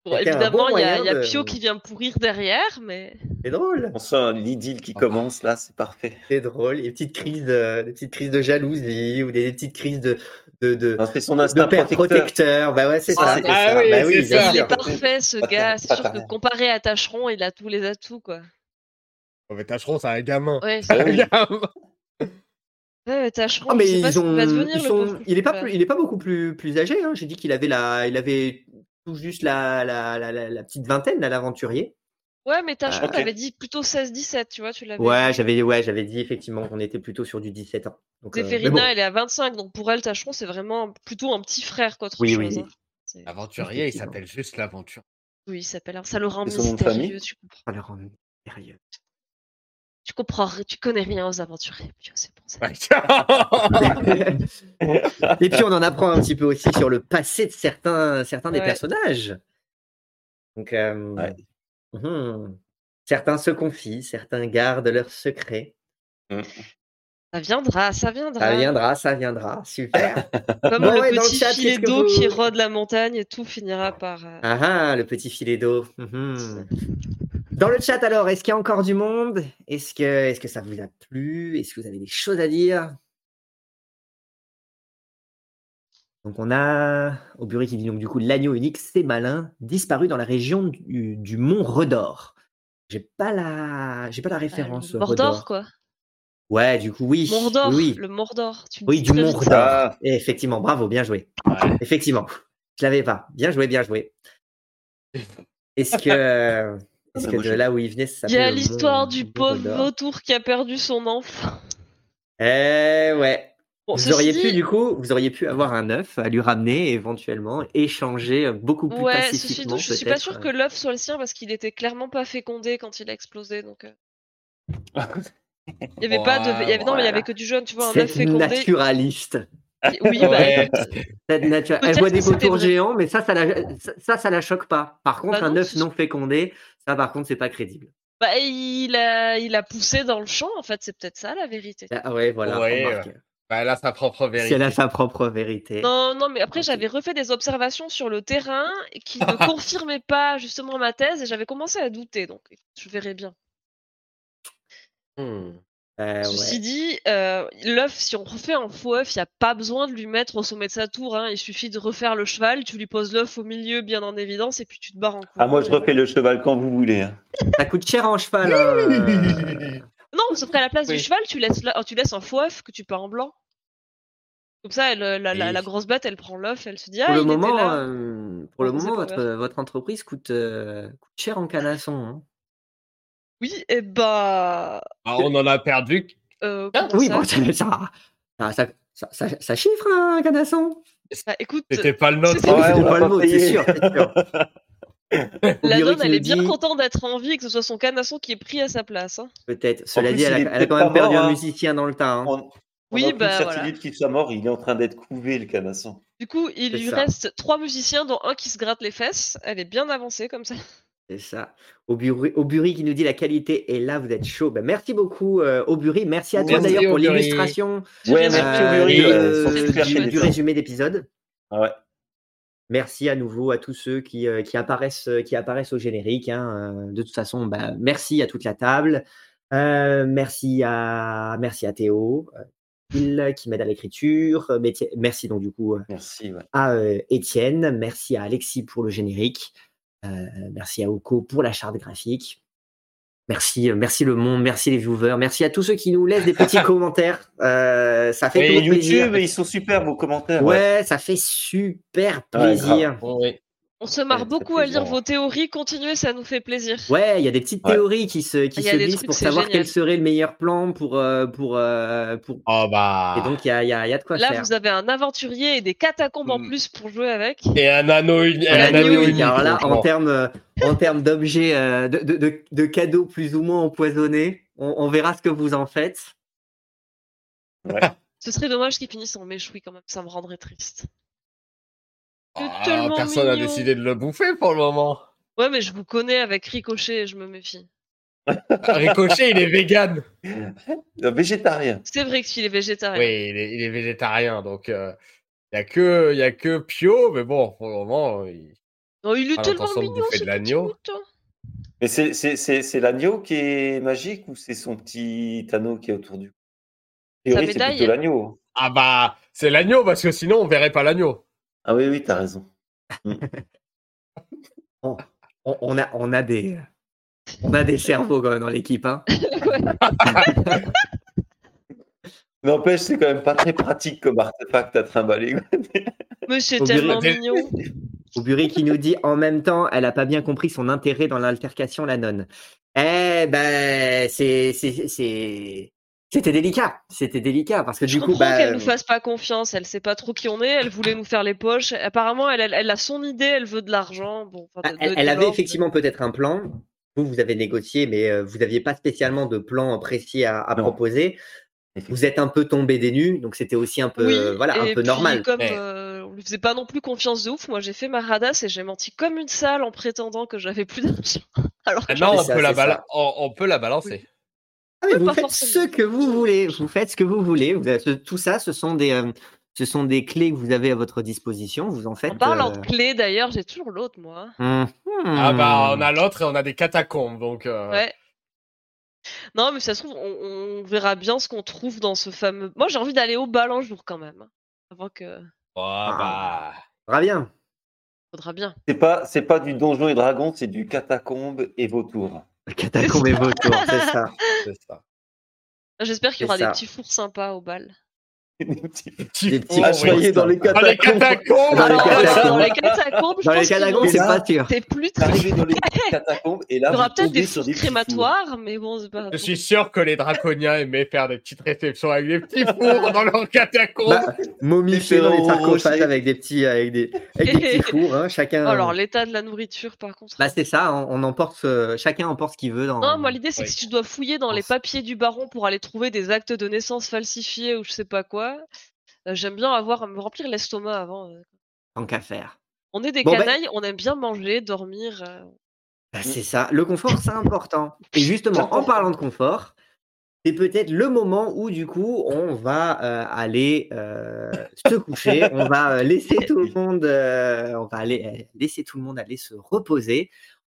Bon, évidemment, bon il y a, moyen il y a de- Pio qui vient me pourrir derrière, mais. C'est drôle. On sent l'idylle qui commence là, c'est parfait. C'est drôle. Des petites crises, de, des petites crises de jalousie ou des, des petites crises de de de, Non, C'est son de instinct père protecteur. protecteur. Bah ouais, c'est Ah, ça. c'est ça. Ah oui, bah c'est oui, bien ça. Il est parfait, ce gars. C'est sûr que comparé à Tacheron, il a tous les atouts, quoi. Oh, mais Tacheron, c'est un gamin. Ouais, Ah Un oui. gamin. ouais Tacheron, Ah mais ils ont, va devenir, ils le sont, pauvre il est pas plus, il est pas beaucoup plus plus âgé. Hein. J'ai dit qu'il avait la, il avait tout juste la la, la, la, la petite vingtaine là, l'aventurier. Ouais, mais Tacheron, ok. t'avais dit plutôt 16-17, tu vois, tu l'avais Ouais, dit. j'avais ouais, j'avais dit effectivement qu'on était plutôt sur du 17 ans. Donc, euh, Zéphérina, bon. elle est à 25, donc pour elle, Tacheron, c'est vraiment plutôt un petit frère qu'autre Oui, chose. oui. hein. L'aventurier, il s'appelle juste l'aventure. Oui, il s'appelle. Ça le rend mystérieux, tu comprends. Ça le rend mystérieux. Tu comprends, tu connais rien aux aventuriers, Pio, c'est pour ça. Ouais. Et puis on en apprend un petit peu aussi sur le passé de certains, certains des Ouais. personnages. Donc, euh, Ouais. mhm. certains se confient, certains gardent leurs secrets. Ça viendra, ça viendra. Ça viendra, ça viendra. Super. Comme Bon, le ouais, dans le petit chat, filet d'eau vous- qui rôde la montagne et tout finira par. euh, Ah ah, le petit filet d'eau. Mhm. Dans le chat alors, est-ce qu'il y a encore du monde? Est-ce que, est que ça vous a plu? Est-ce que vous avez des choses à dire? Donc on a Aubury qui dit donc du coup l'agneau unique, c'est malin, disparu dans la région du, du mont Redor. J'ai pas la, j'ai pas la ah, référence. le Redor. Mordor, quoi. Ouais, du coup oui. Mordor, Oui, le Mordor. Tu oui du. Redor. Ah. Et effectivement, bravo, bien joué. Ouais. Effectivement, je l'avais pas. Bien joué, bien joué. Est-ce que, est-ce Ah, que de là où il venait, ça Il y a l'histoire du pauvre vautour qui a perdu son enfant. Eh ouais. Bon, vous auriez dit- pu du coup, vous auriez pu avoir un œuf à lui ramener et éventuellement échanger beaucoup plus Ouais, ceci pacifiquement. je suis pas sûre que l'œuf soit le sien parce qu'il était clairement pas fécondé quand il a explosé. Donc, euh, il y avait pas de, il y avait, non, mais il y avait que du jaune, tu vois, un œuf fécondé. naturaliste. Oui, bah, Ouais. Cette nature- Elle voit des vautours géants, mais ça, ça la, ça, ça, ça la choque pas. Par contre, Bah un œuf non fécondé, ça, par contre, c'est pas crédible. bah, il a, il a poussé dans le champ. En fait, c'est peut-être ça la vérité. Ah ouais, voilà. Ouais. Bah, elle a sa propre Si vérité. elle a sa propre vérité. Non, non, mais après, j'avais refait des observations sur le terrain qui ne confirmaient pas justement ma thèse et j'avais commencé à douter. Donc, je verrai bien. Hmm. Euh, Ceci ouais. dit, euh, l'œuf, si on refait un faux œuf, il n'y a pas besoin de lui mettre au sommet de sa tour. hein. Il suffit de refaire le cheval, tu lui poses l'œuf au milieu, bien en évidence, et puis tu te barres en courant. Ah, moi, je refais le cheval quand vous voulez. hein. Ça coûte cher en cheval. hein. Non, sauf qu'à la place Oui. du cheval, tu laisses, la- tu laisses un faux œuf que tu peins en blanc. Comme ça, elle, la, la- Oui. la grosse bête, elle prend l'œuf, elle se dit Ah, pour le il était moment, là. euh, pour le moment, votre, votre entreprise coûte, euh, coûte cher en canasson. Hein. Oui, et bah. Ah, on en a perdu. euh, Ah, Oui, ça bon, ça, ça, ça, ça, chiffre un canasson. Bah, écoute, C'était pas le nôtre. C'était- Ouais, on pas le mot, c'est sûr, la donne, elle est bien dit- contente d'être en vie et que ce soit son canasson qui est pris à sa place. hein. Peut-être. Cela plus, dit, elle a, elle quand même perdu mort, un hein. musicien dans le tas. hein. On, on Oui, a bah, certitude voilà. qu'il soit mort. Il est en train d'être couvé, le canasson. Du coup, il lui ça. reste trois musiciens, dont un qui se gratte les fesses. Elle est bien avancée comme ça. C'est ça. Aubury, Aubury qui nous dit la qualité est là, vous êtes chaud. Ben, merci beaucoup, euh, Aubury. Merci à toi Merci, d'ailleurs pour Aubury. l'illustration Ouais, merci, euh, Aubury, du, résumé d'épisode. Ah ouais. Merci à nouveau à tous ceux qui, euh, qui, apparaissent, euh, qui apparaissent au générique. hein. Euh, De toute façon, bah, merci à toute la table. Merci, à, merci à Théo, qui m'aide à l'écriture. Merci donc du coup Merci. Ouais. à Étienne. Merci à Alexis pour le générique. Euh, merci à Oko pour la charte graphique. Merci, euh, merci le monde, merci les viewers, merci à tous ceux qui nous laissent des petits commentaires. Euh, ça fait YouTube, plaisir. ils sont super, vos commentaires. Ouais, ça fait super Ouais, plaisir. Oui. On se marre beaucoup à lire vos théories. Continuez, ça nous fait plaisir. Ouais, il y a des petites Ouais. théories qui se, qui se glissent pour savoir génial. quel serait le meilleur plan pour. euh, pour, euh, pour... Oh bah. Et donc, il y a, il y, a, il y a de quoi Là, faire. vous avez un aventurier et des catacombes en Mm. plus pour jouer avec. Et un anneau uni- Un un anneau anneau unique. unique. Alors là, en termes euh, en termes d'objets, euh, de, de, de, de cadeaux plus ou moins empoisonnés, on, on verra ce que vous en faites. Ce serait dommage qu'ils finissent en méchoui quand même. Ça me rendrait triste. Ah, personne n'a décidé de le bouffer pour le moment. Ouais, mais je vous connais avec Ricochet et je me méfie. Ricochet, il est vegan. Euh, végétarien. C'est vrai qu'il est végétarien. Oui, il est, il est végétarien, donc il y a que il y a que Pio, mais bon, pour le moment, il- Oh, il est tellement de mignon, ce de l'agneau. Mais c'est- c'est c'est- c'est l'agneau qui est magique ou c'est son petit anneau qui est autour du cou? A priori, c'est médaille. plutôt l'agneau. ah bah c'est l'agneau parce que sinon on verrait pas l'agneau. Ah oui, oui, t'as raison. On, on a, on, a des, on a des cerveaux quand même dans l'équipe. Hein. N'empêche, c'est quand même pas très pratique comme artefact à trimballer. Mais c'est Au tellement bureau. mignon. Aubury qui nous dit en même temps, elle a pas bien compris son intérêt dans l'altercation, la nonne. Eh ben, c'est, c'était délicat. C'était délicat parce que Je du coup, comprends bah, qu'elle nous fasse pas confiance. Elle sait pas trop qui on est. Elle voulait nous faire les poches. Apparemment, elle, elle, elle a son idée. Elle veut de l'argent. Bon, enfin, de- elle, de- elle de avait effectivement peut-être un plan. Vous, vous avez négocié, mais euh, vous n'aviez pas spécialement de plan précis à, à Non. proposer. Vous êtes un peu tombé des nues, donc c'était aussi un peu, Oui, euh, voilà, un peu puis, normal. Comme Mais- euh, lui faisait pas non plus confiance de ouf. Moi, j'ai fait ma radasse et j'ai menti comme une salle en prétendant que j'avais plus d'argent. Alors que Maintenant, C'est on ça, peut, la c'est ça. bala- on, on peut la balancer. Ah, mais Ouais, vous pas faites forcément. ce que vous voulez. Vous faites ce que vous voulez. Vous avez- ce- tout ça, ce sont des, euh, ce sont des clés que vous avez à votre disposition. Vous en faites. en parlant euh, de clés, d'ailleurs, j'ai toujours l'autre, moi. hum, Ah bah, on a l'autre et on a des catacombes, donc... euh, Ouais. Non, mais ça se trouve, on, on verra bien ce qu'on trouve dans ce fameux. Moi, j'ai envie d'aller au bal un jour quand même. hein, Avant que. oh, bah... Faudra bien. Faudra bien. C'est pas, c'est pas du donjon et dragon, c'est du catacombe et vautour. Catacombe et vautour, c'est ça. C'est ça. J'espère qu'il y aura des ça. petits fours sympas au bal. Des Des petits Ah, oui. soyez dans les Dans les catacombes Dans les catacombes. dans les catacombes, je Dans les catacombes, c'est pas sûr. c'est plus très. Arrivé dans les catacombes et là, Il y aura peut-être des sur des crématoires, mais bon, c'est pas. Je suis sûr que les draconiens aimaient faire des petites réceptions avec des petits fours dans leurs catacombes. Bah, momifiés dans les Ferrero sarcophages avec des petits, avec des, avec des petits fours. hein, chacun. Oh, alors, l'état de la nourriture, par contre. Bah c'est ça. On, on emporte, euh, chacun emporte ce qu'il veut dans. Non, moi l'idée c'est que si tu dois fouiller dans les papiers du baron pour aller trouver des actes de naissance falsifiés ou je sais pas quoi, j'aime bien avoir me remplir l'estomac avant. Tant qu'à faire. On est des Bon, ben- canailles, on aime bien manger, dormir. Bah, c'est ça. Le confort, c'est important. Et justement, en parlant de confort, c'est peut-être le moment où, du coup, on va euh, aller euh, se coucher. On va laisser tout le monde, euh, on va aller laisser tout le monde aller se reposer.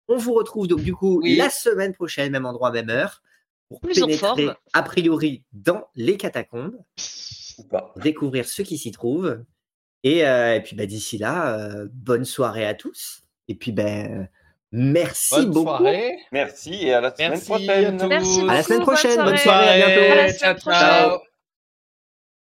On vous retrouve donc, du coup, Oui. la semaine prochaine, même endroit, même heure, pour Plus en pénétrer, forme. a priori, dans les catacombes, Ou pas. découvrir ce qui s'y trouve. Et, euh, et puis, bah, d'ici là, euh, bonne soirée à tous. Et puis, ben, merci Bonne beaucoup. soirée. Merci et à la semaine Merci prochaine. à tous. Merci À la semaine bonne prochaine. Bonne soirée. À bientôt. À la semaine Ciao, ciao. prochaine.